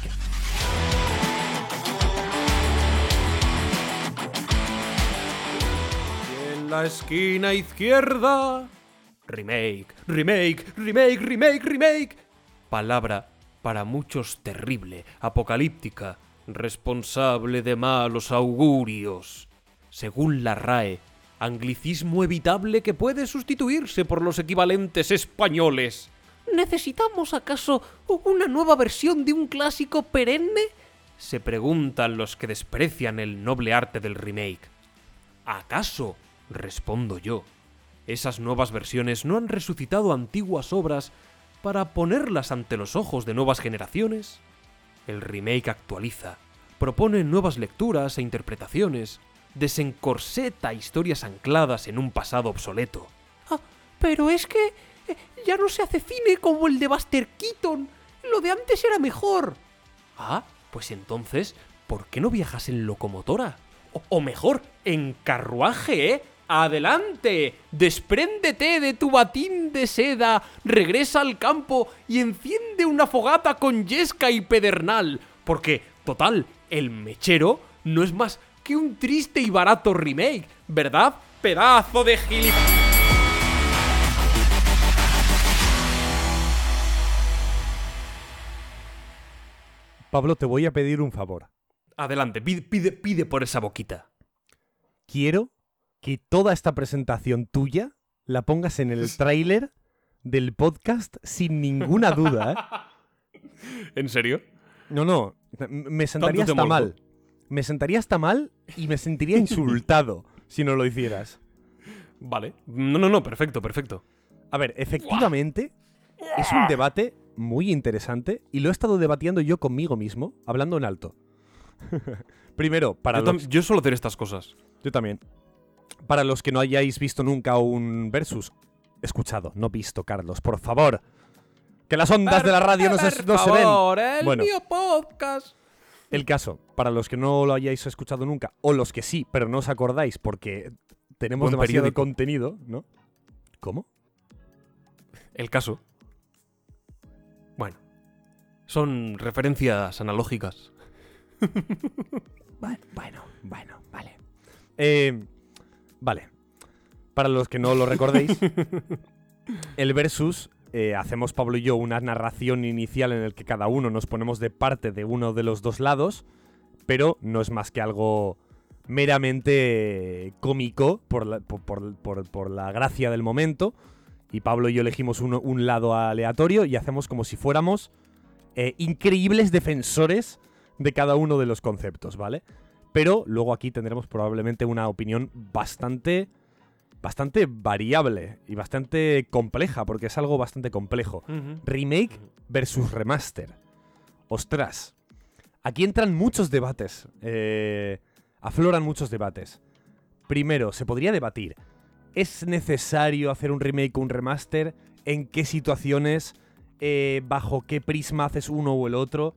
[SPEAKER 1] En la esquina izquierda. Remake, remake, remake, remake, remake. Palabra para muchos terrible, apocalíptica, responsable de malos augurios. Según la RAE, anglicismo evitable que puede sustituirse por los equivalentes españoles. ¿Necesitamos acaso una nueva versión de un clásico perenne? Se preguntan los que desprecian el noble arte del remake. ¿Acaso? Respondo yo. Esas nuevas versiones no han resucitado antiguas obras para ponerlas ante los ojos de nuevas generaciones. El remake actualiza, propone nuevas lecturas e interpretaciones, desencorseta historias ancladas en un pasado obsoleto. Ah, pero es que eh, ya no se hace cine como el de Buster Keaton. Lo de antes era mejor. Ah, pues entonces, ¿por qué no viajas en locomotora? O, o mejor, en carruaje, ¿eh? ¡Adelante! Despréndete de tu batín de seda, regresa al campo y enciende una fogata con yesca y pedernal. Porque, total, el mechero no es más que un triste y barato remake, ¿verdad? Pedazo de gilipollas.
[SPEAKER 2] Pablo, te voy a pedir un favor.
[SPEAKER 1] Adelante, pide, pide, pide por esa boquita.
[SPEAKER 2] Quiero que toda esta presentación tuya la pongas en el tráiler del podcast sin ninguna duda, ¿eh? [laughs]
[SPEAKER 1] ¿En serio?
[SPEAKER 2] No, no, me sentaría hasta mal. Me sentaría hasta mal y me sentiría insultado [laughs] si no lo hicieras.
[SPEAKER 1] Vale. No, no, no, perfecto, perfecto.
[SPEAKER 2] A ver, efectivamente, es un debate muy interesante y lo he estado debatiendo yo conmigo mismo, hablando en alto. [laughs] Primero, para
[SPEAKER 1] Yo,
[SPEAKER 2] los,
[SPEAKER 1] yo suelo hacer estas cosas.
[SPEAKER 2] yo también. Para los que no hayáis visto nunca un versus, escuchado, no visto, Carlos, por favor. Que las ondas de la radio no se, no se ven.
[SPEAKER 1] el
[SPEAKER 2] Bueno.
[SPEAKER 1] mío podcast.
[SPEAKER 2] El caso, para los que no lo hayáis escuchado nunca, o los que sí, pero no os acordáis porque tenemos
[SPEAKER 1] Buen
[SPEAKER 2] demasiado
[SPEAKER 1] periódico.
[SPEAKER 2] contenido, ¿no? ¿Cómo?
[SPEAKER 1] El caso. Bueno. Son referencias analógicas. [laughs]
[SPEAKER 2] Bueno, bueno, bueno, vale. Eh, vale. Para los que no lo recordéis, [laughs] el versus eh, hacemos Pablo y yo una narración inicial en el que cada uno nos ponemos de parte de uno de los dos lados, pero no es más que algo meramente cómico por la, por, por- por- por la gracia del momento. Y Pablo y yo elegimos uno- un lado aleatorio y hacemos como si fuéramos eh, increíbles defensores de cada uno de los conceptos, ¿vale? Pero luego aquí tendremos probablemente una opinión bastante bastante variable y bastante compleja, porque es algo bastante complejo. Remake versus remaster. Ostras. Aquí entran muchos debates. eh, afloran muchos debates. Primero, se podría debatir. ¿Es necesario hacer un remake o un remaster? ¿En qué situaciones? Eh, ¿Bajo qué prisma haces uno o el otro?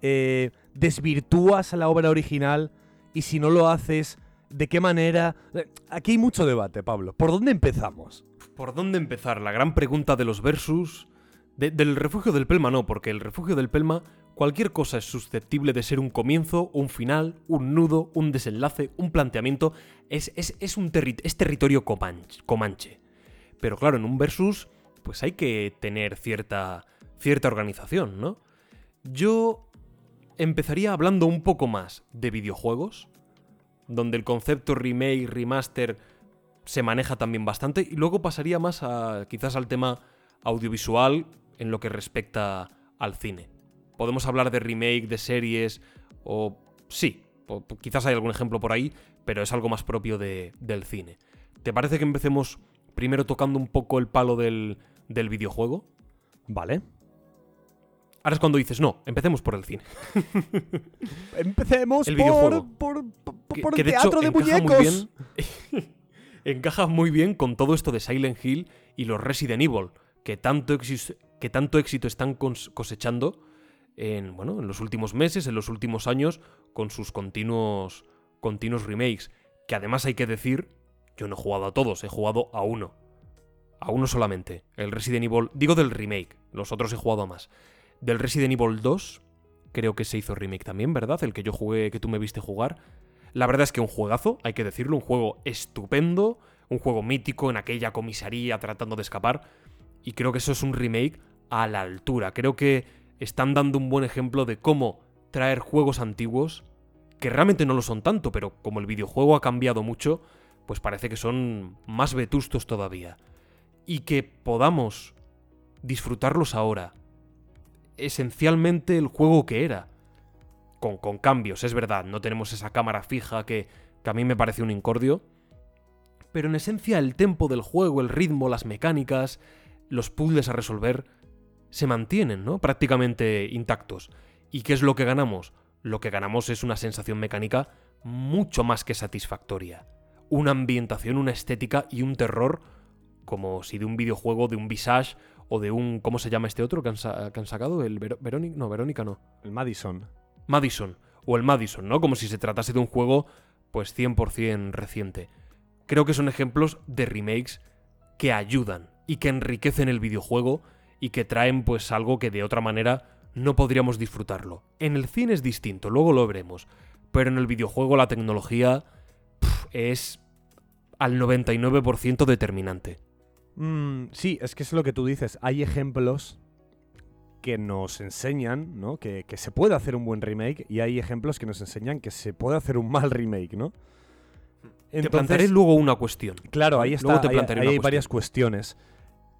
[SPEAKER 2] Eh, ¿Desvirtúas a la obra original? Y si no lo haces, ¿de qué manera? Aquí hay mucho debate, Pablo. ¿Por dónde empezamos?
[SPEAKER 1] ¿Por dónde empezar? La gran pregunta de los versus. De- del refugio del Pelma no, porque el refugio del Pelma, cualquier cosa es susceptible de ser un comienzo, un final, un nudo, un desenlace, un planteamiento. Es, es- es un es territorio comanche, comanche. Pero claro, en un versus, pues hay que tener cierta, cierta organización, ¿no? Yo empezaría hablando un poco más de videojuegos, donde el concepto remake, remaster se maneja también bastante, y luego pasaría más a quizás al tema audiovisual en lo que respecta al cine. Podemos hablar de remake, de series, o sí, o- quizás hay algún ejemplo por ahí, pero es algo más propio de- del cine. ¿Te parece que empecemos primero tocando un poco el palo del, del videojuego?
[SPEAKER 2] Vale.
[SPEAKER 1] Ahora es cuando dices, no, empecemos por el cine. [laughs]
[SPEAKER 2] Empecemos
[SPEAKER 1] El
[SPEAKER 2] por,
[SPEAKER 1] videojuego.
[SPEAKER 2] por, por-
[SPEAKER 1] Que-
[SPEAKER 2] por
[SPEAKER 1] que
[SPEAKER 2] el
[SPEAKER 1] de hecho
[SPEAKER 2] teatro de
[SPEAKER 1] encaja muy
[SPEAKER 2] muñecos.
[SPEAKER 1] bien- [laughs] encaja muy bien con todo esto de Silent Hill y los Resident Evil, que tanto, que tanto éxito están cosechando en, bueno, en los últimos meses, en los últimos años, con sus continuos, continuos remakes. Que además hay que decir, yo no he jugado a todos, he jugado a uno. A uno solamente. El Resident Evil, digo del remake, los otros he jugado a más. Del Resident Evil 2, creo que se hizo remake también, ¿verdad? El que yo jugué, que tú me viste jugar. La verdad es que un juegazo, hay que decirlo, un juego estupendo, un juego mítico en aquella comisaría tratando de escapar. Y creo que eso es un remake a la altura. Creo que están dando un buen ejemplo de cómo traer juegos antiguos, que realmente no lo son tanto, pero como el videojuego ha cambiado mucho, pues parece que son más vetustos todavía. Y que podamos disfrutarlos ahora. Esencialmente el juego que era con, cambios, es verdad, no tenemos esa cámara fija que, que a mí me parece un incordio, pero en esencia el tempo del juego, el ritmo, las mecánicas, los puzzles a resolver, se mantienen, ¿no? Prácticamente intactos. ¿Y qué es lo que ganamos? Lo que ganamos es una sensación mecánica mucho más que satisfactoria. Una ambientación, una estética y un terror como si de un videojuego, de un Visage o de un... ¿Cómo se llama este otro que han, sa- que han sacado? ¿El Verónica? No, Verónica no.
[SPEAKER 2] El Madison.
[SPEAKER 1] Madison, o el Madison, ¿no? Como si se tratase de un juego, pues 100% reciente. Creo que son ejemplos de remakes que ayudan y que enriquecen el videojuego y que traen pues algo que de otra manera no podríamos disfrutarlo. En el cine es distinto, luego lo veremos, pero en el videojuego la tecnología es al 99% determinante.
[SPEAKER 2] Mm, sí, es que es lo que tú dices. Hay ejemplos que nos enseñan, ¿no? Que, que se puede hacer un buen remake y hay ejemplos que nos enseñan que se puede hacer un mal remake, ¿no?
[SPEAKER 1] te plantearé luego una cuestión.
[SPEAKER 2] Claro, ahí está.
[SPEAKER 1] Luego te
[SPEAKER 2] ahí-
[SPEAKER 1] plantearé
[SPEAKER 2] ahí hay
[SPEAKER 1] cuestión.
[SPEAKER 2] varias cuestiones.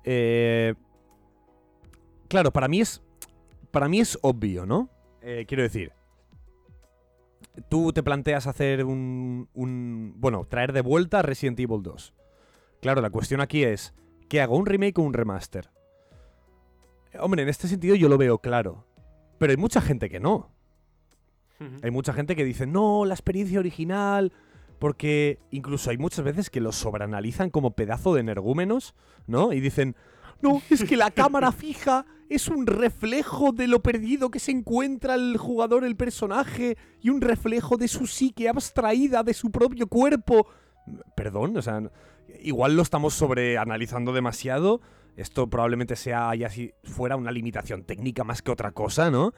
[SPEAKER 2] Eh, claro, para mí es. Para mí es obvio, ¿no? Eh, quiero decir. Tú te planteas hacer un, un- Bueno, traer de vuelta Resident Evil 2. Claro, la cuestión aquí es. ¿Qué hago? ¿Un remake o un remaster? Hombre, en este sentido yo lo veo claro. Pero hay mucha gente que no. Hay mucha gente que dice, no, la experiencia original. Porque incluso hay muchas veces que los sobreanalizan como pedazo de energúmenos, ¿no? Y dicen, no, es que la cámara [laughs] fija es un reflejo de lo perdido que se encuentra el jugador, el personaje, y un reflejo de su psique abstraída de su propio cuerpo. Perdón, o sea, igual lo estamos sobreanalizando demasiado. Esto probablemente sea ya si fuera una limitación técnica más que otra cosa, ¿no?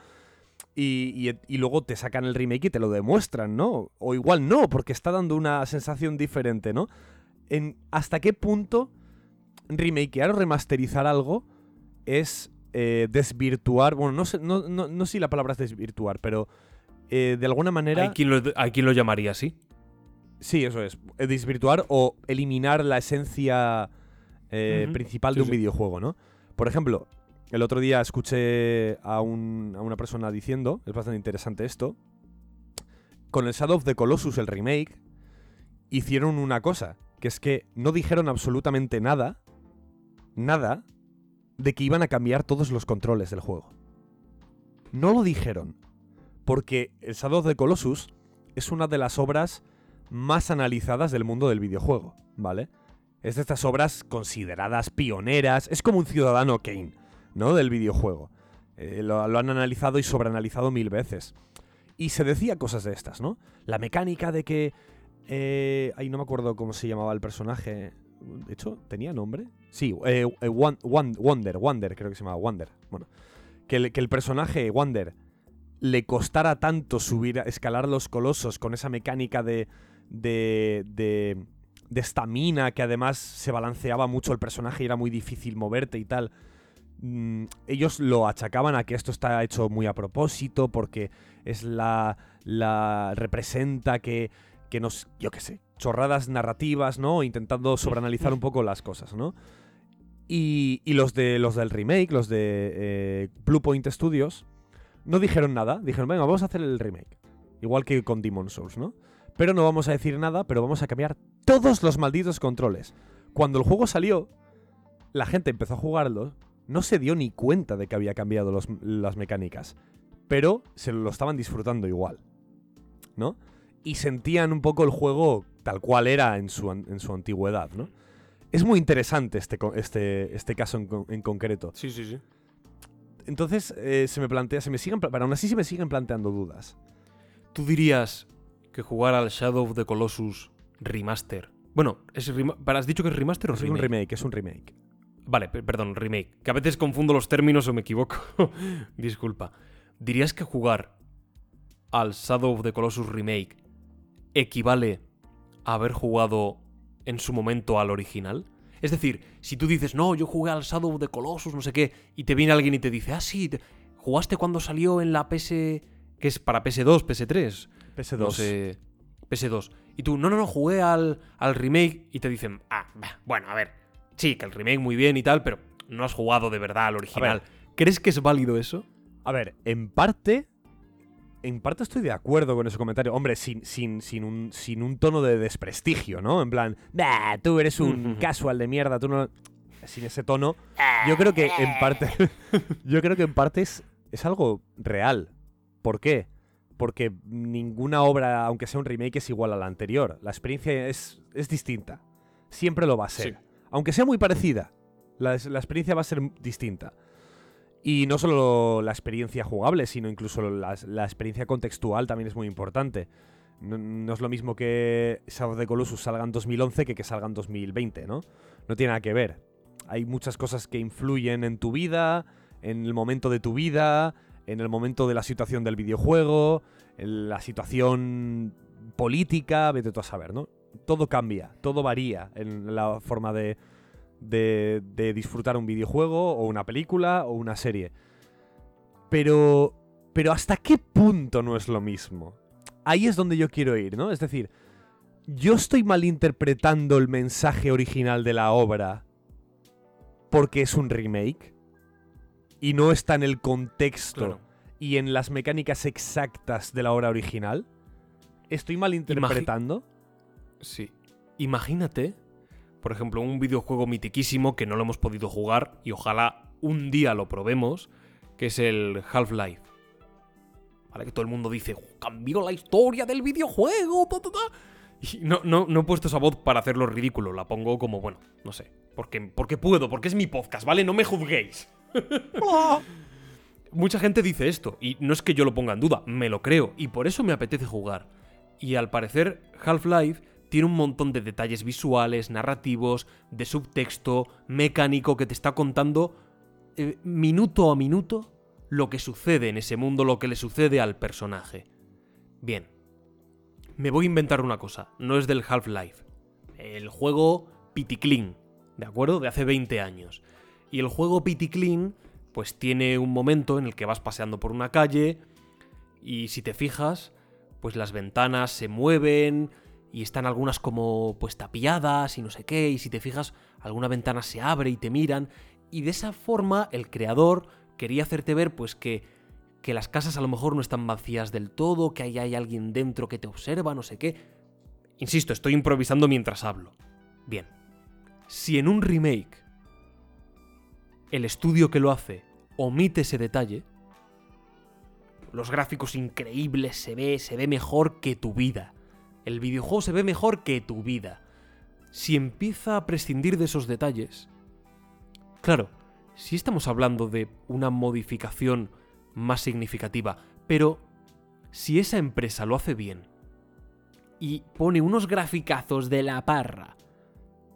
[SPEAKER 2] Y, y- luego te sacan el remake y te lo demuestran, ¿no? O igual no, porque está dando una sensación diferente, ¿no? En, ¿Hasta qué punto remakear o remasterizar algo es eh, desvirtuar? Bueno, no sé, no, no, no sé si la palabra es desvirtuar, pero eh, de alguna manera...
[SPEAKER 1] Hay quien, lo, hay quien lo llamaría así.
[SPEAKER 2] Sí, eso es. eh, Desvirtuar o eliminar la esencia eh, principal
[SPEAKER 1] Sí,
[SPEAKER 2] de un
[SPEAKER 1] sí.
[SPEAKER 2] videojuego, ¿no? Por ejemplo, el otro día escuché a, un- a una persona diciendo, es bastante interesante esto, con el Shadow of the Colossus, el remake, hicieron una cosa, que es que no dijeron absolutamente nada, nada, de que iban a cambiar todos los controles del juego. No lo dijeron, porque el Shadow of the Colossus es una de las obras más analizadas del mundo del videojuego, ¿vale? Es de estas obras consideradas pioneras, es como un ciudadano Kane, ¿no? Del videojuego. Eh, lo, han analizado y sobreanalizado mil veces. Y se decía cosas de estas, ¿no? La mecánica de que... Eh, ay, no me acuerdo cómo se llamaba el personaje. De hecho, ¿tenía nombre? Sí, eh, eh, Wan- Wan- Wonder, Wonder, creo que se llamaba Wonder. Bueno, que el, personaje Wonder le costara tanto subir, escalar los colosos con esa mecánica de de de de estamina que además se balanceaba mucho el personaje y era muy difícil moverte y tal. Mm, ellos lo achacaban a que esto está hecho muy a propósito porque es la la representa que que nos yo qué sé, chorradas narrativas, ¿no? Intentando sobreanalizar un poco las cosas, ¿no? Y, y los de los del remake, los de eh, Blue Point Studios, no dijeron nada. Dijeron, venga, vamos a hacer el remake. Igual que con Demon Souls, ¿no? Pero no vamos a decir nada, pero vamos a cambiar todos los malditos controles. Cuando el juego salió, la gente empezó a jugarlo, no se dio ni cuenta de que había cambiado los- las mecánicas. Pero se lo estaban disfrutando igual. ¿No? Y sentían un poco el juego tal cual era en su, en su antigüedad, ¿no? Es muy interesante este, este, este caso en, con- en concreto.
[SPEAKER 1] Sí, sí, sí.
[SPEAKER 2] Entonces eh, se me plantea, se me siguen, pero aún así se me siguen planteando dudas.
[SPEAKER 1] ¿Tú dirías que jugar al Shadow of the Colossus remaster? Bueno, es rema- ¿pero ¿has dicho que es remaster o
[SPEAKER 2] Es un
[SPEAKER 1] remake?
[SPEAKER 2] es un remake.
[SPEAKER 1] Vale, pe- perdón, remake. Que a veces confundo los términos o me equivoco. [laughs] Disculpa. ¿Dirías que jugar al Shadow of the Colossus remake equivale a haber jugado en su momento al original? Es decir, si tú dices, no, yo jugué al Shadow of the Colossus, no sé qué, y te viene alguien y te dice, ah, sí, te- jugaste cuando salió en la PS... que es para PS2, PS3,
[SPEAKER 2] PS2.
[SPEAKER 1] no sé, PS2. Y tú, no, no, no, jugué al, al remake y te dicen, ah, bueno, a ver, sí, que el remake muy bien y tal, pero no has jugado de verdad al original. ¿Crees que es válido eso?
[SPEAKER 2] A ver, en parte. En parte estoy de acuerdo con ese comentario. Hombre, sin, sin, sin, un, sin un tono de desprestigio, ¿no? En plan, "Bah, tú eres un [laughs] casual de mierda, tú no. Sin ese tono. Yo creo que en parte. [laughs] yo creo que en parte es, es algo real. ¿Por qué? Porque ninguna obra, aunque sea un remake, es igual a la anterior. La experiencia es, es distinta. Siempre lo va a ser.
[SPEAKER 1] Sí.
[SPEAKER 2] Aunque sea muy parecida, la, la experiencia va a ser distinta. Y no solo la experiencia jugable, sino incluso la, la experiencia contextual también es muy importante. No, no es lo mismo que Shadow of the Colossus salga en 2011 que que salga en 2020, ¿no? No tiene nada que ver. Hay muchas cosas que influyen en tu vida, en el momento de tu vida, en el momento de la situación del videojuego, en la situación política, vete tú a saber, ¿no? Todo cambia, todo varía en la forma de, disfrutar un videojuego o una película o una serie. Pero, pero ¿hasta qué punto no es lo mismo? Ahí es donde yo quiero ir, ¿no? Es decir, yo estoy malinterpretando el mensaje original de la obra porque es un remake y no está en el contexto
[SPEAKER 1] Claro.
[SPEAKER 2] y en las mecánicas exactas de la obra original. ¿Estoy malinterpretando?
[SPEAKER 1] Sí. Imagínate, por ejemplo, un videojuego mitiquísimo que no lo hemos podido jugar y ojalá un día lo probemos, que es el Half-Life. ¿Vale? Que todo el mundo dice, "Oh, cambió la historia del videojuego. ta, ta, ta". Y no, no, no he puesto esa voz para hacerlo ridículo, la pongo como, bueno, no sé, Porque, porque puedo, porque es mi podcast, ¿vale? No me juzguéis. [laughs] Mucha gente dice esto, y no es que yo lo ponga en duda, me lo creo, y por eso me apetece jugar. Y al parecer, Half-Life tiene un montón de detalles visuales, narrativos, de subtexto, mecánico, que te está contando eh, minuto a minuto lo que sucede en ese mundo, lo que le sucede al personaje. Bien, me voy a inventar una cosa, no es del Half-Life. El juego Pity Clean, ¿de acuerdo? De hace 20 años. Y el juego Pity Clean, pues tiene un momento en el que vas paseando por una calle y si te fijas, pues las ventanas se mueven y están algunas como pues tapiadas y no sé qué, y si te fijas, alguna ventana se abre y te miran, y de esa forma el creador quería hacerte ver pues que, que las casas a lo mejor no están vacías del todo, que ahí hay alguien dentro que te observa, no sé qué. Insisto, estoy improvisando mientras hablo. Bien, si en un remake el estudio que lo hace omite ese detalle, los gráficos increíbles, se ve, se ve mejor que tu vida. El videojuego se ve mejor que tu vida. Si empieza a prescindir de esos detalles, claro, si estamos hablando de una modificación más significativa, pero si esa empresa lo hace bien y pone unos graficazos de la parra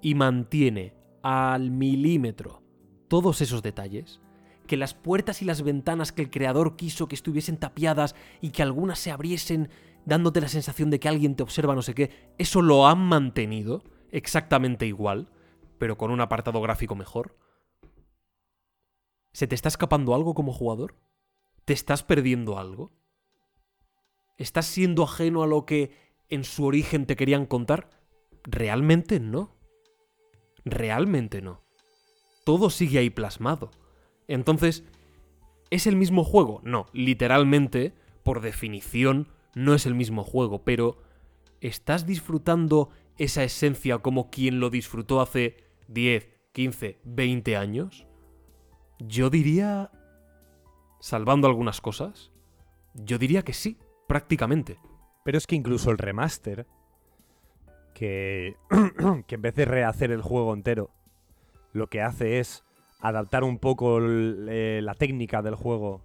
[SPEAKER 1] y mantiene al milímetro todos esos detalles, que las puertas y las ventanas que el creador quiso que estuviesen tapiadas y que algunas se abriesen dándote la sensación de que alguien te observa no sé qué, eso lo han mantenido exactamente igual, pero con un apartado gráfico mejor. ¿Se te está escapando algo como jugador? ¿Te estás perdiendo algo? ¿Estás siendo ajeno a lo que en su origen te querían contar? Realmente no. Realmente no. Todo sigue ahí plasmado. Entonces, ¿es el mismo juego? No, literalmente, por definición, no es el mismo juego, pero ¿estás disfrutando esa esencia como quien lo disfrutó hace 10, 15, 20 años? Yo diría... Salvando algunas cosas, yo diría que sí, prácticamente.
[SPEAKER 2] Pero es que incluso el remaster, que, [clears throat] que en vez de rehacer el juego entero, lo que hace es adaptar un poco eh, la técnica del juego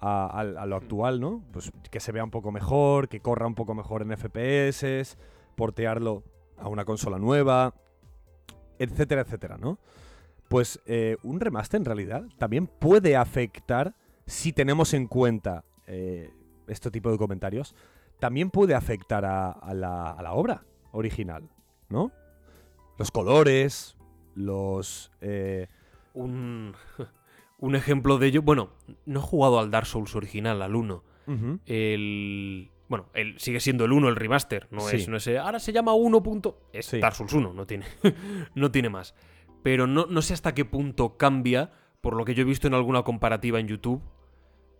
[SPEAKER 2] a, lo actual, ¿no? Pues que se vea un poco mejor, que corra un poco mejor en FPS, portearlo a una consola nueva, etcétera, etcétera, ¿no? Pues eh, un remaster en realidad también puede afectar, si tenemos en cuenta eh, este tipo de comentarios, también puede afectar a, la, obra original, ¿no? Los colores, los...
[SPEAKER 1] Eh, un, [laughs] un, ejemplo de ello... Bueno, no he jugado al Dark Souls original, al 1. El... Bueno, el, sigue siendo el 1 el remaster, no, es, no es... Ahora se llama 1. Es Dark Souls 1, no tiene, [laughs] no tiene más pero no, no sé hasta qué punto cambia, por lo que yo he visto en alguna comparativa en YouTube.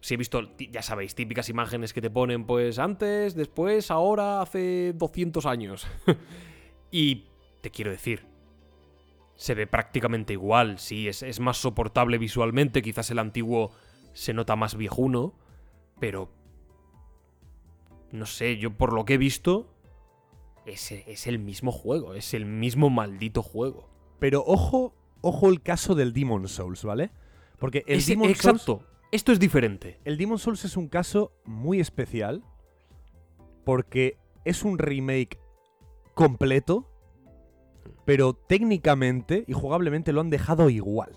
[SPEAKER 1] Si he visto, ya sabéis, típicas imágenes que te ponen, pues antes, después, ahora, hace 200 años. [laughs] y te quiero decir, se ve prácticamente igual, sí, es, es, más soportable visualmente, quizás el antiguo se nota más viejuno, pero... No sé, yo por lo que he visto, es, es el mismo juego, es el mismo maldito juego.
[SPEAKER 2] Pero ojo, ojo el caso del Demon Souls, ¿vale? Porque el Demon
[SPEAKER 1] exacto. Esto es diferente.
[SPEAKER 2] El Demon Souls es un caso muy especial porque es un remake completo, pero técnicamente y jugablemente lo han dejado igual.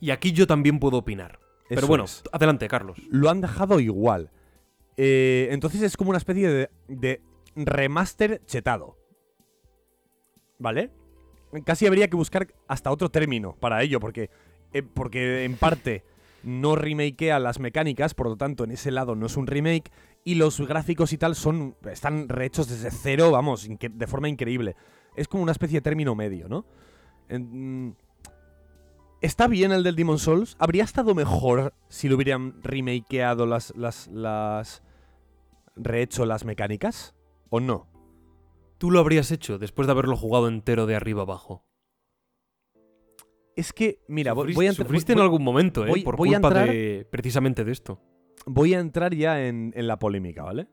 [SPEAKER 1] Y aquí yo también puedo opinar. pero bueno, adelante, Carlos.
[SPEAKER 2] Lo han dejado igual. Eh, entonces es como una especie de, de remaster chetado. ¿Vale? casi habría que buscar hasta otro término para ello, porque, eh, porque en parte no remakea las mecánicas, por lo tanto en ese lado no es un remake, y los gráficos y tal son están rehechos desde cero, vamos, de forma increíble. Es como una especie de término medio, ¿no? Mm, ¿Está bien el del Demon Souls? ¿Habría estado mejor si lo hubieran remakeado las, las, las... rehecho las mecánicas? ¿O no?
[SPEAKER 1] tú lo habrías hecho después de haberlo jugado entero de arriba abajo?
[SPEAKER 2] Es que, mira, voy a
[SPEAKER 1] entrar. Sufriste en algún momento, ¿eh? por culpa de, precisamente de esto.
[SPEAKER 2] Voy a entrar ya en, la polémica, ¿vale?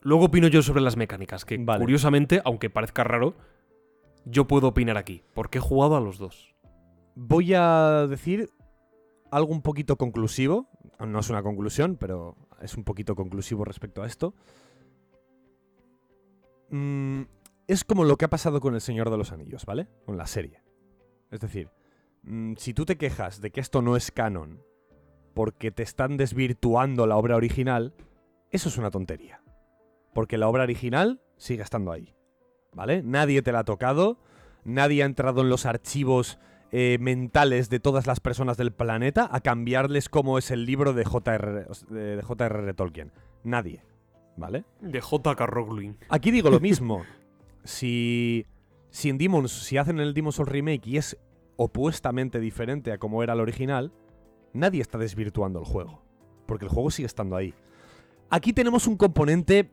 [SPEAKER 1] Luego opino yo sobre las mecánicas, que curiosamente, aunque parezca raro, yo puedo opinar aquí, porque he jugado a los dos.
[SPEAKER 2] Voy a decir algo un poquito conclusivo. No es una conclusión, pero es un poquito conclusivo respecto a esto. Mm, es como lo que ha pasado con El Señor de los Anillos, ¿vale? Con la serie. Es decir, mm, si tú te quejas de que esto no es canon porque te están desvirtuando la obra original, eso es una tontería. Porque la obra original sigue estando ahí. ¿Vale? Nadie te la ha tocado, nadie ha entrado en los archivos eh, mentales de todas las personas del planeta a cambiarles cómo es el libro de J.R.R. de J.R.R. Tolkien. Nadie. ¿Vale?
[SPEAKER 1] De J.K. Rowling.
[SPEAKER 2] Aquí digo lo [laughs] mismo. si, si en Demons, si hacen el Demon's Souls remake y es opuestamente diferente a como era el original, nadie está desvirtuando el juego. Porque el juego sigue estando ahí. Aquí tenemos un componente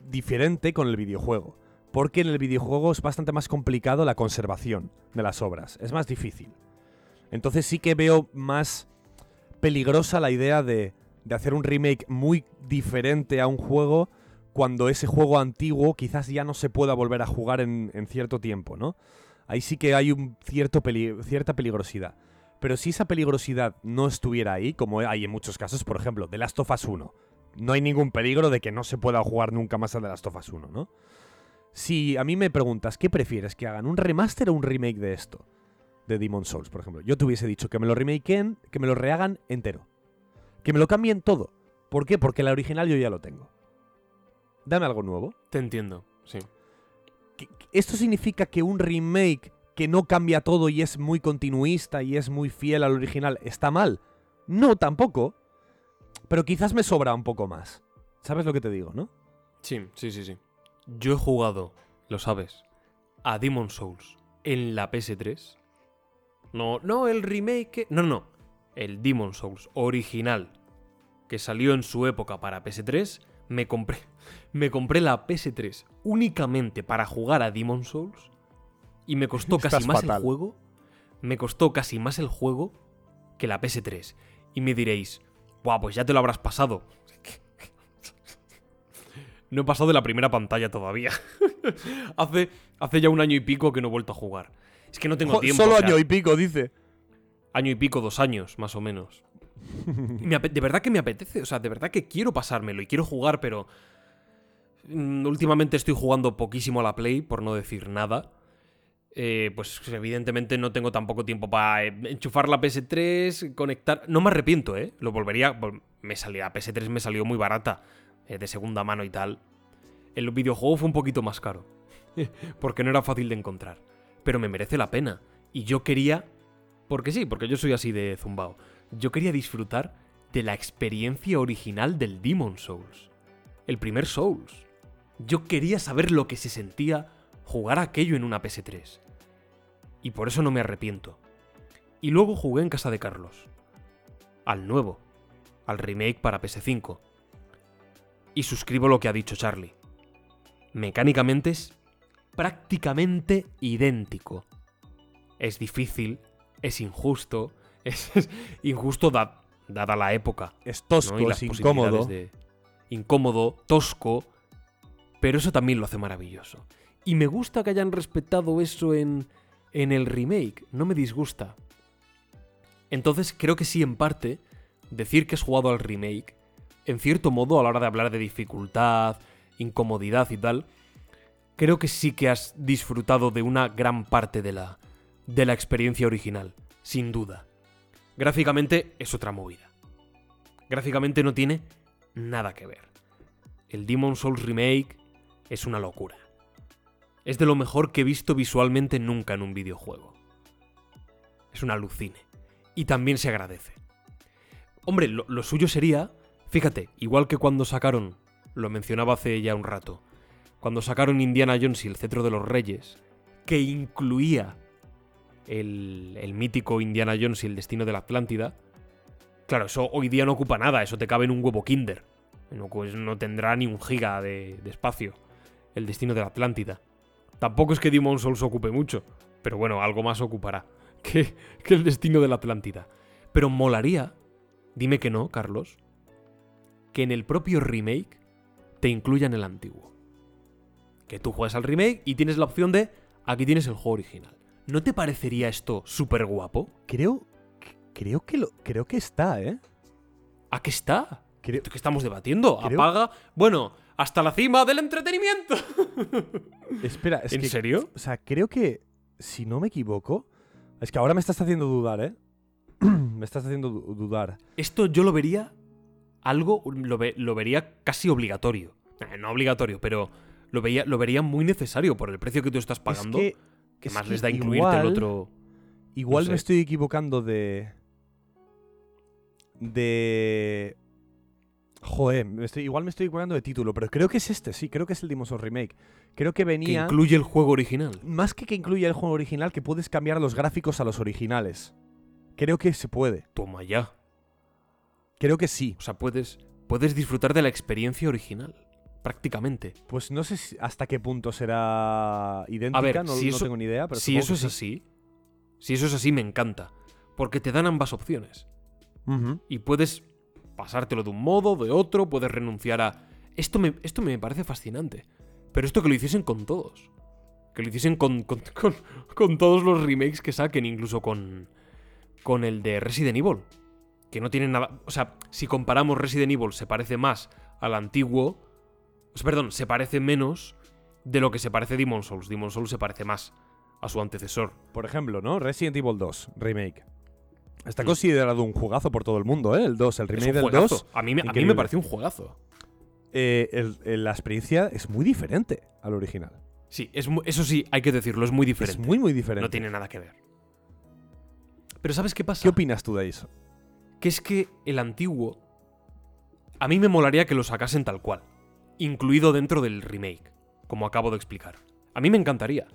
[SPEAKER 2] diferente con el videojuego. Porque en el videojuego es bastante más complicado la conservación de las obras. Es más difícil. Entonces sí que veo más peligrosa la idea de, de hacer un remake muy diferente a un juego cuando ese juego antiguo quizás ya no se pueda volver a jugar en, en cierto tiempo, ¿no? Ahí sí que hay un cierto cierta peligrosidad. Pero si esa peligrosidad no estuviera ahí, como hay en muchos casos, por ejemplo, The Last of Us 1, no hay ningún peligro de que no se pueda jugar nunca más a The Last of Us 1, ¿no? Si a mí me preguntas, ¿qué prefieres? ¿Que hagan un remaster o un remake de esto? De Demon Souls, por ejemplo. Yo te hubiese dicho que me lo remakeen, que me lo rehagan entero. Que me lo cambien todo. ¿Por qué? Porque la original yo ya lo tengo. Dame algo nuevo.
[SPEAKER 1] Te entiendo, sí.
[SPEAKER 2] ¿Que- que ¿Esto significa que un remake que no cambia todo y es muy continuista y es muy fiel al original está mal? No, tampoco. Pero quizás me sobra un poco más. ¿Sabes lo que te digo, no?
[SPEAKER 1] Sí, sí, sí, sí. Yo he jugado, lo sabes, a Demon Souls en la PS3. No, no el remake. No, no. El Demon Souls original que salió en su época para PS3. Me compré, [laughs] me compré la PS3 únicamente para jugar a Demon Souls. Y me costó [laughs] casi
[SPEAKER 2] Estás
[SPEAKER 1] más
[SPEAKER 2] fatal.
[SPEAKER 1] el juego. Me costó casi más el juego que la PS3. Y me diréis, Buah, pues ya te lo habrás pasado. [laughs] No he pasado de la primera pantalla todavía. [laughs] hace, hace ya un año y pico que no he vuelto a jugar. Es que no tengo tiempo.
[SPEAKER 2] Solo
[SPEAKER 1] o sea,
[SPEAKER 2] año y pico, dice.
[SPEAKER 1] año y pico, dos años, más o menos. [laughs] Me de verdad que me apetece, o sea, de verdad que quiero pasármelo y quiero jugar, pero... mm, Últimamente estoy jugando poquísimo a la Play, por no decir nada. Eh, pues evidentemente no tengo tampoco tiempo para eh, enchufar la PS3, conectar... No me arrepiento, ¿eh? Lo volvería... vol- Me salía, la PS3 me salió muy barata, eh, de segunda mano y tal. El videojuego fue un poquito más caro, [laughs] porque no era fácil de encontrar. Pero me merece la pena. Y yo quería porque sí, porque yo soy así de zumbao. Yo quería disfrutar de la experiencia original del Demon Souls. El primer Souls. Yo quería saber lo que se sentía jugar aquello en una PS3. Y por eso no me arrepiento. Y luego jugué en casa de Carlos. Al nuevo. Al remake para PS5. Y suscribo lo que ha dicho Charlie. Mecánicamente es prácticamente idéntico. Es difícil, es injusto, [laughs] es, es injusto da- dada la época.
[SPEAKER 2] Es
[SPEAKER 1] ¿no?
[SPEAKER 2] tosco,
[SPEAKER 1] Y las
[SPEAKER 2] es incómodo.
[SPEAKER 1] de- incómodo, tosco, pero eso también lo hace maravilloso. Y me gusta que hayan respetado eso en, en el remake, no me disgusta. Entonces creo que sí, en parte, decir que has jugado al remake, en cierto modo, a la hora de hablar de dificultad, incomodidad y tal, creo que sí que has disfrutado de una gran parte de la, de la experiencia original, sin duda. Gráficamente es otra movida. Gráficamente no tiene nada que ver. El Demon Souls Remake es una locura. Es de lo mejor que he visto visualmente nunca en un videojuego. Es un alucine. Y también se agradece. Hombre, lo, suyo sería, fíjate, igual que cuando sacaron, lo mencionaba hace ya un rato, cuando sacaron Indiana Jones y el Cetro de los Reyes, que incluía el, el mítico Indiana Jones y el Destino de la Atlántida, claro, eso hoy día no ocupa nada, eso te cabe en un huevo Kinder. No, pues no tendrá ni un giga de, de espacio el Destino de la Atlántida. Tampoco es que Demon Souls ocupe mucho, pero bueno, algo más ocupará [laughs] que, que el Destino de la Atlántida. Pero molaría, dime que no, Carlos, que en el propio remake te incluyan el antiguo. Que tú juegues al remake y tienes la opción de aquí tienes el juego original. ¿No te parecería esto súper guapo?
[SPEAKER 2] Creo. Creo que lo. Creo que está, ¿eh?
[SPEAKER 1] ¿A qué está?
[SPEAKER 2] Creo,
[SPEAKER 1] ¿Qué estamos debatiendo?
[SPEAKER 2] Creo-
[SPEAKER 1] Apaga. Bueno, hasta la cima del entretenimiento. [laughs]
[SPEAKER 2] espera, es
[SPEAKER 1] ¿En
[SPEAKER 2] que.
[SPEAKER 1] serio?
[SPEAKER 2] O sea, creo que. Si no me equivoco. Es que ahora me estás haciendo dudar, ¿eh? [clears throat] me estás haciendo du- dudar.
[SPEAKER 1] Esto yo lo vería algo, lo, ve- lo vería casi obligatorio. Eh, no obligatorio, pero lo, veía, lo vería muy necesario por el precio que tú estás pagando.
[SPEAKER 2] Es que.
[SPEAKER 1] que
[SPEAKER 2] es
[SPEAKER 1] más
[SPEAKER 2] que
[SPEAKER 1] les da incluirte el
[SPEAKER 2] igual-
[SPEAKER 1] otro.
[SPEAKER 2] Igual
[SPEAKER 1] no
[SPEAKER 2] me estoy equivocando de. De. Joder, me estoy, igual me estoy equivocando de título, pero creo que es este, sí, creo que es el Demon's Souls Remake. Creo que
[SPEAKER 1] Que
[SPEAKER 2] venía.
[SPEAKER 1] incluye el juego original.
[SPEAKER 2] más que que incluya el juego original, que puedes cambiar los gráficos a los originales. Creo que se puede.
[SPEAKER 1] Toma ya.
[SPEAKER 2] Creo que sí.
[SPEAKER 1] O sea, puedes, puedes disfrutar de la experiencia original. Prácticamente.
[SPEAKER 2] Pues no sé si- hasta qué punto será idéntica, no,
[SPEAKER 1] si
[SPEAKER 2] no
[SPEAKER 1] eso-
[SPEAKER 2] tengo ni idea, pero
[SPEAKER 1] si eso
[SPEAKER 2] que
[SPEAKER 1] es
[SPEAKER 2] sí.
[SPEAKER 1] así, si eso es así, me encanta. Porque te dan ambas opciones. Y puedes pasártelo de un modo, de otro, puedes renunciar a... Esto me, esto me parece fascinante. Pero esto que lo hiciesen con todos. Que lo hiciesen con, [laughs] con, con- todos los remakes que saquen, incluso con, con el de Resident Evil. Que no tienen nada... O sea, si comparamos Resident Evil, se parece más al antiguo... sea, perdón, se parece menos de lo que se parece Demon Souls. Demon Souls se parece más a su antecesor.
[SPEAKER 2] Por ejemplo, ¿no? Resident Evil 2, remake. Está considerado un jugazo por todo el mundo, ¿eh? El 2, el
[SPEAKER 1] Es
[SPEAKER 2] remake del
[SPEAKER 1] juegazo.
[SPEAKER 2] 2.
[SPEAKER 1] A mí, me, a mí me pareció un juegazo.
[SPEAKER 2] eh, el- el- la experiencia es muy diferente al original.
[SPEAKER 1] Sí, es eso sí, hay que decirlo, es muy
[SPEAKER 2] Es
[SPEAKER 1] diferente.
[SPEAKER 2] muy, muy diferente.
[SPEAKER 1] No tiene nada que ver. Pero ¿sabes qué pasa?
[SPEAKER 2] ¿Qué opinas tú de eso?
[SPEAKER 1] que es que el antiguo. A mí me molaría que lo sacasen tal cual. Incluido dentro del remake. Como acabo de explicar. A mí me encantaría.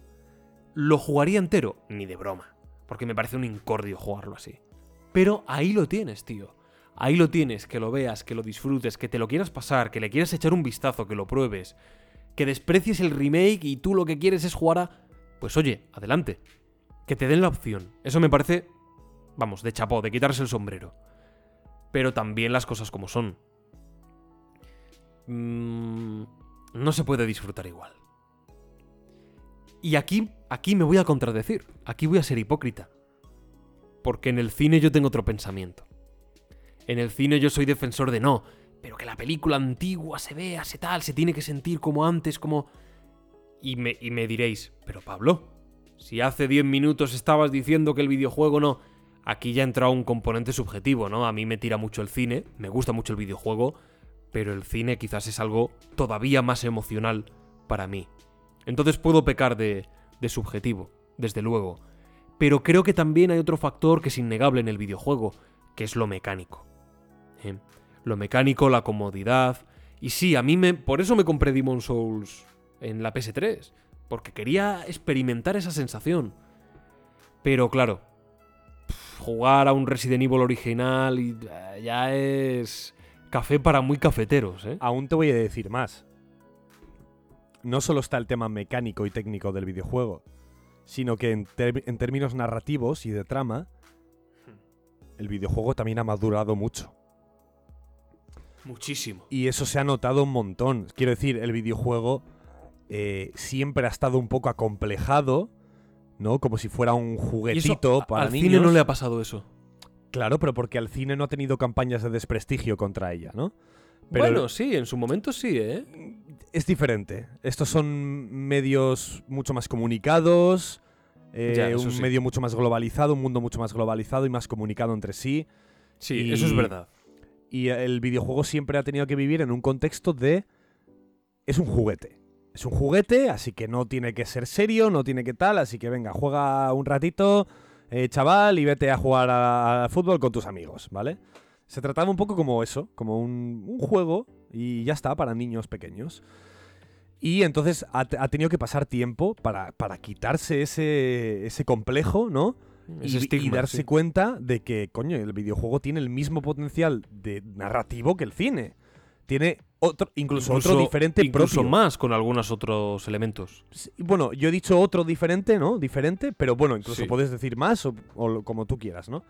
[SPEAKER 1] ¿Lo jugaría entero? Ni de broma. Porque me parece un incordio jugarlo así. Pero ahí lo tienes, tío. Ahí lo tienes, que lo veas, que lo disfrutes, que te lo quieras pasar, que le quieras echar un vistazo, que lo pruebes. Que desprecies el remake y tú lo que quieres es jugar a... Pues oye, adelante. Que te den la opción. Eso me parece... Vamos, de chapó, de quitarse el sombrero pero también las cosas como son. Mm, no se puede disfrutar igual. Y aquí, aquí me voy a contradecir, aquí voy a ser hipócrita. Porque en el cine yo tengo otro pensamiento. En el cine yo soy defensor de no, pero que la película antigua se vea, se tal, se tiene que sentir como antes, como... Y me, y me diréis, pero Pablo, si hace 10 minutos estabas diciendo que el videojuego no... Aquí ya entra un componente subjetivo, ¿no? A mí me tira mucho el cine, me gusta mucho el videojuego, pero el cine quizás es algo todavía más emocional para mí. Entonces puedo pecar de, de subjetivo, desde luego. Pero creo que también hay otro factor que es innegable en el videojuego, que es lo mecánico. ¿eh? Lo mecánico, la comodidad. Y sí, a mí me. Por eso me compré Demon Souls en la PS3. Porque quería experimentar esa sensación. Pero claro, jugar a un Resident Evil original y, eh, ya es café para muy cafeteros, ¿eh?
[SPEAKER 2] Aún te voy a decir más. No solo está el tema mecánico y técnico del videojuego, sino que en, términos narrativos y de trama, el videojuego también ha madurado mucho.
[SPEAKER 1] Muchísimo.
[SPEAKER 2] Y eso se ha notado un montón. Quiero decir, el videojuego eh, siempre ha estado un poco acomplejado, ¿no? Como si fuera un
[SPEAKER 1] eso,
[SPEAKER 2] juguetito para
[SPEAKER 1] al
[SPEAKER 2] niños.
[SPEAKER 1] cine no le ha pasado eso.
[SPEAKER 2] Claro, pero porque al cine no ha tenido campañas de desprestigio contra ella, ¿no? Pero
[SPEAKER 1] bueno, sí, en su momento sí, ¿eh?
[SPEAKER 2] es diferente. Estos son medios mucho más comunicados, eh,
[SPEAKER 1] Ya,
[SPEAKER 2] un
[SPEAKER 1] sí.
[SPEAKER 2] medio mucho más globalizado, un mundo mucho más globalizado y más comunicado entre sí.
[SPEAKER 1] Sí,
[SPEAKER 2] Y-
[SPEAKER 1] eso es verdad.
[SPEAKER 2] Y el videojuego siempre ha tenido que vivir en un contexto de... Es un juguete. Es un juguete, así que no tiene que ser serio, no tiene que tal, así que venga, juega un ratito, eh, chaval, y vete a jugar a- al fútbol con tus amigos, ¿vale? Se trataba un poco como eso, como un, un juego, y ya está, para niños pequeños. Y entonces ha, ha tenido que pasar tiempo para, para quitarse ese, ese complejo, ¿no? Y,
[SPEAKER 1] estigma,
[SPEAKER 2] y darse
[SPEAKER 1] sí.
[SPEAKER 2] cuenta de que, coño, el videojuego tiene el mismo potencial de narrativo que el cine. Tiene otro, incluso, otro diferente
[SPEAKER 1] incluso
[SPEAKER 2] propio.
[SPEAKER 1] más con algunos otros elementos.
[SPEAKER 2] Sí, Bueno, yo he dicho otro diferente, ¿no? Diferente, pero bueno, incluso
[SPEAKER 1] Sí.
[SPEAKER 2] puedes decir más o, o como tú quieras, ¿no?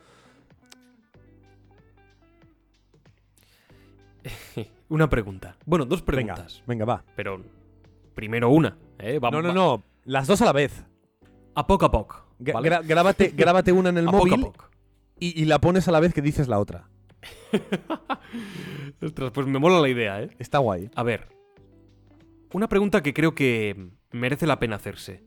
[SPEAKER 2] [laughs]
[SPEAKER 1] Una pregunta. Bueno, dos preguntas.
[SPEAKER 2] venga, va.
[SPEAKER 1] Pero primero una, ¿eh? Va-
[SPEAKER 2] No, no,
[SPEAKER 1] va-
[SPEAKER 2] no. Las dos a la vez.
[SPEAKER 1] A poco a poco. ¿vale?
[SPEAKER 2] gra- grábate, [laughs] grábate una en el
[SPEAKER 1] a poco a
[SPEAKER 2] móvil
[SPEAKER 1] poco.
[SPEAKER 2] y, y la pones a la vez que dices la otra. [laughs]
[SPEAKER 1] Ostras, pues me mola la idea, ¿eh?
[SPEAKER 2] Está guay.
[SPEAKER 1] A ver. Una pregunta que creo que merece la pena hacerse.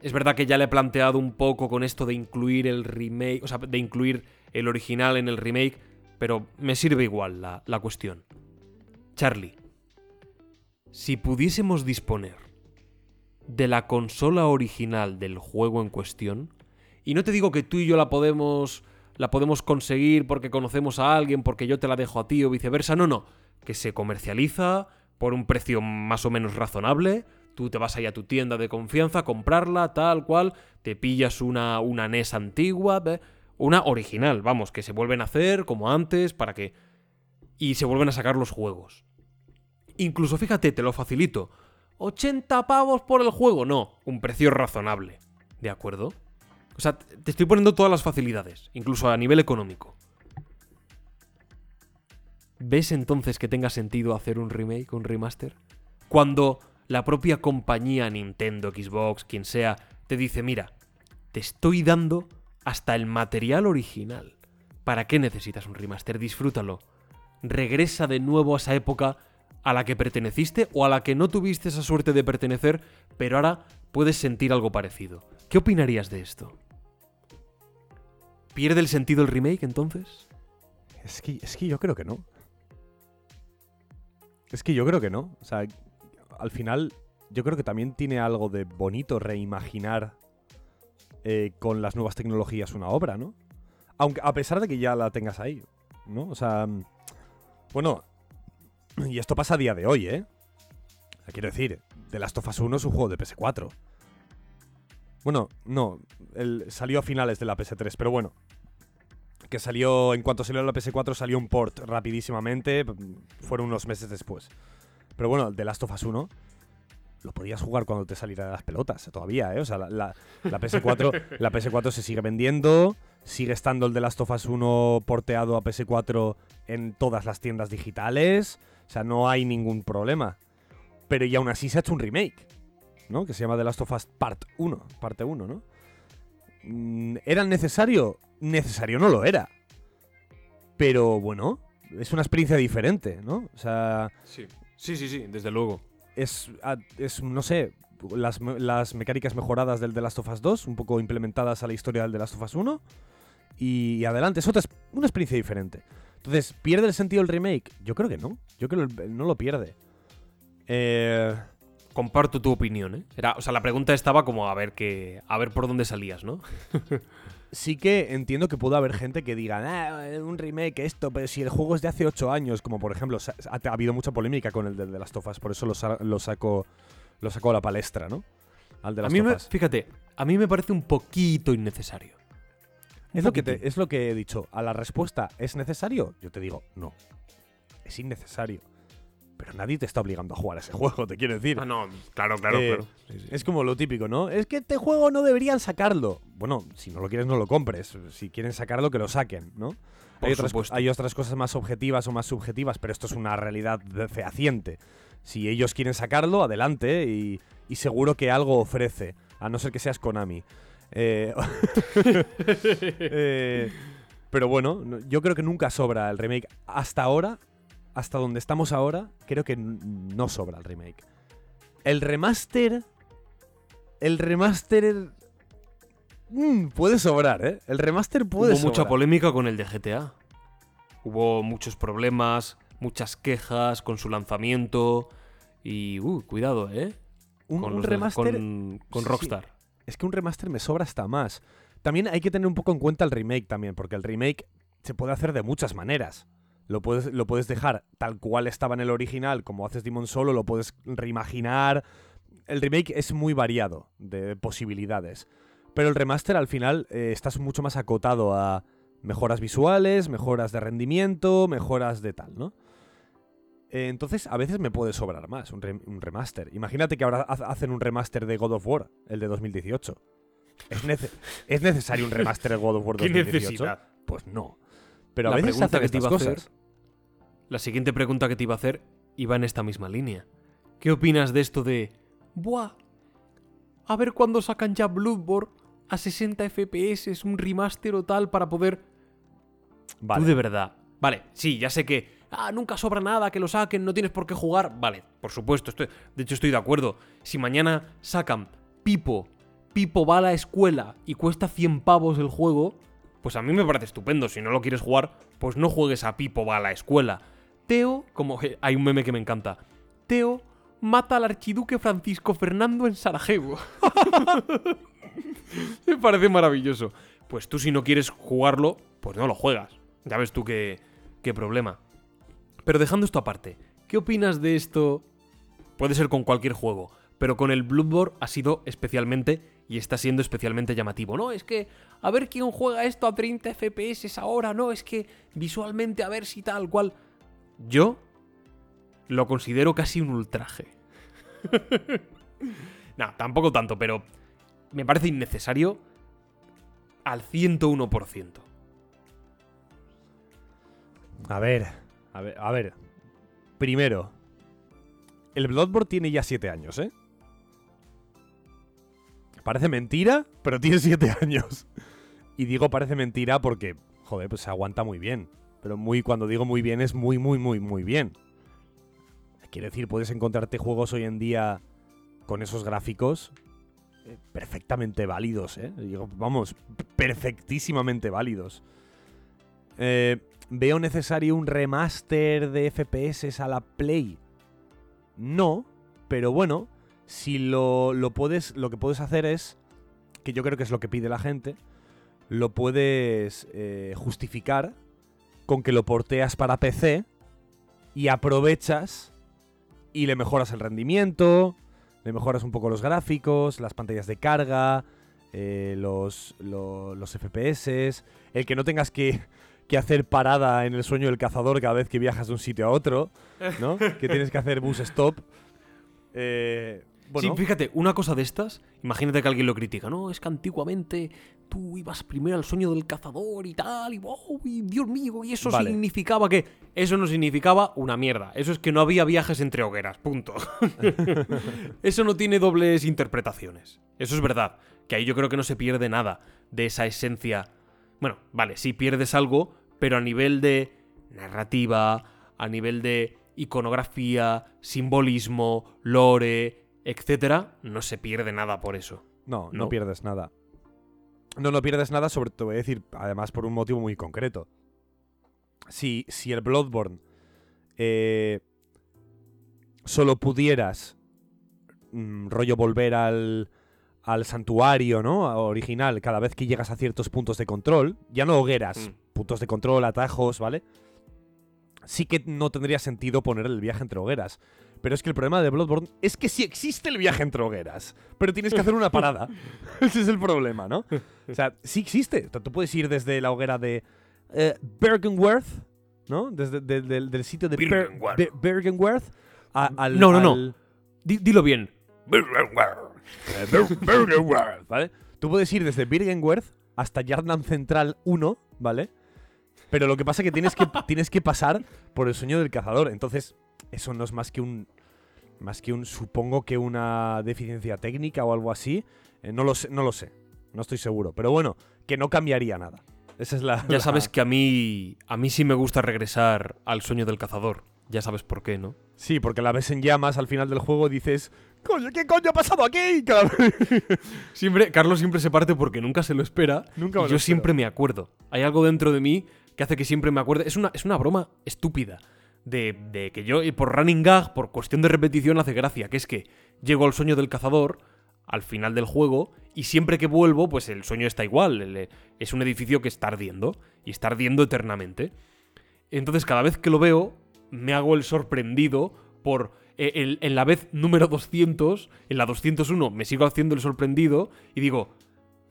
[SPEAKER 1] Es verdad que ya le he planteado un poco con esto de incluir el remake, o sea, de incluir el original en el remake, pero me sirve igual la, la cuestión. Charlie, si pudiésemos disponer de la consola original del juego en cuestión, y no te digo que tú y yo la podemos la podemos conseguir porque conocemos a alguien, porque yo te la dejo a ti o viceversa, no, no, que se comercializa por un precio más o menos razonable, tú te vas ahí a tu tienda de confianza a comprarla, tal cual, te pillas una, una NES antigua, ve, una original, vamos, que se vuelven a hacer como antes para que... y se vuelven a sacar los juegos. Incluso fíjate, te lo facilito. 80 pavos por el juego, no, un precio razonable. ¿De acuerdo? O sea, te estoy poniendo todas las facilidades, incluso a nivel económico. ¿Ves entonces que tenga sentido hacer un remake, un remaster? Cuando la propia compañía Nintendo, Xbox, quien sea, te dice, mira, te estoy dando hasta el material original. ¿Para qué necesitas un remaster? Disfrútalo. Regresa de nuevo a esa época a la que perteneciste o a la que no tuviste esa suerte de pertenecer, pero ahora puedes sentir algo parecido. ¿Qué opinarías de esto? ¿Pierde el sentido el remake entonces?
[SPEAKER 2] Es que, es que yo creo que no. Es que yo creo que no. O sea, al final, yo creo que también tiene algo de bonito reimaginar eh, con las nuevas tecnologías una obra, ¿no? Aunque a pesar de que ya la tengas ahí, ¿no? O sea, mm, bueno, y esto pasa a día de hoy, ¿eh? Quiero decir, The Last of Us 1 es un juego de PS4. Bueno, no, salió a finales de la PS3, pero bueno, que salió, en cuanto salió la PS4, salió un port rapidísimamente, p- fueron unos meses después. Pero bueno, The Last of Us 1 lo podías jugar cuando te saliera de las pelotas, todavía, ¿eh? O sea, la, la- la PS4, [laughs] la PS4 se sigue vendiendo, sigue estando el The Last of Us 1 porteado a PS4 en todas las tiendas digitales, o sea, no hay ningún problema. Pero y aún así se ha hecho un remake, ¿no? Que se llama The Last of Us Part 1, parte 1, ¿no? Mm, ¿Era necesario? Necesario no lo era. Pero bueno, es una experiencia diferente, ¿no? O sea,
[SPEAKER 1] Sí. Sí, sí, sí, desde luego.
[SPEAKER 2] Es, es no sé, las, las mecánicas mejoradas del The Last of Us 2, un poco implementadas a la historia del The Last of Us 1. Y, adelante, es otra, una experiencia diferente. Entonces, ¿pierde el sentido el remake? Yo creo que no. Yo creo que no lo pierde. Eh,
[SPEAKER 1] Comparto tu opinión, ¿eh? Era, o sea, la pregunta estaba como a ver que. a ver por dónde salías, ¿no? [laughs]
[SPEAKER 2] sí que entiendo que puede haber gente que diga, ah, un remake, esto, pero si el juego es de hace 8 años, como por ejemplo, ha, ha habido mucha polémica con el de The Last of Us, por eso lo, sa- lo saco lo saco a la palestra, ¿no? Al de
[SPEAKER 1] A mí me,
[SPEAKER 2] Us.
[SPEAKER 1] fíjate, a mí me parece un poquito innecesario. Un
[SPEAKER 2] Es lo, que te- es lo que he dicho. A la respuesta, ¿es necesario? Yo te digo, no. Es innecesario. Pero nadie te está obligando a jugar a ese [laughs] juego, te quiero decir.
[SPEAKER 1] Ah, no, claro, claro,
[SPEAKER 2] Eh,
[SPEAKER 1] claro. Sí, sí.
[SPEAKER 2] Es como lo típico, ¿no? Es que este juego no deberían sacarlo. Bueno, si no lo quieres, no lo compres. Si quieren sacarlo, que lo saquen, ¿no? Hay otras, hay otras cosas más objetivas o más subjetivas, pero esto es una realidad fehaciente. Si ellos quieren sacarlo, adelante y, y seguro que algo ofrece, a no ser que seas Konami. Eh, [laughs] eh, pero bueno, no- yo creo que nunca sobra el remake. Hasta ahora, hasta donde estamos ahora, creo que no sobra el remake. El remaster. El remaster. mm, puede sobrar, ¿eh? El remaster puede
[SPEAKER 1] Hubo mucha polémica con el de GTA. Hubo muchos problemas, muchas quejas con su lanzamiento. Y, uh, cuidado, ¿eh?
[SPEAKER 2] Un,
[SPEAKER 1] con
[SPEAKER 2] un
[SPEAKER 1] los de-
[SPEAKER 2] remaster.
[SPEAKER 1] con, con
[SPEAKER 2] sí.
[SPEAKER 1] Rockstar.
[SPEAKER 2] Es que un remaster me sobra hasta más. También hay que tener un poco en cuenta el remake también, porque el remake se puede hacer de muchas maneras. Lo puedes, lo puedes dejar tal cual estaba en el original, como haces Demon Solo, lo puedes reimaginar. El remake es muy variado de posibilidades. Pero el remaster al final eh, estás mucho más acotado a mejoras visuales, mejoras de rendimiento, mejoras de tal, ¿no? Eh, entonces, a veces me puede sobrar más un, rem- un remaster. Imagínate que ahora ha- hacen un remaster de God of War, el de 2018. ¿Es, nece- ¿es necesario un remaster de God of War
[SPEAKER 1] ¿Qué
[SPEAKER 2] 2018?
[SPEAKER 1] necesidad?
[SPEAKER 2] Pues no. Pero a
[SPEAKER 1] La
[SPEAKER 2] veces se
[SPEAKER 1] pregunta
[SPEAKER 2] hacen
[SPEAKER 1] que te
[SPEAKER 2] estas
[SPEAKER 1] iba a hacer-
[SPEAKER 2] cosas.
[SPEAKER 1] La siguiente pregunta que te iba a hacer iba en esta misma línea. ¿Qué opinas de esto de... Buah. a ver cuándo sacan ya Bloodborne a 60 FPS, un remaster o tal para poder...
[SPEAKER 2] Vale.
[SPEAKER 1] Tú de verdad. Vale, sí, ya sé que... Ah, nunca sobra nada, que lo saquen, no tienes por qué jugar. Vale, por supuesto, estoy, de hecho estoy de acuerdo. Si mañana sacan Pipo, Pipo va a la escuela y cuesta 100 pavos el juego, pues a mí me parece estupendo. Si no lo quieres jugar, pues no juegues a Pipo va a la escuela. Teo, como hay un meme que me encanta. Teo mata al archiduque Francisco Fernando en Sarajevo. [laughs] me parece maravilloso. Pues tú si no quieres jugarlo, pues no lo juegas. Ya ves tú qué, qué problema. Pero dejando esto aparte, ¿qué opinas de esto? Puede ser con cualquier juego, pero con el Bloodborne ha sido especialmente y está siendo especialmente llamativo. No, es que a ver quién juega esto a 30 FPS ahora, no, es que visualmente a ver si tal cual. Yo lo considero casi un ultraje. [laughs] no, tampoco tanto, pero me parece innecesario al 101%.
[SPEAKER 2] A ver, a ver, a ver. Primero, el Bloodborne tiene ya 7 años, ¿eh? Parece mentira, pero tiene 7 [laughs] años. Y digo parece mentira porque, joder, pues se aguanta muy bien. Pero muy, cuando digo muy bien, es muy, muy, muy, muy bien. Quiero decir, puedes encontrarte juegos hoy en día con esos gráficos eh, perfectamente válidos, ¿eh? Digo, vamos, perfectísimamente válidos. Eh, ¿Veo necesario un remaster de FPS a la Play? No, pero bueno, si lo, lo puedes, lo que puedes hacer es, que yo creo que es lo que pide la gente, lo puedes eh, justificar con que lo porteas para PC y aprovechas y le mejoras el rendimiento, le mejoras un poco los gráficos, las pantallas de carga, eh, los, lo- los FPS, el que no tengas que, que hacer parada en el sueño del cazador cada vez que viajas de un sitio a otro, ¿no? [laughs] que tienes que hacer bus stop. Eh, bueno,
[SPEAKER 1] Sí, fíjate, una cosa de estas, imagínate que alguien lo critica, no, es que antiguamente tú ibas primero al sueño del cazador y tal, y, wow, y Dios mío, y eso
[SPEAKER 2] Vale.
[SPEAKER 1] significaba que... Eso no significaba una mierda, eso es que no había viajes entre hogueras, punto. [laughs] eso no tiene dobles interpretaciones, eso es verdad, que ahí yo creo que no se pierde nada de esa esencia. Bueno, vale, sí pierdes algo, pero a nivel de narrativa, a nivel de iconografía, simbolismo, lore, etcétera, no se pierde nada por eso.
[SPEAKER 2] no, no,
[SPEAKER 1] ¿no?
[SPEAKER 2] pierdes nada. No, no pierdes nada, sobre todo voy a decir, además por un motivo muy concreto. Si, si el Bloodborne eh, solo pudieras mm, rollo volver al, al santuario, ¿no? Original, cada vez que llegas a ciertos puntos de control, ya no hogueras,
[SPEAKER 1] Mm.
[SPEAKER 2] puntos de control, atajos, ¿vale? Sí que no tendría sentido poner el viaje entre hogueras. Pero es que el problema de Bloodborne es que sí existe el viaje entre hogueras, pero tienes que hacer una parada. [laughs] Ese es el problema, ¿no? O sea, sí existe. O sea, Tú puedes ir desde la hoguera de eh, Bergenworth, ¿no? Desde de- del- del sitio de Ber-
[SPEAKER 1] Bergenworth.
[SPEAKER 2] Be- Bergenworth a- al,
[SPEAKER 1] No, no, no.
[SPEAKER 2] al-
[SPEAKER 1] dilo bien.
[SPEAKER 2] eh, Ber- Bergenworth, ¿vale? Tú puedes ir desde Bergenworth hasta Yardland Central 1, ¿vale? Pero lo que pasa es que tienes que, [laughs] tienes que pasar por el sueño del cazador. Entonces, eso no es más que un. Más que un. Supongo que una deficiencia técnica o algo así. Eh, no lo sé, no lo sé. No estoy seguro. Pero bueno, que no cambiaría nada. Esa es la.
[SPEAKER 1] Ya
[SPEAKER 2] la-
[SPEAKER 1] sabes que a mí. A mí sí me gusta regresar al sueño del cazador. Ya sabes por qué, ¿no?
[SPEAKER 2] Sí, porque la ves en llamas al final del juego dices. ¡Coño, qué coño ha pasado aquí!
[SPEAKER 1] Siempre, Carlos siempre se parte porque nunca se lo espera.
[SPEAKER 2] Nunca
[SPEAKER 1] y
[SPEAKER 2] me lo
[SPEAKER 1] yo
[SPEAKER 2] espero.
[SPEAKER 1] siempre me acuerdo. Hay algo dentro de mí que hace que siempre me acuerde. Es una, es una broma estúpida. De, de que yo, por running gag, por cuestión de repetición, hace gracia. Que es que llego al sueño del cazador al final del juego y siempre que vuelvo, pues el sueño está igual. El- es un edificio que está ardiendo y está ardiendo eternamente. Entonces, cada vez que lo veo, me hago el sorprendido por. eh, el- en la vez número 200, en la 201, me sigo haciendo el sorprendido y digo.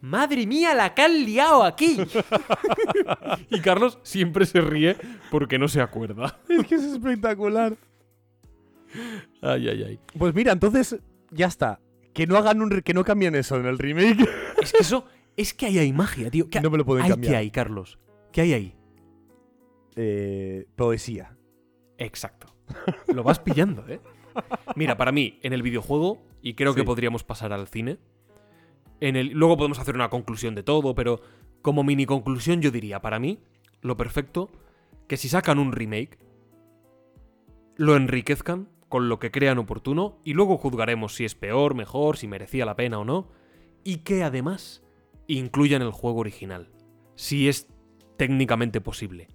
[SPEAKER 1] ¡Madre mía, la que han liado aquí! [laughs] y Carlos siempre se ríe porque no se acuerda.
[SPEAKER 2] es que es espectacular.
[SPEAKER 1] Ay, ay, ay.
[SPEAKER 2] Pues mira, entonces. Ya está. Que no hagan un. Que no cambien eso en el remake. [laughs]
[SPEAKER 1] Es que eso. Es que ahí hay magia, tío. ¿Qué
[SPEAKER 2] No me lo pueden
[SPEAKER 1] hay
[SPEAKER 2] cambiar.
[SPEAKER 1] que hay, Carlos? ¿Qué hay ahí?
[SPEAKER 2] eh, poesía.
[SPEAKER 1] Exacto. Lo vas pillando, ¿eh? Mira, para mí, en el videojuego, y creo que podríamos pasar al cine, En el, luego podemos hacer una conclusión de todo, pero como mini conclusión yo diría, para mí, lo perfecto, que si sacan un remake, lo enriquezcan con lo que crean oportuno y luego juzgaremos si es peor, mejor, si merecía la pena o no, y que además incluyan el juego original, si es técnicamente posible.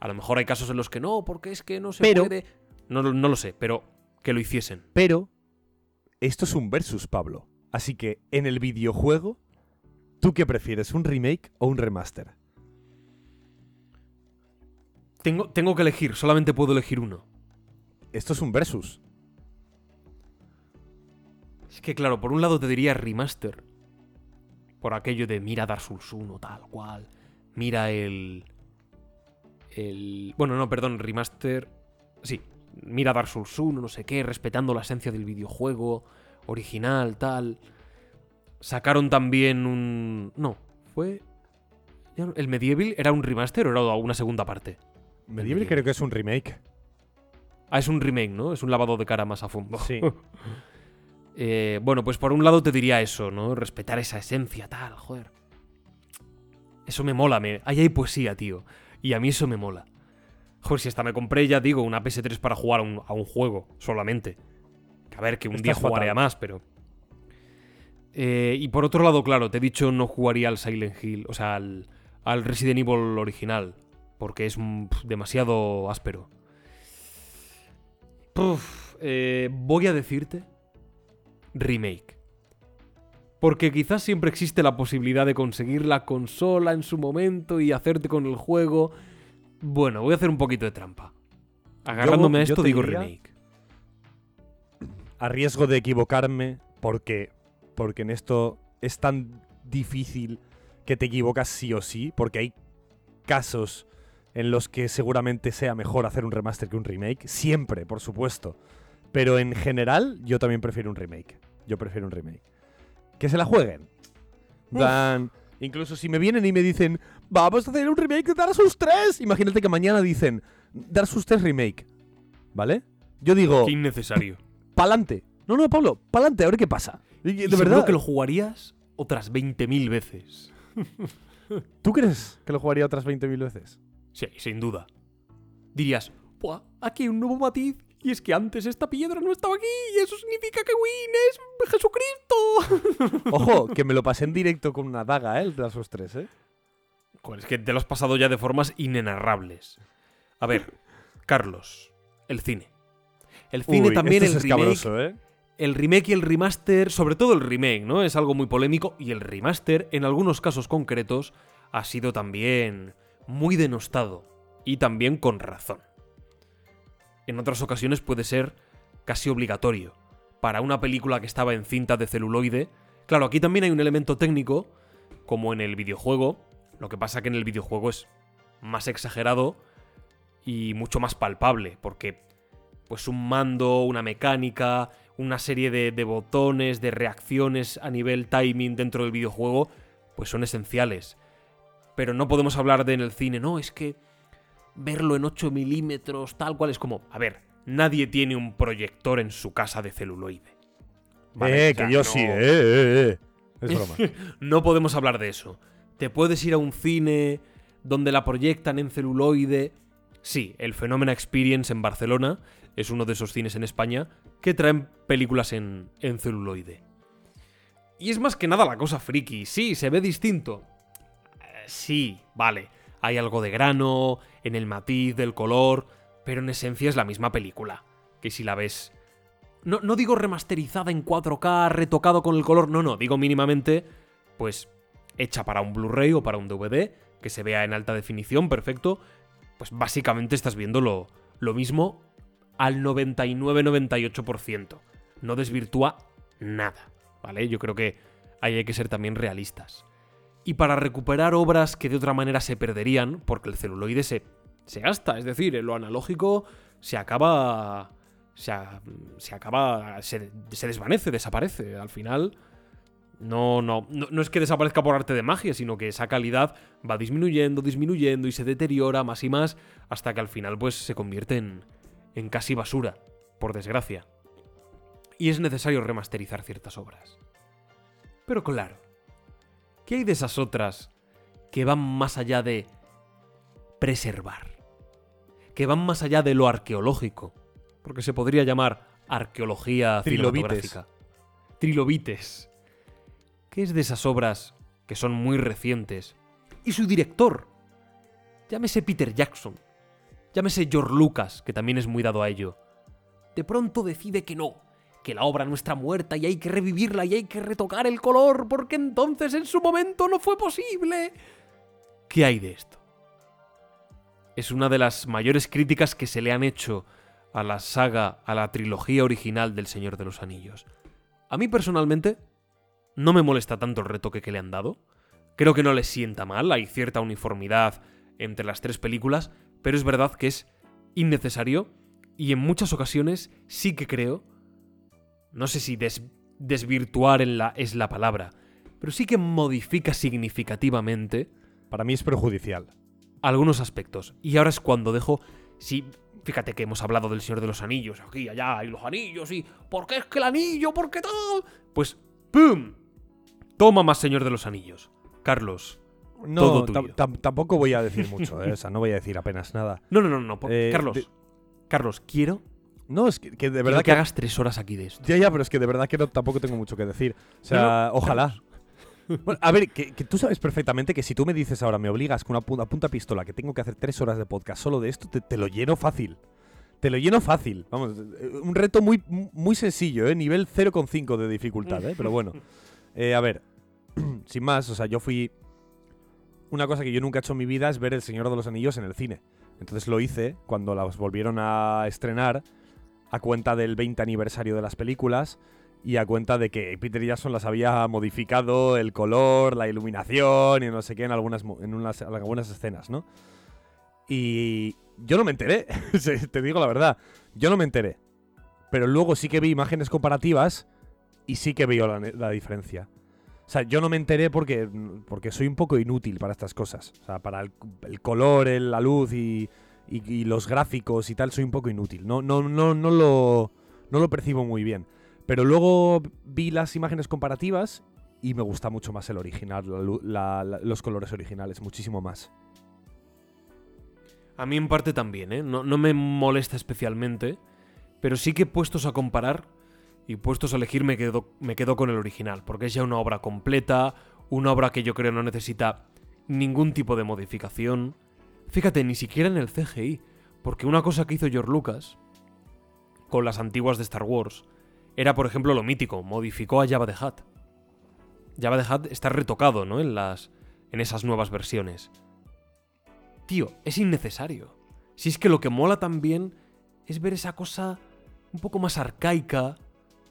[SPEAKER 1] A lo mejor hay casos en los que no, porque es que no se
[SPEAKER 2] Pero-
[SPEAKER 1] puede. No lo sé, pero que lo hiciesen.
[SPEAKER 2] Pero esto es un versus, Pablo. Así que en el videojuego, ¿tú qué prefieres, un remake o un remaster?
[SPEAKER 1] Tengo, tengo que elegir, solamente puedo elegir uno.
[SPEAKER 2] Esto es un versus.
[SPEAKER 1] Es que claro, por un lado te diría remaster. Por aquello de mira Dark Souls 1, tal cual. Mira el. El. Bueno, no, perdón, remaster. Sí, mira Dark Souls 1, no sé qué, respetando la esencia del videojuego original, tal. Sacaron también un. No, fue. ¿El Medieval era un remaster o era una segunda parte?
[SPEAKER 2] Medieval creo que es un remake.
[SPEAKER 1] Ah, es un remake, ¿no? Es un lavado de cara más a fondo.
[SPEAKER 2] Sí. [laughs]
[SPEAKER 1] Eh, bueno, pues por un lado te diría eso, ¿no? Respetar esa esencia, tal, joder. Eso me mola, me... ahí hay poesía, tío. Y a mí eso me mola. Joder, si hasta me compré, ya digo, una PS3 para jugar a un, a un juego solamente. A ver, que un
[SPEAKER 2] Estás
[SPEAKER 1] día jugaré a más, pero... Eh, y por otro lado, claro, te he dicho no jugaría al Silent Hill, o sea, al, al Resident Evil original, porque es demasiado áspero. Puf, eh, voy a decirte remake. Porque quizás siempre existe la posibilidad de conseguir la consola en su momento y hacerte con el juego. Bueno, voy a hacer un poquito de trampa. Agarrándome a esto digo
[SPEAKER 2] diría-
[SPEAKER 1] remake.
[SPEAKER 2] A riesgo de equivocarme, porque, porque en esto es tan difícil que te equivocas sí o sí, porque hay casos en los que seguramente sea mejor hacer un remaster que un remake. Siempre, por supuesto. Pero en general, yo también prefiero un remake. Yo prefiero un remake. Que se la jueguen. Dan. Incluso si me vienen y me dicen, vamos a hacer un remake de Dark Souls 3. Imagínate que mañana dicen, Dark Souls 3 remake. ¿Vale? Yo digo,
[SPEAKER 1] Qué innecesario.
[SPEAKER 2] Pa'lante. No, no, Pablo, pa'lante, a ver qué pasa. Y- De verdad,
[SPEAKER 1] que lo jugarías otras 20.000 veces. [laughs]
[SPEAKER 2] ¿tú crees que lo jugaría otras 20.000 veces?
[SPEAKER 1] Sí, sin duda. Dirías, Buah, aquí hay un nuevo matiz. Y es que antes esta piedra no estaba aquí. Y eso significa que Win es Jesucristo. [laughs]
[SPEAKER 2] Ojo, que me lo pasé en directo con una daga, ¿eh? El Dark Souls 3, ¿eh?
[SPEAKER 1] Joder, es que te lo has pasado ya de formas inenarrables. A ver, Carlos, el cine. El cine
[SPEAKER 2] Uy,
[SPEAKER 1] también,
[SPEAKER 2] este
[SPEAKER 1] el
[SPEAKER 2] es
[SPEAKER 1] remake,
[SPEAKER 2] ¿eh?
[SPEAKER 1] el remake y el remaster, sobre todo el remake, ¿no? Es algo muy polémico y el remaster, en algunos casos concretos, ha sido también muy denostado y también con razón. En otras ocasiones puede ser casi obligatorio. Para una película que estaba en cinta de celuloide, claro, aquí también hay un elemento técnico, como en el videojuego, lo que pasa que en el videojuego es más exagerado y mucho más palpable, porque pues un mando, una mecánica, una serie de, de botones, de reacciones a nivel timing dentro del videojuego, pues son esenciales. Pero no podemos hablar de en el cine, no, es que verlo en 8 milímetros, tal cual, es como, a ver, nadie tiene un proyector en su casa de celuloide. ¿Vale?
[SPEAKER 2] eh, que yo
[SPEAKER 1] no-
[SPEAKER 2] sí, eh, eh, eh. Es broma. [laughs]
[SPEAKER 1] no podemos hablar de eso. ¿Te puedes ir a un cine donde la proyectan en celuloide? Sí, el Phenomena Experience en Barcelona es uno de esos cines en España que traen películas en, en celuloide. Y es más que nada la cosa friki. Sí, se ve distinto. Eh, sí, vale. Hay algo de grano, en el matiz del color, pero en esencia es la misma película. Que si la ves no, no digo remasterizada en 4K, retocado con el color, no, no, digo mínimamente, pues, hecha para un Blu-ray o para un DVD, que se vea en alta definición, perfecto, pues básicamente estás viendo lo, lo mismo al 99-98%. No desvirtúa nada, ¿vale? Yo creo que ahí hay que ser también realistas. Y para recuperar obras que de otra manera se perderían, porque el celuloide se, se gasta, es decir, en lo analógico se acaba se, se acaba, se, se desvanece, desaparece. Al final, no, no, no, no es que desaparezca por arte de magia, sino que esa calidad va disminuyendo, disminuyendo y se deteriora más y más hasta que al final pues se convierte en, en casi basura, por desgracia. Y es necesario remasterizar ciertas obras. Pero claro, ¿qué hay de esas otras que van más allá de preservar? Que van más allá de lo arqueológico, porque se podría llamar arqueología
[SPEAKER 2] Trilobites.
[SPEAKER 1] cinematográfica. Trilobites. ¿Qué es de esas obras que son muy recientes? Y su director. Llámese Peter Jackson. Llámese George Lucas, que también es muy dado a ello. De pronto decide que no, que la obra no está muerta y hay que revivirla y hay que retocar el color porque entonces en su momento no fue posible. ¿Qué hay de esto? Es una de las mayores críticas que se le han hecho a la saga, a la trilogía original del Señor de los Anillos. A mí personalmente no me molesta tanto el retoque que le han dado. Creo que no le sienta mal, hay cierta uniformidad entre las tres películas, pero es verdad que es innecesario y en muchas ocasiones sí que creo, no sé si des- desvirtuar en la, es la palabra, pero sí que modifica significativamente
[SPEAKER 2] Para mí es perjudicial.
[SPEAKER 1] algunos aspectos. Y ahora es cuando dejo. Si. Fíjate que hemos hablado del Señor de los Anillos, aquí, allá, y los anillos, y. ¿Por qué es que el anillo? ¿Por qué tal? Pues. ¡Pum! Toma más Señor de los Anillos. Carlos.
[SPEAKER 2] No,
[SPEAKER 1] Todo tuyo.
[SPEAKER 2] tampoco voy a decir mucho, ¿eh? o sea, no voy a decir apenas nada. [laughs]
[SPEAKER 1] No, no, no, no. por-
[SPEAKER 2] Eh,
[SPEAKER 1] Carlos.
[SPEAKER 2] de-
[SPEAKER 1] Carlos, quiero,
[SPEAKER 2] No, es que, que de
[SPEAKER 1] quiero
[SPEAKER 2] verdad
[SPEAKER 1] que,
[SPEAKER 2] que,
[SPEAKER 1] hagas tres horas aquí de esto.
[SPEAKER 2] Ya, ya, pero es que de verdad que no, tampoco tengo mucho que decir. O sea,
[SPEAKER 1] No, [laughs]
[SPEAKER 2] ojalá.
[SPEAKER 1] Carlos.
[SPEAKER 2] Bueno, a ver, que, que tú sabes perfectamente que si tú me dices ahora, me obligas con una punta, punta pistola que tengo que hacer tres horas de podcast solo de esto, te, te lo lleno fácil. Te lo lleno fácil. Vamos, eh, un reto muy, muy sencillo, ¿eh? Nivel 0,5 de dificultad, ¿eh? Pero bueno. [laughs] Eh, a ver, [clears throat] sin más, o sea, yo fui... Una cosa que yo nunca he hecho en mi vida es ver El Señor de los Anillos en el cine. Entonces lo hice cuando las volvieron a estrenar a cuenta del 20 aniversario de las películas y a cuenta de que Peter Jackson las había modificado el color, la iluminación y no sé qué en algunas, en unas, en algunas escenas, ¿no? Y yo no me enteré, [laughs] te digo la verdad, yo no me enteré. Pero luego sí que vi imágenes comparativas y sí que veo la diferencia. O sea, yo no me enteré porque, porque soy un poco inútil para estas cosas. O sea, para el, color, la luz y, los gráficos y tal, soy un poco inútil. No, no, no, no, lo, no lo percibo muy bien. Pero luego vi las imágenes comparativas y me gusta mucho más el original, los colores originales, muchísimo más.
[SPEAKER 1] A mí en parte también, ¿eh? No, no me molesta especialmente, pero sí que puestos a comparar y puestos a elegir me quedo, me quedo con el original, porque es ya una obra completa, una obra que yo creo no necesita ningún tipo de modificación. Fíjate, ni siquiera en el CGI, porque una cosa que hizo George Lucas con las antiguas de Star Wars era, por ejemplo, lo mítico, modificó a Jabba the Hutt. Jabba the Hutt está retocado, ¿no? En las en esas nuevas versiones. Tío, es innecesario. Si es que lo que mola también es ver esa cosa un poco más arcaica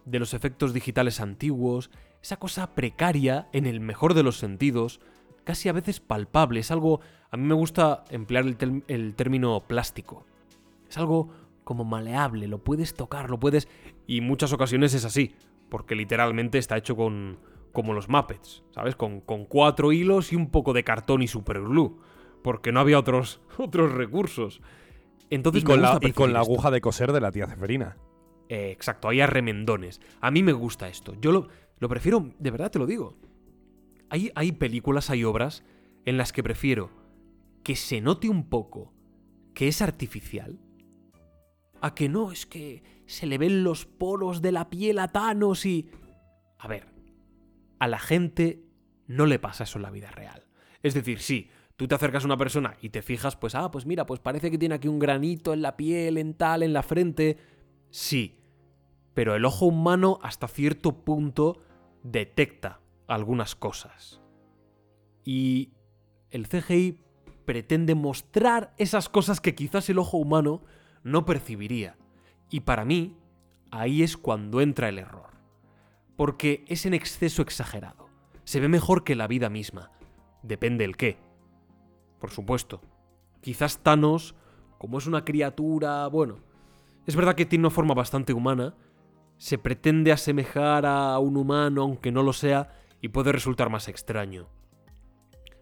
[SPEAKER 1] de los efectos digitales antiguos, esa cosa precaria en el mejor de los sentidos, casi a veces palpable, es algo, a mí me gusta emplear el, término plástico. Es algo como maleable, lo puedes tocar, lo puedes... Y muchas ocasiones es así, porque literalmente está hecho con... como los Muppets, ¿sabes? Con, con cuatro hilos y un poco de cartón y superglue, porque no había otros, [laughs] otros recursos. Entonces
[SPEAKER 2] y con, la, y con la aguja de coser de la tía Ceferina.
[SPEAKER 1] Eh, exacto, hay arremendones. A mí me gusta esto. Yo lo, prefiero, de verdad te lo digo. Hay, hay películas, hay obras en las que prefiero que se note un poco que es artificial a que no, es que se le ven los poros de la piel a Thanos y... A ver, a la gente no le pasa eso en la vida real. Es decir, sí, tú te acercas a una persona y te fijas, pues, ah, pues mira, pues parece que tiene aquí un granito en la piel, en tal, en la frente. Sí, pero el ojo humano hasta cierto punto detecta algunas cosas. Y el CGI pretende mostrar esas cosas que quizás el ojo humano no percibiría. Y para mí, ahí es cuando entra el error. Porque es en exceso exagerado. Se ve mejor que la vida misma. Depende el qué. Por supuesto. Quizás Thanos, como es una criatura, bueno, es verdad que tiene una forma bastante humana, se pretende asemejar a un humano aunque no lo sea y puede resultar más extraño.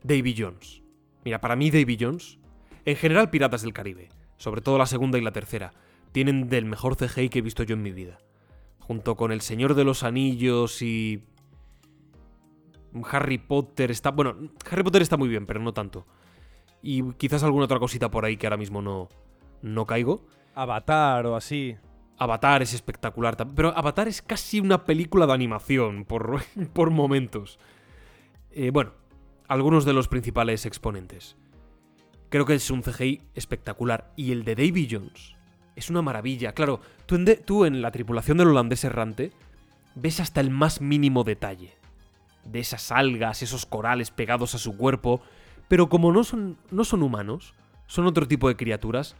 [SPEAKER 1] Davy Jones. Mira, para mí Davy Jones, en general Piratas del Caribe, sobre todo la segunda y la tercera, tienen del mejor CGI que he visto yo en mi vida. Junto con El Señor de los Anillos y... Harry Potter está. Bueno, Harry Potter está muy bien, pero no tanto. Y quizás alguna otra cosita por ahí que ahora mismo no, no caigo.
[SPEAKER 2] Avatar o así.
[SPEAKER 1] Avatar es espectacular. Pero Avatar es casi una película de animación por, [laughs] por momentos. Eh, bueno, algunos de los principales exponentes. Creo que es un CGI espectacular. Y el de Davy Jones es una maravilla. Claro, tú en, tú en la tripulación del holandés errante ves hasta el más mínimo detalle. De esas algas, esos corales pegados a su cuerpo. Pero como no son, no son humanos, son otro tipo de criaturas,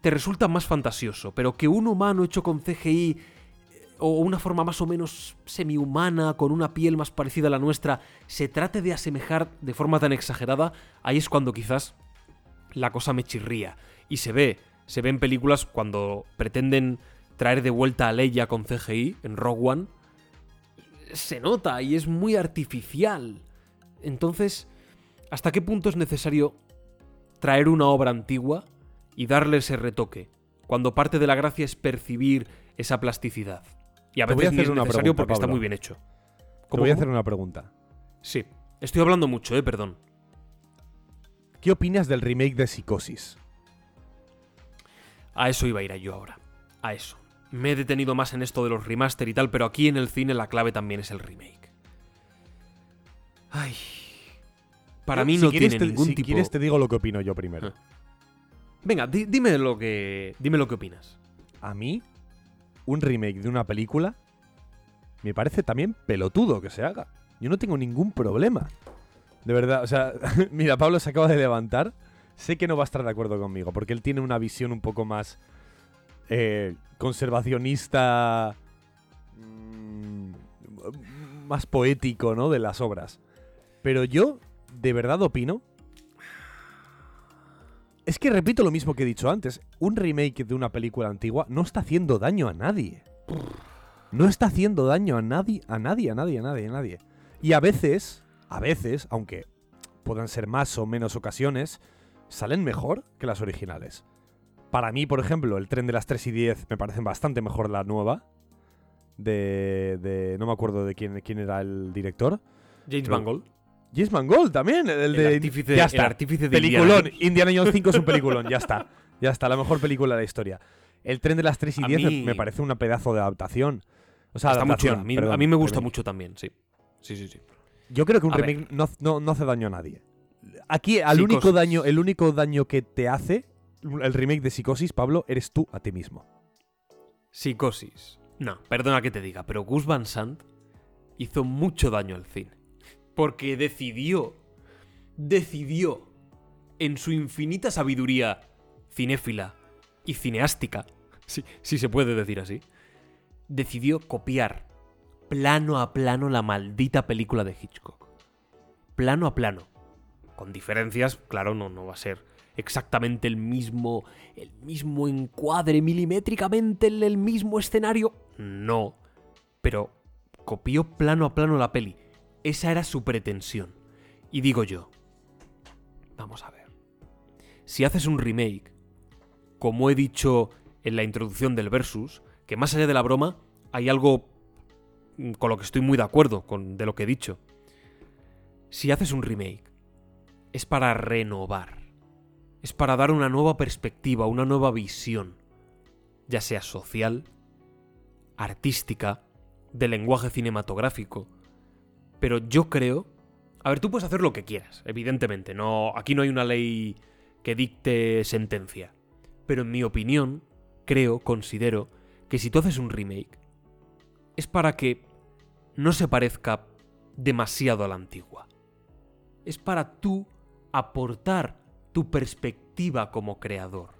[SPEAKER 1] te resulta más fantasioso. Pero que un humano hecho con CGI o una forma más o menos semi-humana, con una piel más parecida a la nuestra, se trate de asemejar de forma tan exagerada, ahí es cuando quizás la cosa me chirría. Y se ve, se ve en películas cuando pretenden traer de vuelta a Leia con CGI en Rogue One, se nota y es muy artificial. Entonces, ¿hasta qué punto es necesario traer una obra antigua y darle ese retoque? Cuando parte de la gracia es percibir esa plasticidad. Y a
[SPEAKER 2] Te voy a
[SPEAKER 1] veces ni
[SPEAKER 2] hacer
[SPEAKER 1] es
[SPEAKER 2] una
[SPEAKER 1] necesario
[SPEAKER 2] pregunta,
[SPEAKER 1] porque está muy bien hecho.
[SPEAKER 2] Te
[SPEAKER 1] ¿Cómo,
[SPEAKER 2] voy a
[SPEAKER 1] cómo?
[SPEAKER 2] hacer una pregunta.
[SPEAKER 1] Sí. Estoy hablando mucho, eh, perdón.
[SPEAKER 2] ¿Qué opinas del remake de Psicosis?
[SPEAKER 1] A eso iba a ir yo ahora. A eso. Me he detenido más en esto de los remaster y tal, pero aquí en el cine la clave también es el remake. Ay. Para
[SPEAKER 2] Yo,
[SPEAKER 1] mí
[SPEAKER 2] si
[SPEAKER 1] no
[SPEAKER 2] quieres
[SPEAKER 1] tiene
[SPEAKER 2] te-
[SPEAKER 1] ningún
[SPEAKER 2] si
[SPEAKER 1] tipo.
[SPEAKER 2] quieres te digo lo que opino yo primero.
[SPEAKER 1] Ah. Venga, di- dime lo que. Dime lo que opinas.
[SPEAKER 2] A mí, un remake de una película me parece también pelotudo que se haga. Yo no tengo ningún problema. De verdad, o sea, [laughs] mira, Pablo se acaba de levantar. Sé que no va a estar de acuerdo conmigo, porque él tiene una visión un poco más eh, conservacionista, mm, más poético, ¿no? De las obras. Pero yo, de verdad opino. Es que repito lo mismo que he dicho antes. Un remake de una película antigua no está haciendo daño a nadie. No está haciendo daño a nadie, a nadie, a nadie, a nadie, a nadie. Y a veces, a veces, aunque puedan ser más o menos ocasiones, salen mejor que las originales. Para mí, por ejemplo, el tren de las 3 y 10 me parecen bastante mejor la nueva. De. de no me acuerdo de quién, quién era el director.
[SPEAKER 1] James Mangold.
[SPEAKER 2] James Mangold también, el,
[SPEAKER 1] El,
[SPEAKER 2] de.
[SPEAKER 1] artífice,
[SPEAKER 2] ya
[SPEAKER 1] el
[SPEAKER 2] está.
[SPEAKER 1] artífice de
[SPEAKER 2] Peliculón. Indiana Jones 5 es un peliculón, ya está. Ya está, la mejor película de la historia. El tren de las 3 y
[SPEAKER 1] A
[SPEAKER 2] 10 me-
[SPEAKER 1] mí-
[SPEAKER 2] me parece una pedazo de adaptación. O sea, adaptación,
[SPEAKER 1] chula. A mí,
[SPEAKER 2] perdón,
[SPEAKER 1] a mí me gusta
[SPEAKER 2] remake.
[SPEAKER 1] mucho también, sí. Sí, sí, sí.
[SPEAKER 2] Yo creo que un
[SPEAKER 1] A
[SPEAKER 2] remake no, no- no hace daño a nadie. Aquí, al único daño, el único daño que te hace el remake de Psicosis, Pablo, eres tú a ti mismo.
[SPEAKER 1] Psicosis. No, perdona que te diga, pero Gus Van Sant hizo mucho daño al cine. Porque decidió, decidió, en su infinita sabiduría cinéfila y cineástica, si, se puede decir así, decidió copiar plano a plano la maldita película de Hitchcock. Plano a plano. Con diferencias, claro, no, no va a ser exactamente el mismo, el mismo encuadre milimétricamente en el mismo escenario. No. Pero copió plano a plano la peli. Esa era su pretensión. Y digo yo, vamos a ver. Si haces un remake, como he dicho en la introducción del versus, que más allá de la broma, hay algo con lo que estoy muy de acuerdo con de lo que he dicho. Si haces un remake, es para renovar. Es para dar una nueva perspectiva, una nueva visión, ya sea social, artística, de lenguaje cinematográfico. Pero yo creo... A ver, tú puedes hacer lo que quieras, evidentemente. No, aquí no hay una ley que dicte sentencia. Pero en mi opinión, creo, considero, que si tú haces un remake, es para que no se parezca demasiado a la antigua. Es para tú aportar tu perspectiva como creador.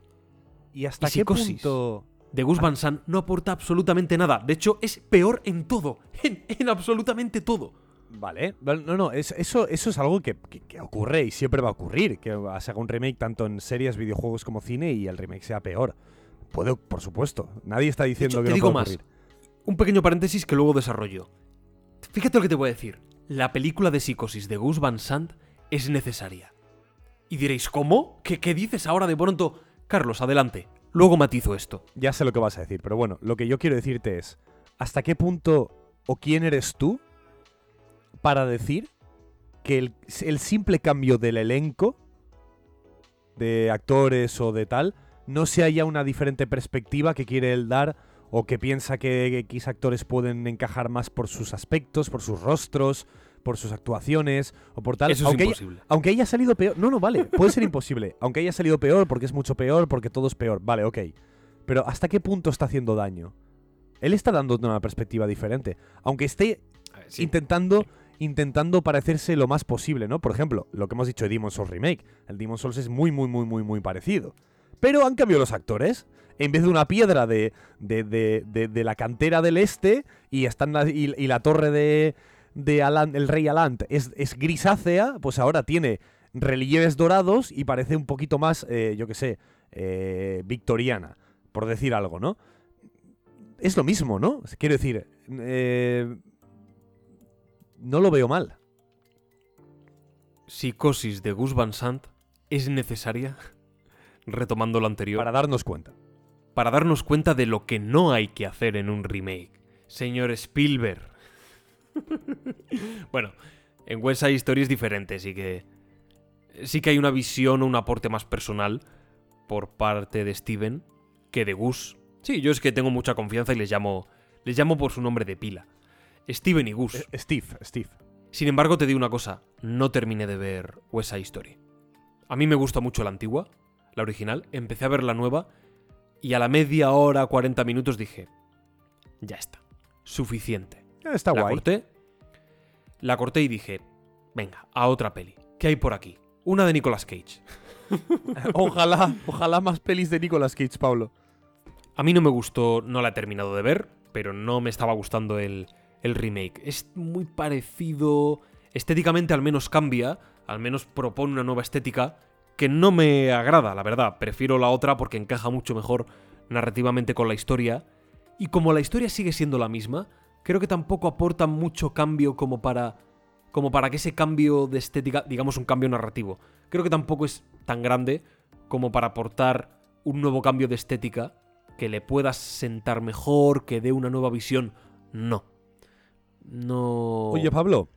[SPEAKER 2] ¿Y hasta
[SPEAKER 1] Y
[SPEAKER 2] qué punto...?
[SPEAKER 1] De Gus Van Sant no aporta absolutamente nada. De hecho, es peor en todo. [laughs] En, en absolutamente todo.
[SPEAKER 2] Vale, no, no, es- eso, eso es algo que, que- que ocurre y siempre va a ocurrir, que se haga un remake tanto en series, videojuegos como cine y el remake sea peor. Puede, por supuesto, nadie está diciendo
[SPEAKER 1] hecho,
[SPEAKER 2] que
[SPEAKER 1] te
[SPEAKER 2] no
[SPEAKER 1] digo
[SPEAKER 2] puede
[SPEAKER 1] más.
[SPEAKER 2] ocurrir.
[SPEAKER 1] Un pequeño paréntesis que luego desarrollo. Fíjate lo que te voy a decir. La película de psicosis de Gus Van Sant es necesaria. Y diréis, ¿cómo? ¿Qué, qué dices ahora de pronto? Carlos, adelante. Luego matizo esto.
[SPEAKER 2] Ya sé lo que vas a decir, pero bueno, lo que yo quiero decirte es, ¿hasta qué punto o quién eres tú para decir que el, el simple cambio del elenco de actores o de tal no sea ya una diferente perspectiva que quiere él dar o que piensa que X actores pueden encajar más por sus aspectos, por sus rostros, por sus actuaciones o por tal.
[SPEAKER 1] Eso es
[SPEAKER 2] aunque, haya,
[SPEAKER 1] imposible.
[SPEAKER 2] aunque haya salido peor. No, no, vale, puede ser [laughs] imposible. Aunque haya salido peor porque es mucho peor, porque todo es peor. Vale, ok. Pero ¿hasta qué punto está haciendo daño? Él está dando una perspectiva diferente. Aunque esté
[SPEAKER 1] A ver, sí.
[SPEAKER 2] intentando,
[SPEAKER 1] sí.
[SPEAKER 2] Intentando parecerse lo más posible, ¿no? Por ejemplo, lo que hemos dicho de Demon's Souls Remake. El Demon's Souls es muy, muy, muy, muy, muy parecido. Pero han cambiado los actores. En vez de una piedra de, de, de- de- la cantera del este y, están la, y, la torre de, de Alan- el rey Alant es, es grisácea, pues ahora tiene relieves dorados y parece un poquito más, eh, yo qué sé, eh, victoriana, por decir algo, ¿no? Es lo mismo, ¿no? Quiero decir, eh, no lo veo mal.
[SPEAKER 1] Psicosis de Gus Van Sant es necesaria, retomando lo anterior,
[SPEAKER 2] Para darnos cuenta.
[SPEAKER 1] para darnos cuenta de lo que no hay que hacer en un remake. Señor Spielberg. [laughs] bueno, en West Side Story es diferente, sí que. Sí que hay una visión o un aporte más personal por parte de Steven que de Gus. Sí, yo es que tengo mucha confianza y les llamo. Les llamo por su nombre de pila. Steven y Gus.
[SPEAKER 2] Eh, Steve, Steve.
[SPEAKER 1] Sin embargo, te digo una cosa, no terminé de ver West Side Story. A mí me gusta mucho la antigua, la original, empecé a ver la nueva y a la media hora, 40 minutos dije, ya está, suficiente.
[SPEAKER 2] Eh, Está
[SPEAKER 1] la
[SPEAKER 2] guay.
[SPEAKER 1] corté, la corté y dije, venga, a otra peli. ¿Qué hay por aquí? Una de Nicolas Cage. [laughs]
[SPEAKER 2] ojalá, ojalá más pelis de Nicolas Cage, Pablo.
[SPEAKER 1] A mí no me gustó, no la he terminado de ver, pero no me estaba gustando el, el remake. Es muy parecido, estéticamente al menos cambia, al menos propone una nueva estética que no me agrada, la verdad. Prefiero la otra porque encaja mucho mejor narrativamente con la historia. Y como la historia sigue siendo la misma, creo que tampoco aporta mucho cambio como para como para que ese cambio de estética, digamos un cambio narrativo, creo que tampoco es tan grande como para aportar un nuevo cambio de estética que le pueda sentar mejor, que dé una nueva visión. No. No.
[SPEAKER 2] Oye, Pablo.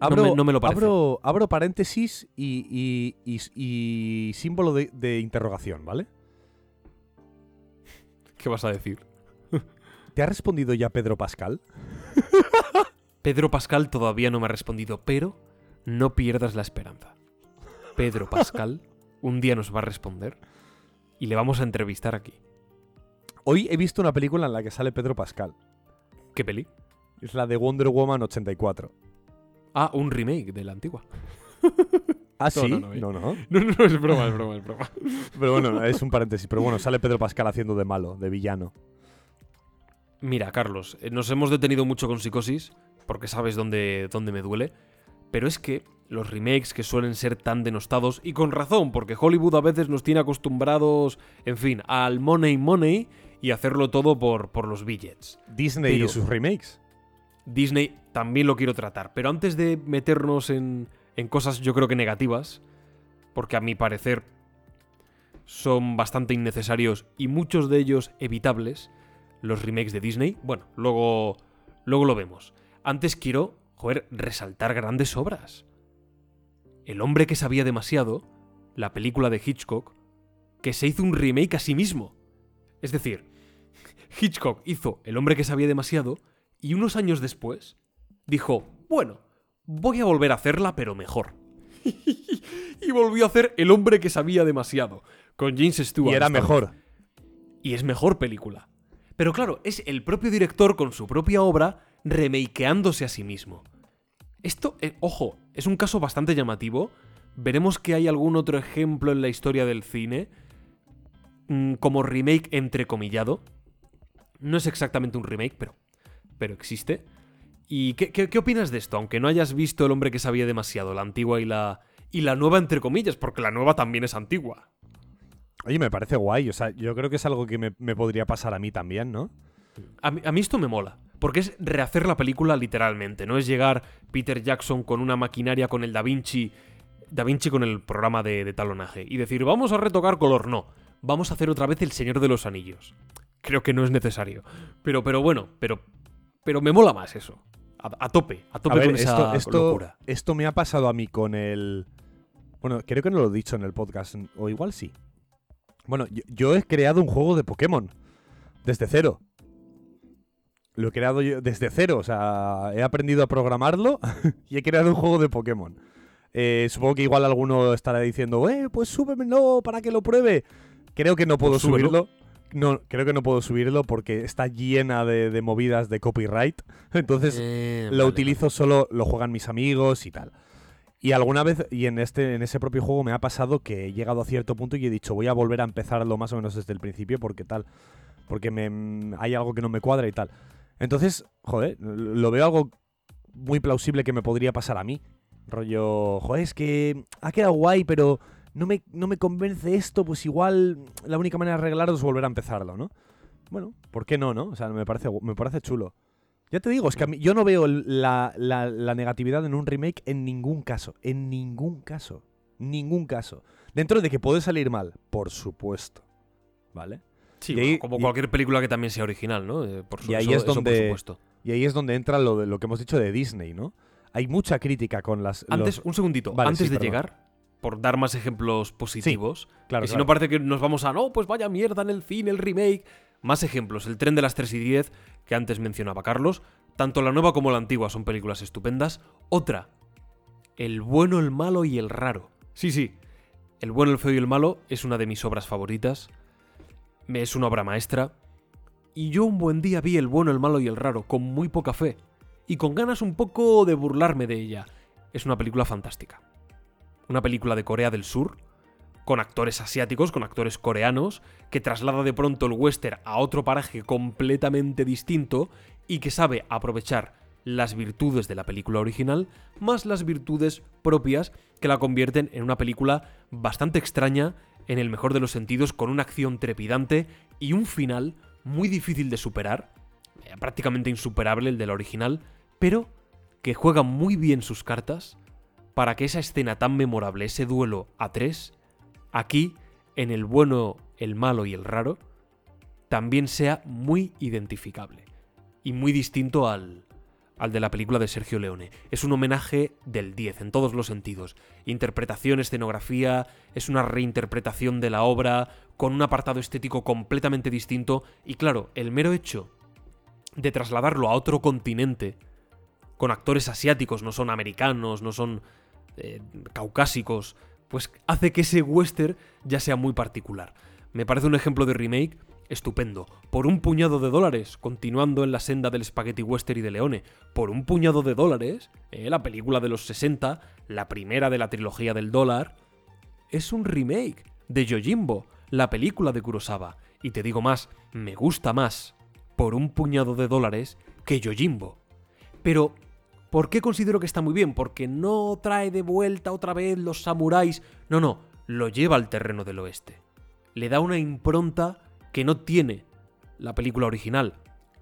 [SPEAKER 1] No
[SPEAKER 2] Abro,
[SPEAKER 1] me- no me lo parece.
[SPEAKER 2] Abro, abro paréntesis y, y- y- y símbolo de, de interrogación, ¿vale?
[SPEAKER 1] ¿Qué vas a decir?
[SPEAKER 2] ¿Te ha respondido ya Pedro Pascal?
[SPEAKER 1] Pedro Pascal todavía no me ha respondido, pero no pierdas la esperanza. Pedro Pascal un día nos va a responder y le vamos a entrevistar aquí.
[SPEAKER 2] Hoy he visto una película en la que sale Pedro Pascal.
[SPEAKER 1] ¿Qué peli?
[SPEAKER 2] Es la de Wonder Woman 84.
[SPEAKER 1] Ah, un remake de la antigua. [laughs]
[SPEAKER 2] ¿Ah,
[SPEAKER 1] No,
[SPEAKER 2] sí?
[SPEAKER 1] no, no,
[SPEAKER 2] no, no.
[SPEAKER 1] No, es broma, es broma, es broma. [laughs]
[SPEAKER 2] Pero bueno, es un paréntesis. Pero bueno, sale Pedro Pascal haciendo de malo, de villano.
[SPEAKER 1] Mira, Carlos, eh, nos hemos detenido mucho con Psicosis, porque sabes dónde, dónde me duele, pero es que los remakes que suelen ser tan denostados, y con razón, porque Hollywood a veces nos tiene acostumbrados, en fin, al money money y hacerlo todo por, por los billets.
[SPEAKER 2] Disney
[SPEAKER 1] Pero-
[SPEAKER 2] y sus remakes.
[SPEAKER 1] Disney también lo quiero tratar, pero antes de meternos en, en cosas yo creo que negativas, porque a mi parecer son bastante innecesarios y muchos de ellos evitables, los remakes de Disney, bueno, luego, luego lo vemos. Antes quiero, joder, resaltar grandes obras. El hombre que sabía demasiado, la película de Hitchcock, que se hizo un remake a sí mismo. Es decir, Hitchcock hizo El hombre que sabía demasiado y unos años después dijo, bueno, voy a volver a hacerla pero mejor. [laughs] y volvió a hacer El hombre que sabía demasiado, con James Stewart.
[SPEAKER 2] Y era mejor.
[SPEAKER 1] Y es mejor película. Pero claro, es el propio director con su propia obra remakeándose a sí mismo. Esto, eh, ojo, es un caso bastante llamativo. Veremos que hay algún otro ejemplo en la historia del cine mm, como remake entrecomillado. No es exactamente un remake, pero, pero existe. ¿Y qué, qué- qué opinas de esto? Aunque no hayas visto El hombre que sabía demasiado, la antigua y la, y la nueva entre comillas, porque la nueva también es antigua.
[SPEAKER 2] Oye, me parece guay. O sea, yo creo que es algo que me, me podría pasar a mí también, ¿no?
[SPEAKER 1] A mí, a mí esto me mola. Porque es rehacer la película literalmente. No es llegar Peter Jackson con una maquinaria con el Da Vinci. Da Vinci con el programa de, de talonaje. Y decir, vamos a retocar color. No. Vamos a hacer otra vez El Señor de los Anillos. Creo que no es necesario. Pero, pero bueno, pero. Pero me mola más eso. a, a tope, a tope
[SPEAKER 2] A ver,
[SPEAKER 1] con
[SPEAKER 2] esto,
[SPEAKER 1] esa
[SPEAKER 2] esto,
[SPEAKER 1] locura.
[SPEAKER 2] esto me ha pasado a mí con el. Bueno, creo que no lo he dicho en el podcast, o igual sí. Bueno, yo, yo he creado un juego de Pokémon desde cero. Lo he creado yo desde cero, o sea, he aprendido a programarlo [laughs] y he creado un juego de Pokémon. Eh, supongo que igual alguno estará diciendo, eh, pues súbemelo para que lo pruebe. Creo que no puedo
[SPEAKER 1] Pues
[SPEAKER 2] subirlo. No, creo que no puedo subirlo porque está llena de, de movidas de copyright. [laughs] Entonces,
[SPEAKER 1] Eh,
[SPEAKER 2] lo
[SPEAKER 1] vale,
[SPEAKER 2] utilizo solo, lo juegan mis amigos y tal. Y alguna vez, y en este, en ese propio juego me ha pasado que he llegado a cierto punto y he dicho, voy a volver a empezarlo más o menos desde el principio porque tal. Porque me, mm, hay algo que no me cuadra y tal. Entonces, joder, lo veo algo muy plausible que me podría pasar a mí. Rollo, joder, es que ha quedado guay, pero no me, no me convence esto, pues igual la única manera de arreglarlo es volver a empezarlo, ¿no? Bueno, ¿por qué no, no? O sea, me parece, me parece chulo. Ya te digo, es que a mí, yo no veo la, la- la negatividad en un remake en ningún caso. En ningún caso. Ningún caso. Dentro de que puede salir mal, por supuesto. ¿Vale?
[SPEAKER 1] Sí,
[SPEAKER 2] ahí-
[SPEAKER 1] como
[SPEAKER 2] y-
[SPEAKER 1] cualquier película que también sea original, ¿no? Eh, por su-
[SPEAKER 2] Y ahí
[SPEAKER 1] eso-
[SPEAKER 2] es
[SPEAKER 1] por
[SPEAKER 2] donde-
[SPEAKER 1] supuesto.
[SPEAKER 2] Y ahí es donde entra lo, de, lo que hemos dicho de Disney, ¿no? Hay mucha crítica con las...
[SPEAKER 1] Antes,
[SPEAKER 2] los-
[SPEAKER 1] un segundito,
[SPEAKER 2] Vale,
[SPEAKER 1] antes
[SPEAKER 2] sí,
[SPEAKER 1] de
[SPEAKER 2] perdón.
[SPEAKER 1] llegar, por dar más ejemplos positivos,
[SPEAKER 2] claro,
[SPEAKER 1] que si
[SPEAKER 2] claro.
[SPEAKER 1] no parece que nos vamos a, no, pues vaya mierda en el cine, el remake. Más ejemplos, el tren de las 3 y 10, que antes mencionaba Carlos. Tanto la nueva como la antigua son películas estupendas. Otra, El bueno, el malo y el raro. Sí, sí, El bueno, el feo y el malo es una de mis obras favoritas. Me- Es una obra maestra. Y yo un buen día vi El bueno, el malo y el raro con muy poca fe. Y con ganas un poco de burlarme de ella. Es una película fantástica. Una película de Corea del Sur, con actores asiáticos, con actores coreanos, que traslada de pronto el western a otro paraje completamente distinto y que sabe aprovechar las virtudes de la película original más las virtudes propias que la convierten en una película bastante extraña, en el mejor de los sentidos, con una acción trepidante y un final muy difícil de superar, eh, prácticamente insuperable el de la original, pero que juega muy bien sus cartas para que esa escena tan memorable, ese duelo a tres, aquí, en el bueno, el malo y el raro, también sea muy identificable y muy distinto al, al de la película de Sergio Leone. Es un homenaje del 10 en todos los sentidos. Interpretación, escenografía, es una reinterpretación de la obra con un apartado estético completamente distinto y claro, el mero hecho de trasladarlo a otro continente con actores asiáticos, no son americanos, no son eh, caucásicos, pues hace que ese western ya sea muy particular. Me parece un ejemplo de remake estupendo. Por un puñado de dólares, continuando en la senda del spaghetti western y de Leone, por un puñado de dólares, eh, la película de los 60, la primera de la trilogía del dólar, es un remake de Yojimbo, la película de Kurosawa. Y te digo más, me gusta más por un puñado de dólares que Yojimbo. Pero, ¿por qué considero que está muy bien? Porque no trae de vuelta otra vez los samuráis. No, no, lo lleva al terreno del oeste. Le da una impronta que no tiene la película original.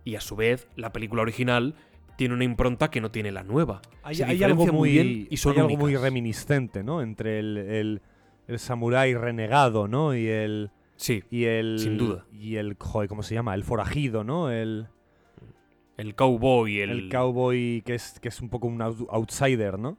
[SPEAKER 1] Y a su vez, la película original tiene una impronta que no tiene la nueva.
[SPEAKER 2] Hay,
[SPEAKER 1] Se
[SPEAKER 2] hay
[SPEAKER 1] diferencia
[SPEAKER 2] algo muy,
[SPEAKER 1] bien y son
[SPEAKER 2] hay algo muy reminiscente, ¿no? Entre el, el, el samurái renegado, ¿no? Y el...
[SPEAKER 1] Sí,
[SPEAKER 2] Y el
[SPEAKER 1] Sin duda.
[SPEAKER 2] Y el... Joder, ¿cómo se llama? El forajido, ¿no? El,
[SPEAKER 1] el cowboy, el...
[SPEAKER 2] el, cowboy que es, que es un poco un out- outsider, ¿no?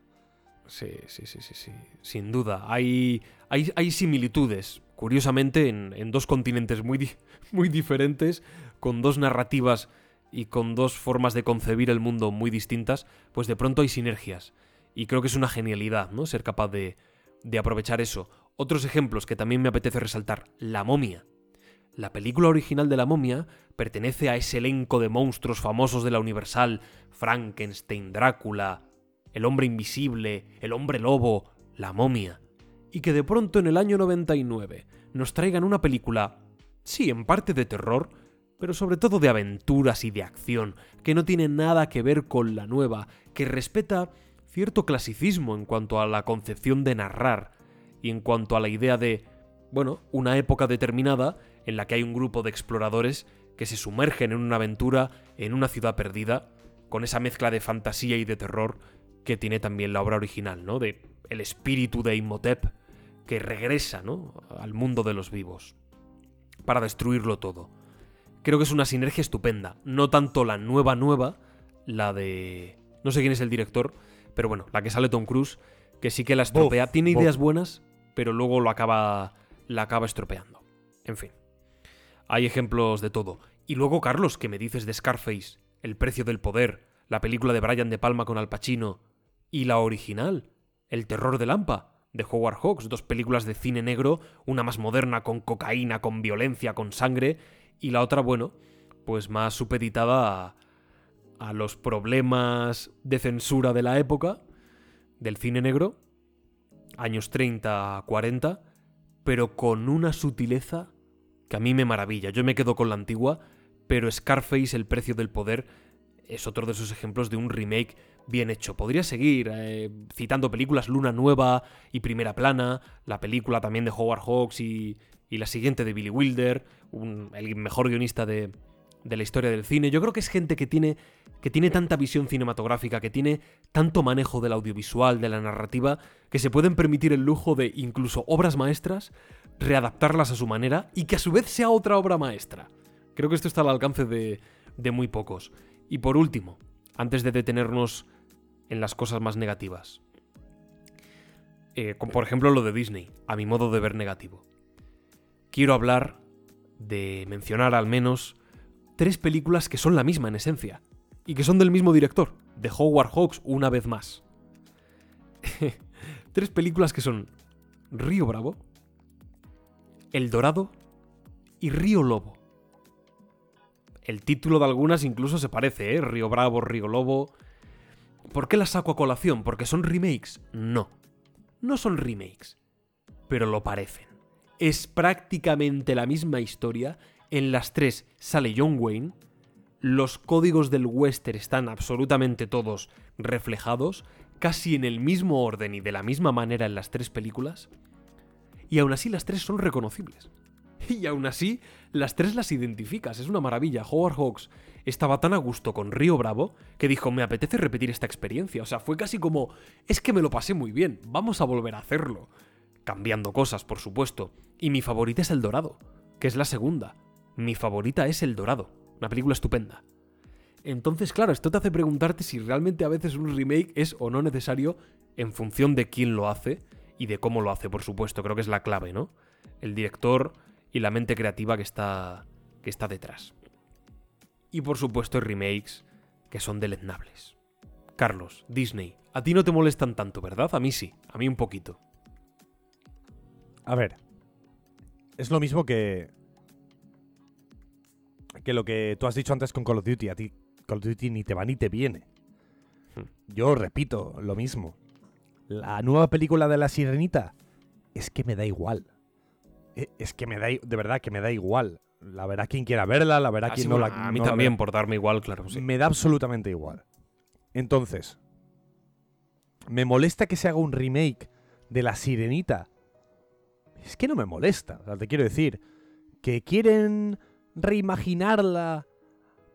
[SPEAKER 1] Sí, sí, sí, sí, sí. Sin duda. Hay, hay, hay similitudes, curiosamente, en, en dos continentes muy, di- [laughs] muy diferentes, con dos narrativas y con dos formas de concebir el mundo muy distintas, pues de pronto hay sinergias. Y creo que es una genialidad, ¿no? Ser capaz de, de aprovechar eso. Otros ejemplos que también me apetece resaltar. La momia. La película original de La momia pertenece a ese elenco de monstruos famosos de la Universal, Frankenstein, Drácula, el hombre invisible, el hombre lobo, la momia. Y que de pronto en el año 99 nos traigan una película, sí, en parte de terror, pero sobre todo de aventuras y de acción, que no tiene nada que ver con la nueva, que respeta cierto clasicismo en cuanto a la concepción de narrar y en cuanto a la idea de, bueno, una época determinada en la que hay un grupo de exploradores que se sumergen en una aventura en una ciudad perdida, con esa mezcla de fantasía y de terror que tiene también la obra original, ¿no? De el espíritu de Imhotep que regresa, ¿no? al mundo de los vivos para destruirlo todo. Creo que es una sinergia estupenda, no tanto la nueva nueva, la de No sé quién es el director, pero bueno, la que sale Tom Cruise, que sí que la estropea. Tiene ideas buenas, pero luego lo acaba, la acaba estropeando. En fin. Hay ejemplos de todo. Y luego, Carlos, que me dices de Scarface, El precio del poder, la película de Brian De Palma con Al Pacino, y la original, El terror de Lampa, de Howard Hawks, dos películas de cine negro, una más moderna con cocaína, con violencia, con sangre, y la otra, bueno, pues más supeditada a, a los problemas de censura de la época, del cine negro, años 30 a 40, pero con una sutileza que a mí me maravilla. Yo me quedo con la antigua, pero Scarface, El precio del poder, es otro de esos ejemplos de un remake bien hecho. Podría seguir eh, citando películas Luna Nueva y Primera Plana, la película también de Howard Hawks y, y la siguiente de Billy Wilder, el mejor guionista de, de la historia del cine. Yo creo que es gente que tiene, que tiene tanta visión cinematográfica, que tiene tanto manejo del audiovisual, de la narrativa, que se pueden permitir el lujo de incluso obras maestras, readaptarlas a su manera y que a su vez sea otra obra maestra. Creo que esto está al alcance de, de muy pocos. Y por último, antes de detenernos en las cosas más negativas. Eh, por ejemplo lo de Disney, a mi modo de ver negativo. Quiero hablar de mencionar al menos tres películas que son la misma en esencia y que son del mismo director, de Howard Hawks una vez más. [laughs] tres películas que son Río Bravo, El Dorado y Río Lobo. El título de algunas incluso se parece, ¿eh? Río Bravo, Río Lobo. ¿Por qué las saco a colación? ¿Porque son remakes? No. No son remakes. Pero lo parecen. Es prácticamente la misma historia. En las tres sale John Wayne. Los códigos del western están absolutamente todos reflejados, casi en el mismo orden y de la misma manera en las tres películas. Y aún así las tres son reconocibles. Y aún así, las tres las identificas, es una maravilla. Howard Hawks estaba tan a gusto con Río Bravo que dijo, me apetece repetir esta experiencia. O sea, fue casi como, es que me lo pasé muy bien, vamos a volver a hacerlo. Cambiando cosas, por supuesto. Y mi favorita es El Dorado, que es la segunda. Mi favorita es El Dorado, una película estupenda. Entonces, claro, esto te hace preguntarte si realmente a veces un remake es o no necesario en función de quién lo hace y de cómo lo hace, por supuesto. Creo que es la clave, ¿no? El director y la mente creativa que está, que está detrás. Y por supuesto hay remakes que son deleznables. Carlos, Disney, a ti no te molestan tanto, ¿verdad? A mí sí, a mí un poquito.
[SPEAKER 2] A ver. Es lo mismo que. que lo que tú has dicho antes con Call of Duty. A ti Call of Duty ni te va ni te viene.
[SPEAKER 1] Hmm.
[SPEAKER 2] Yo repito lo mismo. La nueva película de la sirenita es que me da igual. E- Es que me da, de verdad que me da igual. La verá quien quiera verla, la verá
[SPEAKER 1] Ah,
[SPEAKER 2] quien
[SPEAKER 1] sí,
[SPEAKER 2] no la
[SPEAKER 1] a mí
[SPEAKER 2] no
[SPEAKER 1] también, por darme igual, claro. sí.
[SPEAKER 2] Me da absolutamente igual. Entonces, ¿me molesta que se haga un remake de La Sirenita? Es que no me molesta. O sea, te quiero decir, que quieren reimaginarla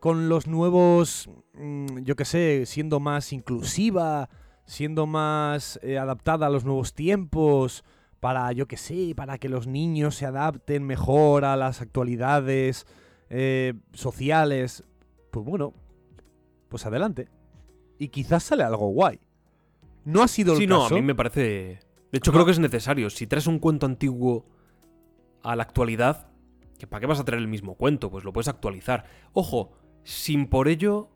[SPEAKER 2] con los nuevos, mm, yo qué sé, siendo más inclusiva, siendo más eh, adaptada a los nuevos tiempos, para, yo qué sé, para que los niños se adapten mejor a las actualidades eh, sociales. Pues bueno, pues adelante. Y quizás sale algo guay. No ha sido el
[SPEAKER 1] Sí, no, a
[SPEAKER 2] caso.
[SPEAKER 1] mí me parece... De hecho,
[SPEAKER 2] No.
[SPEAKER 1] creo que es necesario. Si traes un cuento antiguo a la actualidad, que ¿para qué vas a traer el mismo cuento? Pues lo puedes actualizar. Ojo, sin por ello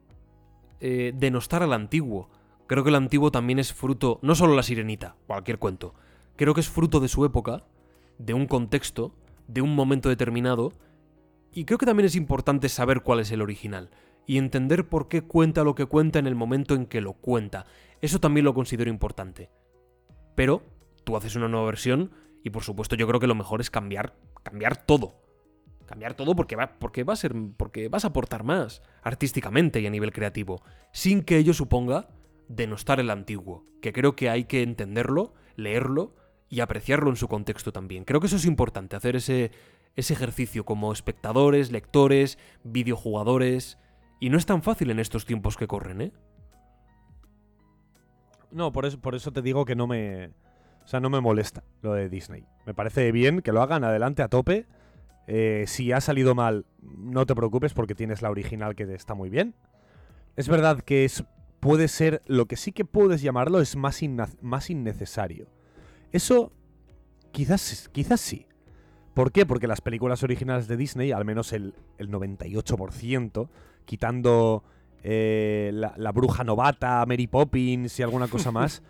[SPEAKER 1] eh, denostar al antiguo. Creo que el antiguo también es fruto, no solo la sirenita, cualquier cuento. Creo que es fruto de su época, de un contexto, de un momento determinado. Y creo que también es importante saber cuál es el original y entender por qué cuenta lo que cuenta en el momento en que lo cuenta. Eso también lo considero importante. Pero tú haces una nueva versión y por supuesto yo creo que lo mejor es cambiar, cambiar todo. Cambiar todo porque va, porque va a ser, porque vas a aportar más artísticamente y a nivel creativo, sin que ello suponga denostar el antiguo, que creo que hay que entenderlo, leerlo y apreciarlo en su contexto también. Creo que eso es importante, hacer ese, ese ejercicio como espectadores, lectores, videojugadores, y no es tan fácil en estos tiempos que corren, ¿eh?
[SPEAKER 2] No, por eso, por eso te digo que no me. O sea, no me molesta lo de Disney. Me parece bien que lo hagan adelante a tope. Eh, si ha salido mal, no te preocupes porque tienes la original que está muy bien. Es verdad que es puede ser, lo que sí que puedes llamarlo es más, inna- más innecesario. Eso quizás, quizás sí. ¿Por qué? Porque las películas originales de Disney, al menos el, el 98%, quitando eh, la, la bruja novata, Mary Poppins y alguna cosa [laughs] más,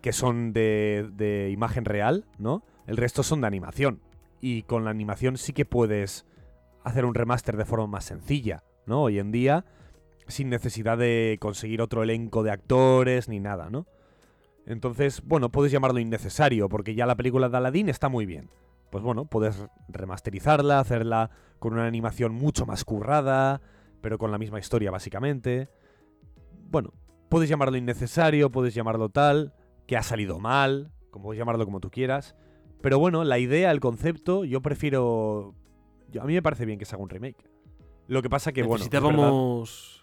[SPEAKER 2] que son de, de imagen real, ¿no? El resto son de animación. Y con la animación sí que puedes hacer un remaster de forma más sencilla, ¿no? Hoy en día, sin necesidad de conseguir otro elenco de actores ni nada, ¿no? Entonces, bueno, puedes llamarlo innecesario, porque ya la película de Aladdin está muy bien. Pues bueno, puedes remasterizarla, hacerla con una animación mucho más currada, pero con la misma historia básicamente. Bueno, puedes llamarlo innecesario, puedes llamarlo tal, que ha salido mal, como puedes llamarlo como tú quieras. Pero bueno, la idea, el concepto, yo prefiero... a mí me parece bien que se haga un remake. Lo que pasa que, bueno,
[SPEAKER 1] Necesitábamos.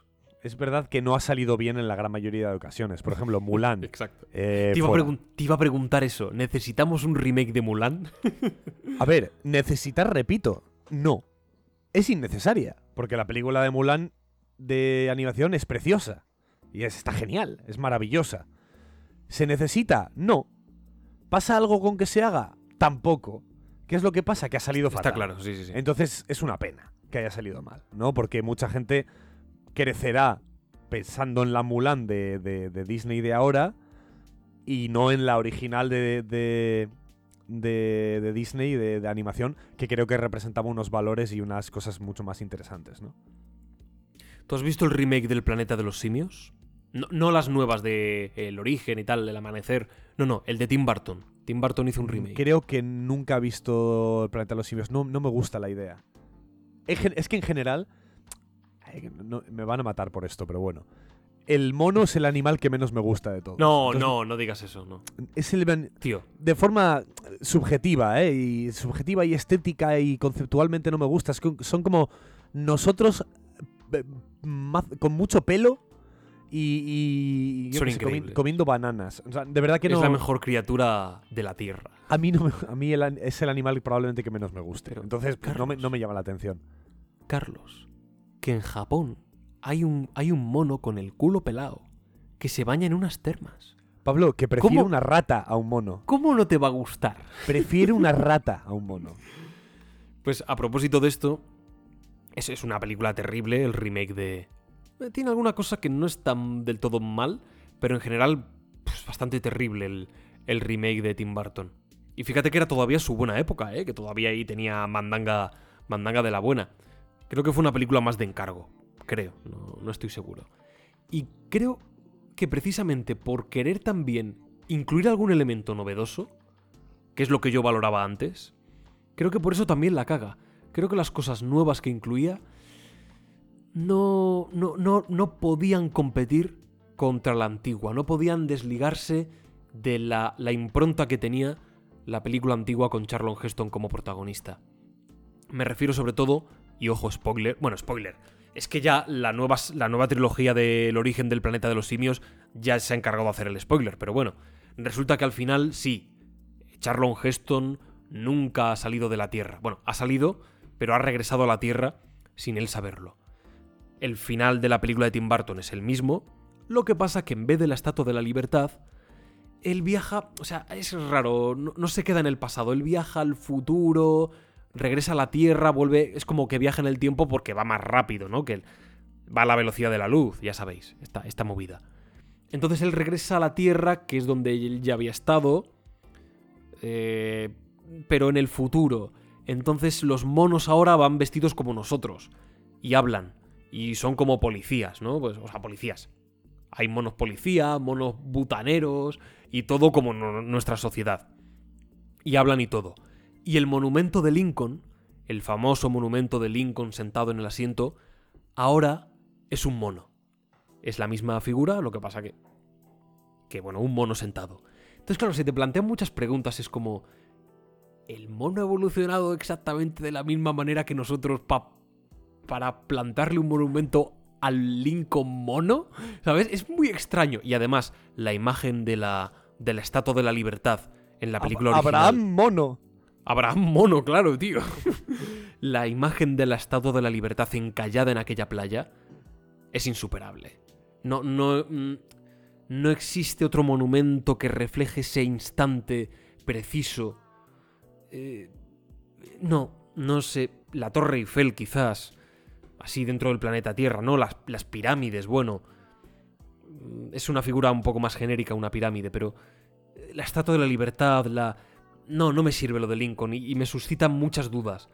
[SPEAKER 2] Es verdad que no ha salido bien en la gran mayoría de ocasiones. Por ejemplo, Mulan. [laughs]
[SPEAKER 1] Exacto.
[SPEAKER 2] eh,
[SPEAKER 1] Te iba, a
[SPEAKER 2] fuera.
[SPEAKER 1] pregun- te iba a preguntar eso. ¿Necesitamos un remake de Mulan? [laughs]
[SPEAKER 2] A ver, necesitar, repito, no. Es innecesaria. Porque la película de Mulan de animación es preciosa. Y es- está genial, es maravillosa. ¿Se necesita? No. ¿Pasa algo con que se haga? Tampoco. ¿Qué es lo que pasa? Que ha salido fatal.
[SPEAKER 1] Está claro, sí, sí, sí.
[SPEAKER 2] Entonces es una pena que haya salido mal, ¿no? Porque mucha gente crecerá pensando en la Mulan de, de- de Disney de ahora y no en la original de, de, de- de Disney de, de animación, que creo que representaba unos valores y unas cosas mucho más interesantes, ¿no?
[SPEAKER 1] ¿Tú has visto el remake del Planeta de los Simios? No, no las nuevas de El Origen y tal, El Amanecer. No, no, el de Tim Burton. Tim Burton hizo un remake.
[SPEAKER 2] Creo que nunca he visto el Planeta de los Simios. No, no me gusta la idea. Es que en general. Ay, no- me van a matar por esto, pero bueno. El mono es el animal que menos me gusta de todos.
[SPEAKER 1] No,
[SPEAKER 2] Entonces,
[SPEAKER 1] no, no digas eso, no.
[SPEAKER 2] Es el.
[SPEAKER 1] Tío,
[SPEAKER 2] De forma subjetiva, ¿eh? Y subjetiva y estética y conceptualmente no me gusta. Es que son como nosotros eh, con mucho pelo y.
[SPEAKER 1] Son
[SPEAKER 2] sé, comi- comiendo bananas. O sea, de verdad que no.
[SPEAKER 1] es la mejor criatura de la Tierra.
[SPEAKER 2] A mí, no a mí el es el animal probablemente que menos me guste.
[SPEAKER 1] Pero,
[SPEAKER 2] Entonces pues, no, me, no me llama la atención.
[SPEAKER 1] Carlos, que en Japón hay un, hay un mono con el culo pelado que se baña en unas termas.
[SPEAKER 2] Pablo, que prefiere
[SPEAKER 1] ¿Cómo?
[SPEAKER 2] una rata a un mono.
[SPEAKER 1] ¿Cómo no te va a gustar?
[SPEAKER 2] Prefiere una rata a un mono.
[SPEAKER 1] Pues a propósito de esto, es, es una película terrible, el remake de... eh, Tiene alguna cosa que no es tan del todo mal, pero en general pues, bastante terrible el, el remake de Tim Burton. Y fíjate que era todavía su buena época, ¿eh? que todavía ahí tenía mandanga, mandanga de la buena. Creo que fue una película más de encargo, creo, no, no estoy seguro. Y creo que precisamente por querer también incluir algún elemento novedoso, que es lo que yo valoraba antes, creo que por eso también la caga. Creo que las cosas nuevas que incluía no, no, no, no podían competir contra la antigua, no podían desligarse de la, la impronta que tenía la película antigua con Charlton Heston como protagonista. Me refiero sobre todo, y ojo, spoiler, bueno, spoiler, es que ya la nueva, la nueva trilogía del origen del planeta de los simios ya se ha encargado de hacer el spoiler, pero bueno, resulta que al final sí, Charlton Heston nunca ha salido de la Tierra. Bueno, ha salido, pero ha regresado a la Tierra sin él saberlo. El final de la película de Tim Burton es el mismo, lo que pasa que en vez de la Estatua de la Libertad, él viaja, o sea, es raro, no, no se queda en el pasado, él viaja al futuro, regresa a la Tierra, vuelve, es como que viaja en el tiempo porque va más rápido, ¿no? Que va a la velocidad de la luz, ya sabéis, esta, esta movida. Entonces él regresa a la Tierra, que es donde él ya había estado, eh, pero en el futuro. Entonces los monos ahora van vestidos como nosotros y hablan y son como policías, ¿no? Pues, o sea, policías. Hay monos policía, monos butaneros y todo como nuestra sociedad. Y hablan y todo. Y el monumento de Lincoln, el famoso monumento de Lincoln sentado en el asiento, ahora es un mono. Es la misma figura, lo que pasa que... Que bueno, un mono sentado. Entonces, claro, se te plantean muchas preguntas, es como... ¿El mono ha evolucionado exactamente de la misma manera que nosotros pa- para plantarle un monumento al Lincoln mono? ¿Sabes? Es muy extraño. Y además, la imagen de la, de la Estatua de la Libertad en la película
[SPEAKER 2] Ab-
[SPEAKER 1] original...
[SPEAKER 2] Abraham Mono.
[SPEAKER 1] Abraham Mono, claro, tío. [laughs] la imagen de la Estatua de la Libertad encallada en aquella playa es insuperable. No, no, mm, no existe otro monumento que refleje ese instante preciso. Eh, no, no sé. La Torre Eiffel, quizás. Así dentro del planeta Tierra, ¿no? Las, las pirámides, bueno. Es una figura un poco más genérica, una pirámide, pero. eh, La Estatua de la Libertad, la. No, no me sirve lo de Lincoln y, y me suscita muchas dudas.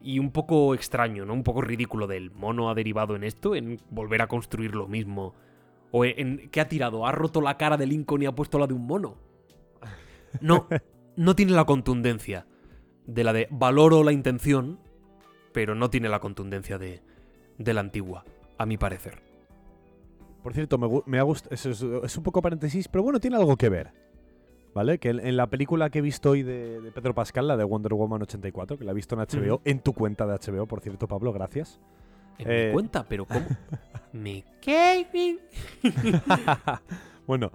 [SPEAKER 1] Y un poco extraño, ¿no? Un poco ridículo del mono ha derivado en esto, en volver a construir lo mismo. O en, en- ¿qué ha tirado? ¿Ha roto la cara de Lincoln y ha puesto la de un mono? No, [laughs] no tiene la contundencia de la de valoro la intención, pero no tiene la contundencia de, de la antigua, a mi parecer.
[SPEAKER 2] Por cierto, me, ha gustado. Es un poco paréntesis, pero bueno, tiene algo que ver. ¿Vale? Que en, en la película que he visto hoy de, de Pedro Pascal, la de Wonder Woman 84, que la he visto en HBO, en tu cuenta de HBO, por cierto, Pablo, gracias.
[SPEAKER 1] En
[SPEAKER 2] Eh.
[SPEAKER 1] mi cuenta, pero ¿cómo? [laughs] ¿Me [laughs]
[SPEAKER 2] bueno,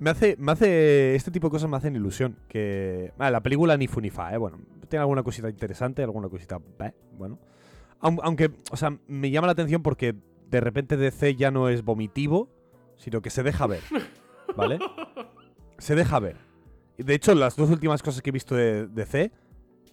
[SPEAKER 2] me hace, me hace. Este tipo de cosas me hacen ilusión. Que. ah, la película ni fu ni fa, ¿eh? Bueno, tiene alguna cosita interesante, alguna cosita. eh, bueno. Aun- Aunque, o sea, me llama la atención porque de repente DC ya no es vomitivo, sino que se deja ver. ¿Vale? [laughs] Se deja ver. De hecho, las dos últimas cosas que he visto de DC,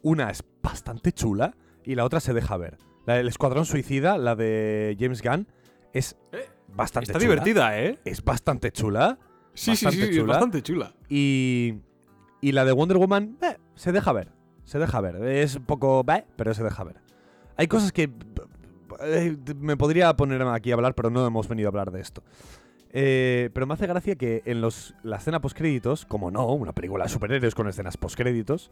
[SPEAKER 2] una es bastante chula y la otra se deja ver. La del Escuadrón Suicida, la de James Gunn, es
[SPEAKER 1] Eh,
[SPEAKER 2] bastante
[SPEAKER 1] Está
[SPEAKER 2] chula.
[SPEAKER 1] divertida, ¿eh?
[SPEAKER 2] Es bastante chula.
[SPEAKER 1] Sí, sí,
[SPEAKER 2] Bastante
[SPEAKER 1] sí, es
[SPEAKER 2] chula.
[SPEAKER 1] bastante chula.
[SPEAKER 2] Y, y la de Wonder Woman, eh, se deja ver. Se deja ver. Es un poco, eh, pero se deja ver. Hay cosas que eh, me podría poner aquí a hablar, pero no hemos venido a hablar de esto. Eh, pero me hace gracia que en los, la escena postcréditos, como no, una película de superhéroes con escenas postcréditos,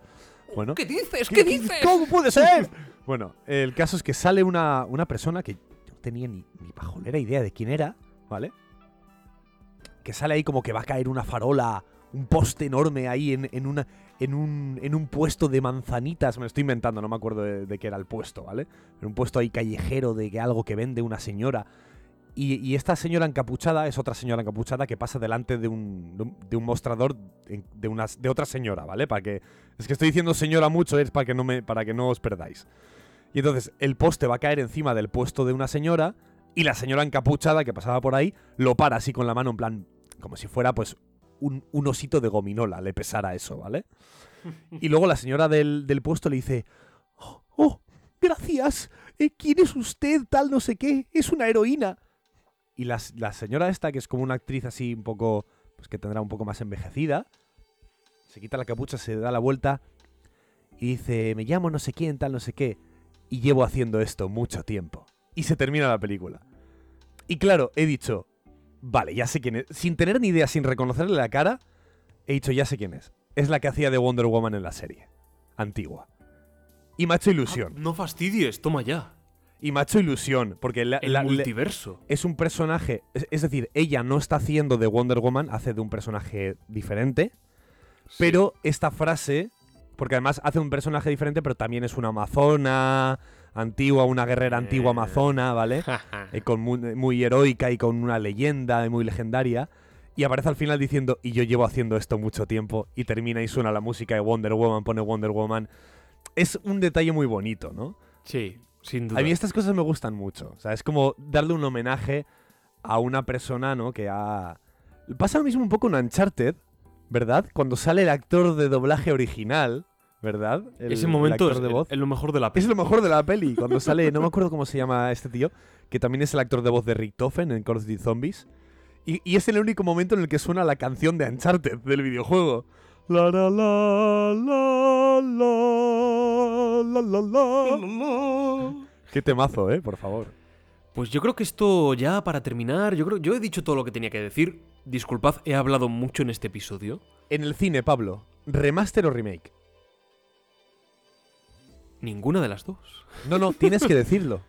[SPEAKER 2] bueno,
[SPEAKER 1] ¿Qué dices?
[SPEAKER 2] ¿Qué- qué- ¿Cómo puede [laughs] ser? bueno, el caso es que sale una, una persona que no tenía ni, ni pajolera idea de quién era, ¿vale? Que sale ahí como que va a caer una farola, un poste enorme ahí en, en una, en, un, en un puesto de manzanitas. Me lo estoy inventando, no me acuerdo de, de qué era el puesto, ¿vale? En un puesto ahí callejero de que algo que vende una señora. Y, esta señora encapuchada es otra señora encapuchada que pasa delante de un, de un- mostrador de, una, de otra señora, ¿vale? Para que es que estoy diciendo señora mucho, es para que no me, para que no os perdáis. Y entonces el poste va a caer encima del puesto de una señora y la señora encapuchada que pasaba por ahí lo para así con la mano en plan como si fuera pues un, un osito de gominola, le pesara eso, ¿vale? Y luego la señora del, del puesto le dice, oh, oh, gracias, eh, ¿quién es usted? Tal no sé qué, es una heroína. Y la, la señora esta, que es como una actriz así un poco, pues que tendrá un poco más envejecida, se quita la capucha, se da la vuelta y dice, me llamo no sé quién, tal no sé qué, y llevo haciendo esto mucho tiempo. Y se termina la película. Y claro, he dicho, vale, ya sé quién es. Sin tener ni idea, sin reconocerle la cara, he dicho, ya sé quién es. Es la que hacía de Wonder Woman en la serie. Antigua. Y me ha hecho ilusión.
[SPEAKER 1] No fastidies, toma ya.
[SPEAKER 2] Y me ha hecho ilusión, porque la-
[SPEAKER 1] El
[SPEAKER 2] la- le-
[SPEAKER 1] multiverso.
[SPEAKER 2] es un personaje, es, es decir, ella no está haciendo de Wonder Woman, hace de un personaje diferente, pero esta frase, porque además hace un personaje diferente, pero también es una amazona antigua, una guerrera antigua
[SPEAKER 1] Eh.
[SPEAKER 2] amazona, ¿vale? [laughs] Eh, con muy, muy heroica y con una leyenda y muy legendaria. Y aparece al final diciendo, y yo llevo haciendo esto mucho tiempo, y termina y suena la música de Wonder Woman, pone Wonder Woman. Es un detalle muy bonito, ¿no?
[SPEAKER 1] sí, sin duda.
[SPEAKER 2] A mí estas cosas me gustan mucho. O sea, es como darle un homenaje a una persona, ¿no? Que ha... Pasa lo mismo un poco en Uncharted, ¿verdad? Cuando sale el actor de doblaje original, ¿verdad? El-
[SPEAKER 1] Ese
[SPEAKER 2] el
[SPEAKER 1] momento es
[SPEAKER 2] de voz.
[SPEAKER 1] el- lo mejor de la
[SPEAKER 2] Es
[SPEAKER 1] peli.
[SPEAKER 2] lo mejor de la peli. Cuando [laughs] sale, no me acuerdo cómo se llama este tío, que también es el actor de voz de Rick Toffen en Call of Duty Zombies. Y, y es el único momento en el que suena la canción de Uncharted del videojuego. La la la la la la la la. Qué temazo, eh, por favor.
[SPEAKER 1] Pues yo creo que esto ya para terminar, yo creo yo he dicho todo lo que tenía que decir. Disculpad, he hablado mucho en este episodio.
[SPEAKER 2] En el cine, Pablo, ¿remaster o remake?
[SPEAKER 1] Ninguna de las dos.
[SPEAKER 2] No, no, tienes que [laughs] decirlo.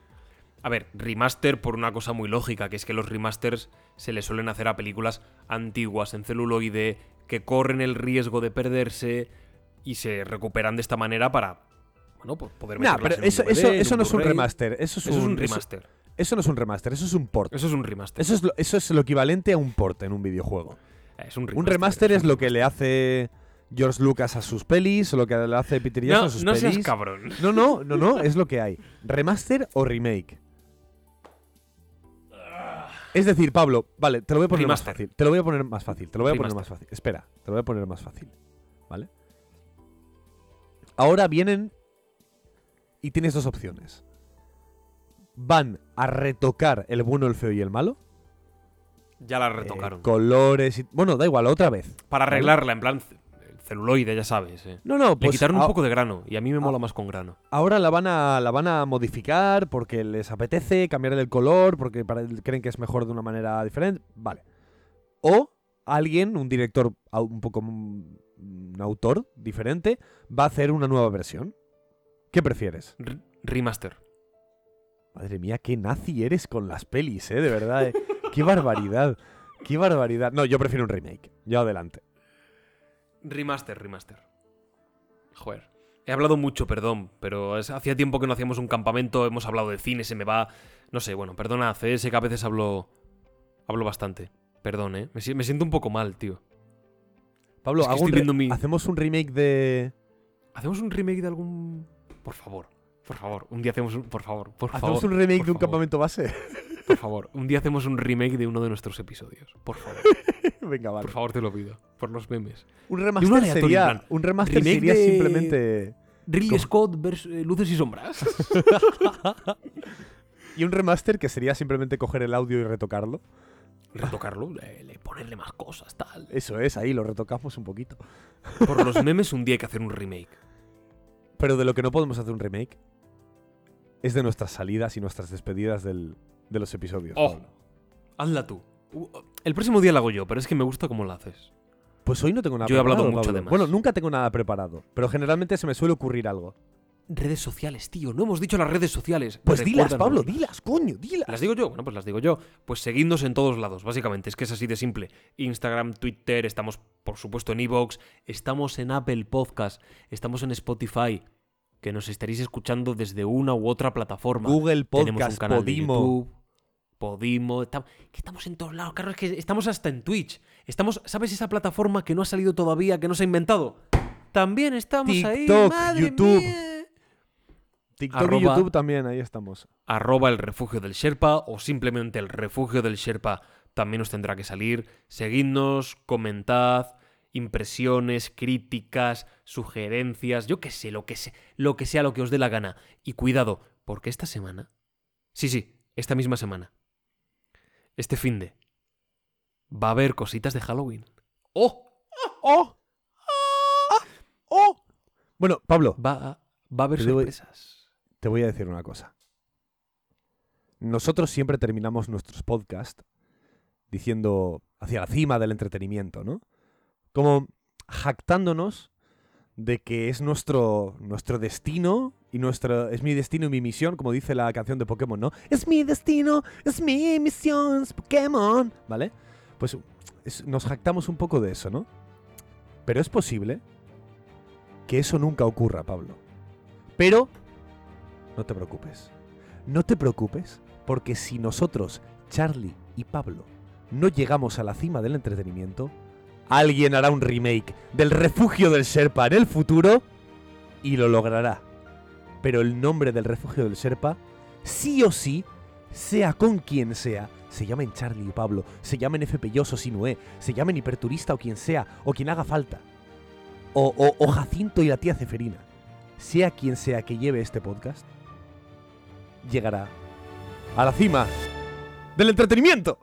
[SPEAKER 1] A ver, remaster por una cosa muy lógica, que es que los remasters se le suelen hacer a películas antiguas en celuloide que corren el riesgo de perderse y se recuperan de esta manera para bueno, pues poder
[SPEAKER 2] Nah, pero
[SPEAKER 1] en un
[SPEAKER 2] eso,
[SPEAKER 1] DVD,
[SPEAKER 2] eso,
[SPEAKER 1] en
[SPEAKER 2] no es un remaster. Eso es,
[SPEAKER 1] Eso es un remaster.
[SPEAKER 2] Eso, no es un remaster, eso es un port.
[SPEAKER 1] Eso es un remaster.
[SPEAKER 2] Eso es, lo, eso es lo equivalente a un port en un videojuego.
[SPEAKER 1] Es un
[SPEAKER 2] Un remaster es lo que le hace George Lucas a sus pelis, o lo que le hace Peter Jackson
[SPEAKER 1] No,
[SPEAKER 2] a sus
[SPEAKER 1] no seas
[SPEAKER 2] pelis.
[SPEAKER 1] cabrón.
[SPEAKER 2] No, no, no, no, es lo que hay. ¿Remaster o remake? Es decir, Pablo, vale, te lo voy a poner
[SPEAKER 1] Remaster.
[SPEAKER 2] más fácil. Te lo voy a poner más fácil. Te lo voy a poner más fácil. Espera, te lo voy a poner más fácil. ¿Vale? Ahora vienen y tienes dos opciones. Van a retocar el bueno, el feo y el malo.
[SPEAKER 1] Ya la
[SPEAKER 2] Eh,
[SPEAKER 1] retocaron.
[SPEAKER 2] colores y... Bueno, da igual, otra vez.
[SPEAKER 1] Para arreglarla, en plan celuloide, ya sabes. eh.
[SPEAKER 2] No, no,
[SPEAKER 1] Le
[SPEAKER 2] pues
[SPEAKER 1] quitaron un poco de grano y a mí me mola más con grano.
[SPEAKER 2] ahora la van, a, la van a modificar porque les apetece cambiar el color, porque para- creen que es mejor de una manera diferente. Vale. O alguien, un director un poco un autor diferente, va a hacer una nueva versión. ¿Qué prefieres?
[SPEAKER 1] R- remaster.
[SPEAKER 2] Madre mía, qué nazi eres con las pelis, ¿eh? De verdad, ¿eh? qué barbaridad. Qué barbaridad. No, yo prefiero un remake. Yo adelante.
[SPEAKER 1] Remaster, remaster. Joder. He hablado mucho, perdón, pero es- hacía tiempo que no hacíamos un campamento, hemos hablado de cine, se me va... No sé, bueno, perdona, CS que a veces hablo... Hablo bastante. Perdón, ¿eh? Me, si- me siento un poco mal, tío.
[SPEAKER 2] Pablo,
[SPEAKER 1] Es que
[SPEAKER 2] hago un
[SPEAKER 1] mi-
[SPEAKER 2] hacemos un remake de...
[SPEAKER 1] ¿Hacemos un remake de algún...? Por favor, por favor. Un día hacemos un... Por favor, por
[SPEAKER 2] ¿Hacemos
[SPEAKER 1] favor.
[SPEAKER 2] un remake de un
[SPEAKER 1] favor,
[SPEAKER 2] campamento base?
[SPEAKER 1] Por favor, un día hacemos un remake de uno de nuestros episodios. Por favor, [laughs]
[SPEAKER 2] Venga, vale.
[SPEAKER 1] por favor, te lo pido. Por los memes.
[SPEAKER 2] Un remaster sería,
[SPEAKER 1] plan,
[SPEAKER 2] un remaster
[SPEAKER 1] remake
[SPEAKER 2] sería
[SPEAKER 1] de-
[SPEAKER 2] simplemente...
[SPEAKER 1] Ridley
[SPEAKER 2] ¿Cómo?
[SPEAKER 1] Scott versus eh, Luces y Sombras. [laughs]
[SPEAKER 2] Y un remaster que sería simplemente coger el audio y retocarlo.
[SPEAKER 1] Retocarlo, le, le ponerle más cosas, tal.
[SPEAKER 2] Eso es, ahí lo retocamos un poquito.
[SPEAKER 1] Por los memes un día hay que hacer un remake.
[SPEAKER 2] Pero de lo que no podemos hacer un remake es de nuestras salidas y nuestras despedidas del- de los episodios.
[SPEAKER 1] Oh.
[SPEAKER 2] Pablo.
[SPEAKER 1] Hazla tú. Uh, El próximo día la hago yo, pero es que me gusta cómo la haces.
[SPEAKER 2] Pues hoy no tengo nada
[SPEAKER 1] Yo he hablado mucho
[SPEAKER 2] Pablo.
[SPEAKER 1] de más.
[SPEAKER 2] Bueno, nunca tengo nada preparado, pero generalmente se me suele ocurrir algo.
[SPEAKER 1] Redes sociales, tío. No hemos dicho las redes sociales.
[SPEAKER 2] Pues dilas,
[SPEAKER 1] Recuérdanos.
[SPEAKER 2] Pablo, dilas, coño, dilas.
[SPEAKER 1] ¿Las digo yo? Bueno, pues las digo yo. Pues seguidnos en todos lados, básicamente. Es que es así de simple. Instagram, Twitter, estamos, por supuesto, en Evox, estamos en Apple Podcast, estamos en Spotify, que nos estaréis escuchando desde una u otra plataforma.
[SPEAKER 2] Google
[SPEAKER 1] Tenemos un
[SPEAKER 2] Podcast,
[SPEAKER 1] canal
[SPEAKER 2] Podimo.
[SPEAKER 1] de YouTube, Podimo, estam- que estamos en todos lados, claro, es que estamos hasta en Twitch. Estamos, ¿sabes esa plataforma que no ha salido todavía, que no se ha inventado? También estamos ahí.
[SPEAKER 2] TikTok,
[SPEAKER 1] madre
[SPEAKER 2] YouTube.
[SPEAKER 1] mía.
[SPEAKER 2] TikTok y
[SPEAKER 1] Arroba-
[SPEAKER 2] YouTube también, ahí estamos.
[SPEAKER 1] arroba el refugio del Sherpa o simplemente el refugio del Sherpa también os tendrá que salir. Seguidnos, comentad, impresiones, críticas, sugerencias, yo qué sé, lo que, sé, lo que sea lo que os dé la gana. Y cuidado, porque esta semana, sí, sí, esta misma semana, este fin de, va a haber cositas de Halloween. ¡Oh!
[SPEAKER 2] ¡Oh! ¡Ah! ¡Oh! Bueno, Pablo,
[SPEAKER 1] Va a, va a haber
[SPEAKER 2] Te
[SPEAKER 1] sorpresas.
[SPEAKER 2] te voy a decir una cosa. Nosotros siempre terminamos nuestros podcasts diciendo hacia la cima del entretenimiento, ¿no? Como jactándonos de que es nuestro, nuestro destino y nuestro, es mi destino y mi misión, como dice la canción de Pokémon, ¿no? Es mi destino, es mi misión, Pokémon, ¿vale? Pues es- nos jactamos un poco de eso, ¿no? Pero es posible que eso nunca ocurra, Pablo. Pero no te preocupes. No te preocupes, porque si nosotros, Charlie y Pablo, no llegamos a la cima del entretenimiento, alguien hará un remake del refugio del Sherpa en el futuro y lo logrará. Pero el nombre del refugio del Sherpa, sí o sí, sea con quien sea, se llamen Charlie y Pablo, se llamen F. Pelloso Sinué, se llamen Hiperturista o quien sea, o quien haga falta, o, o- o Jacinto y la tía Ceferina, sea quien sea que lleve este podcast, llegará a la cima del entretenimiento.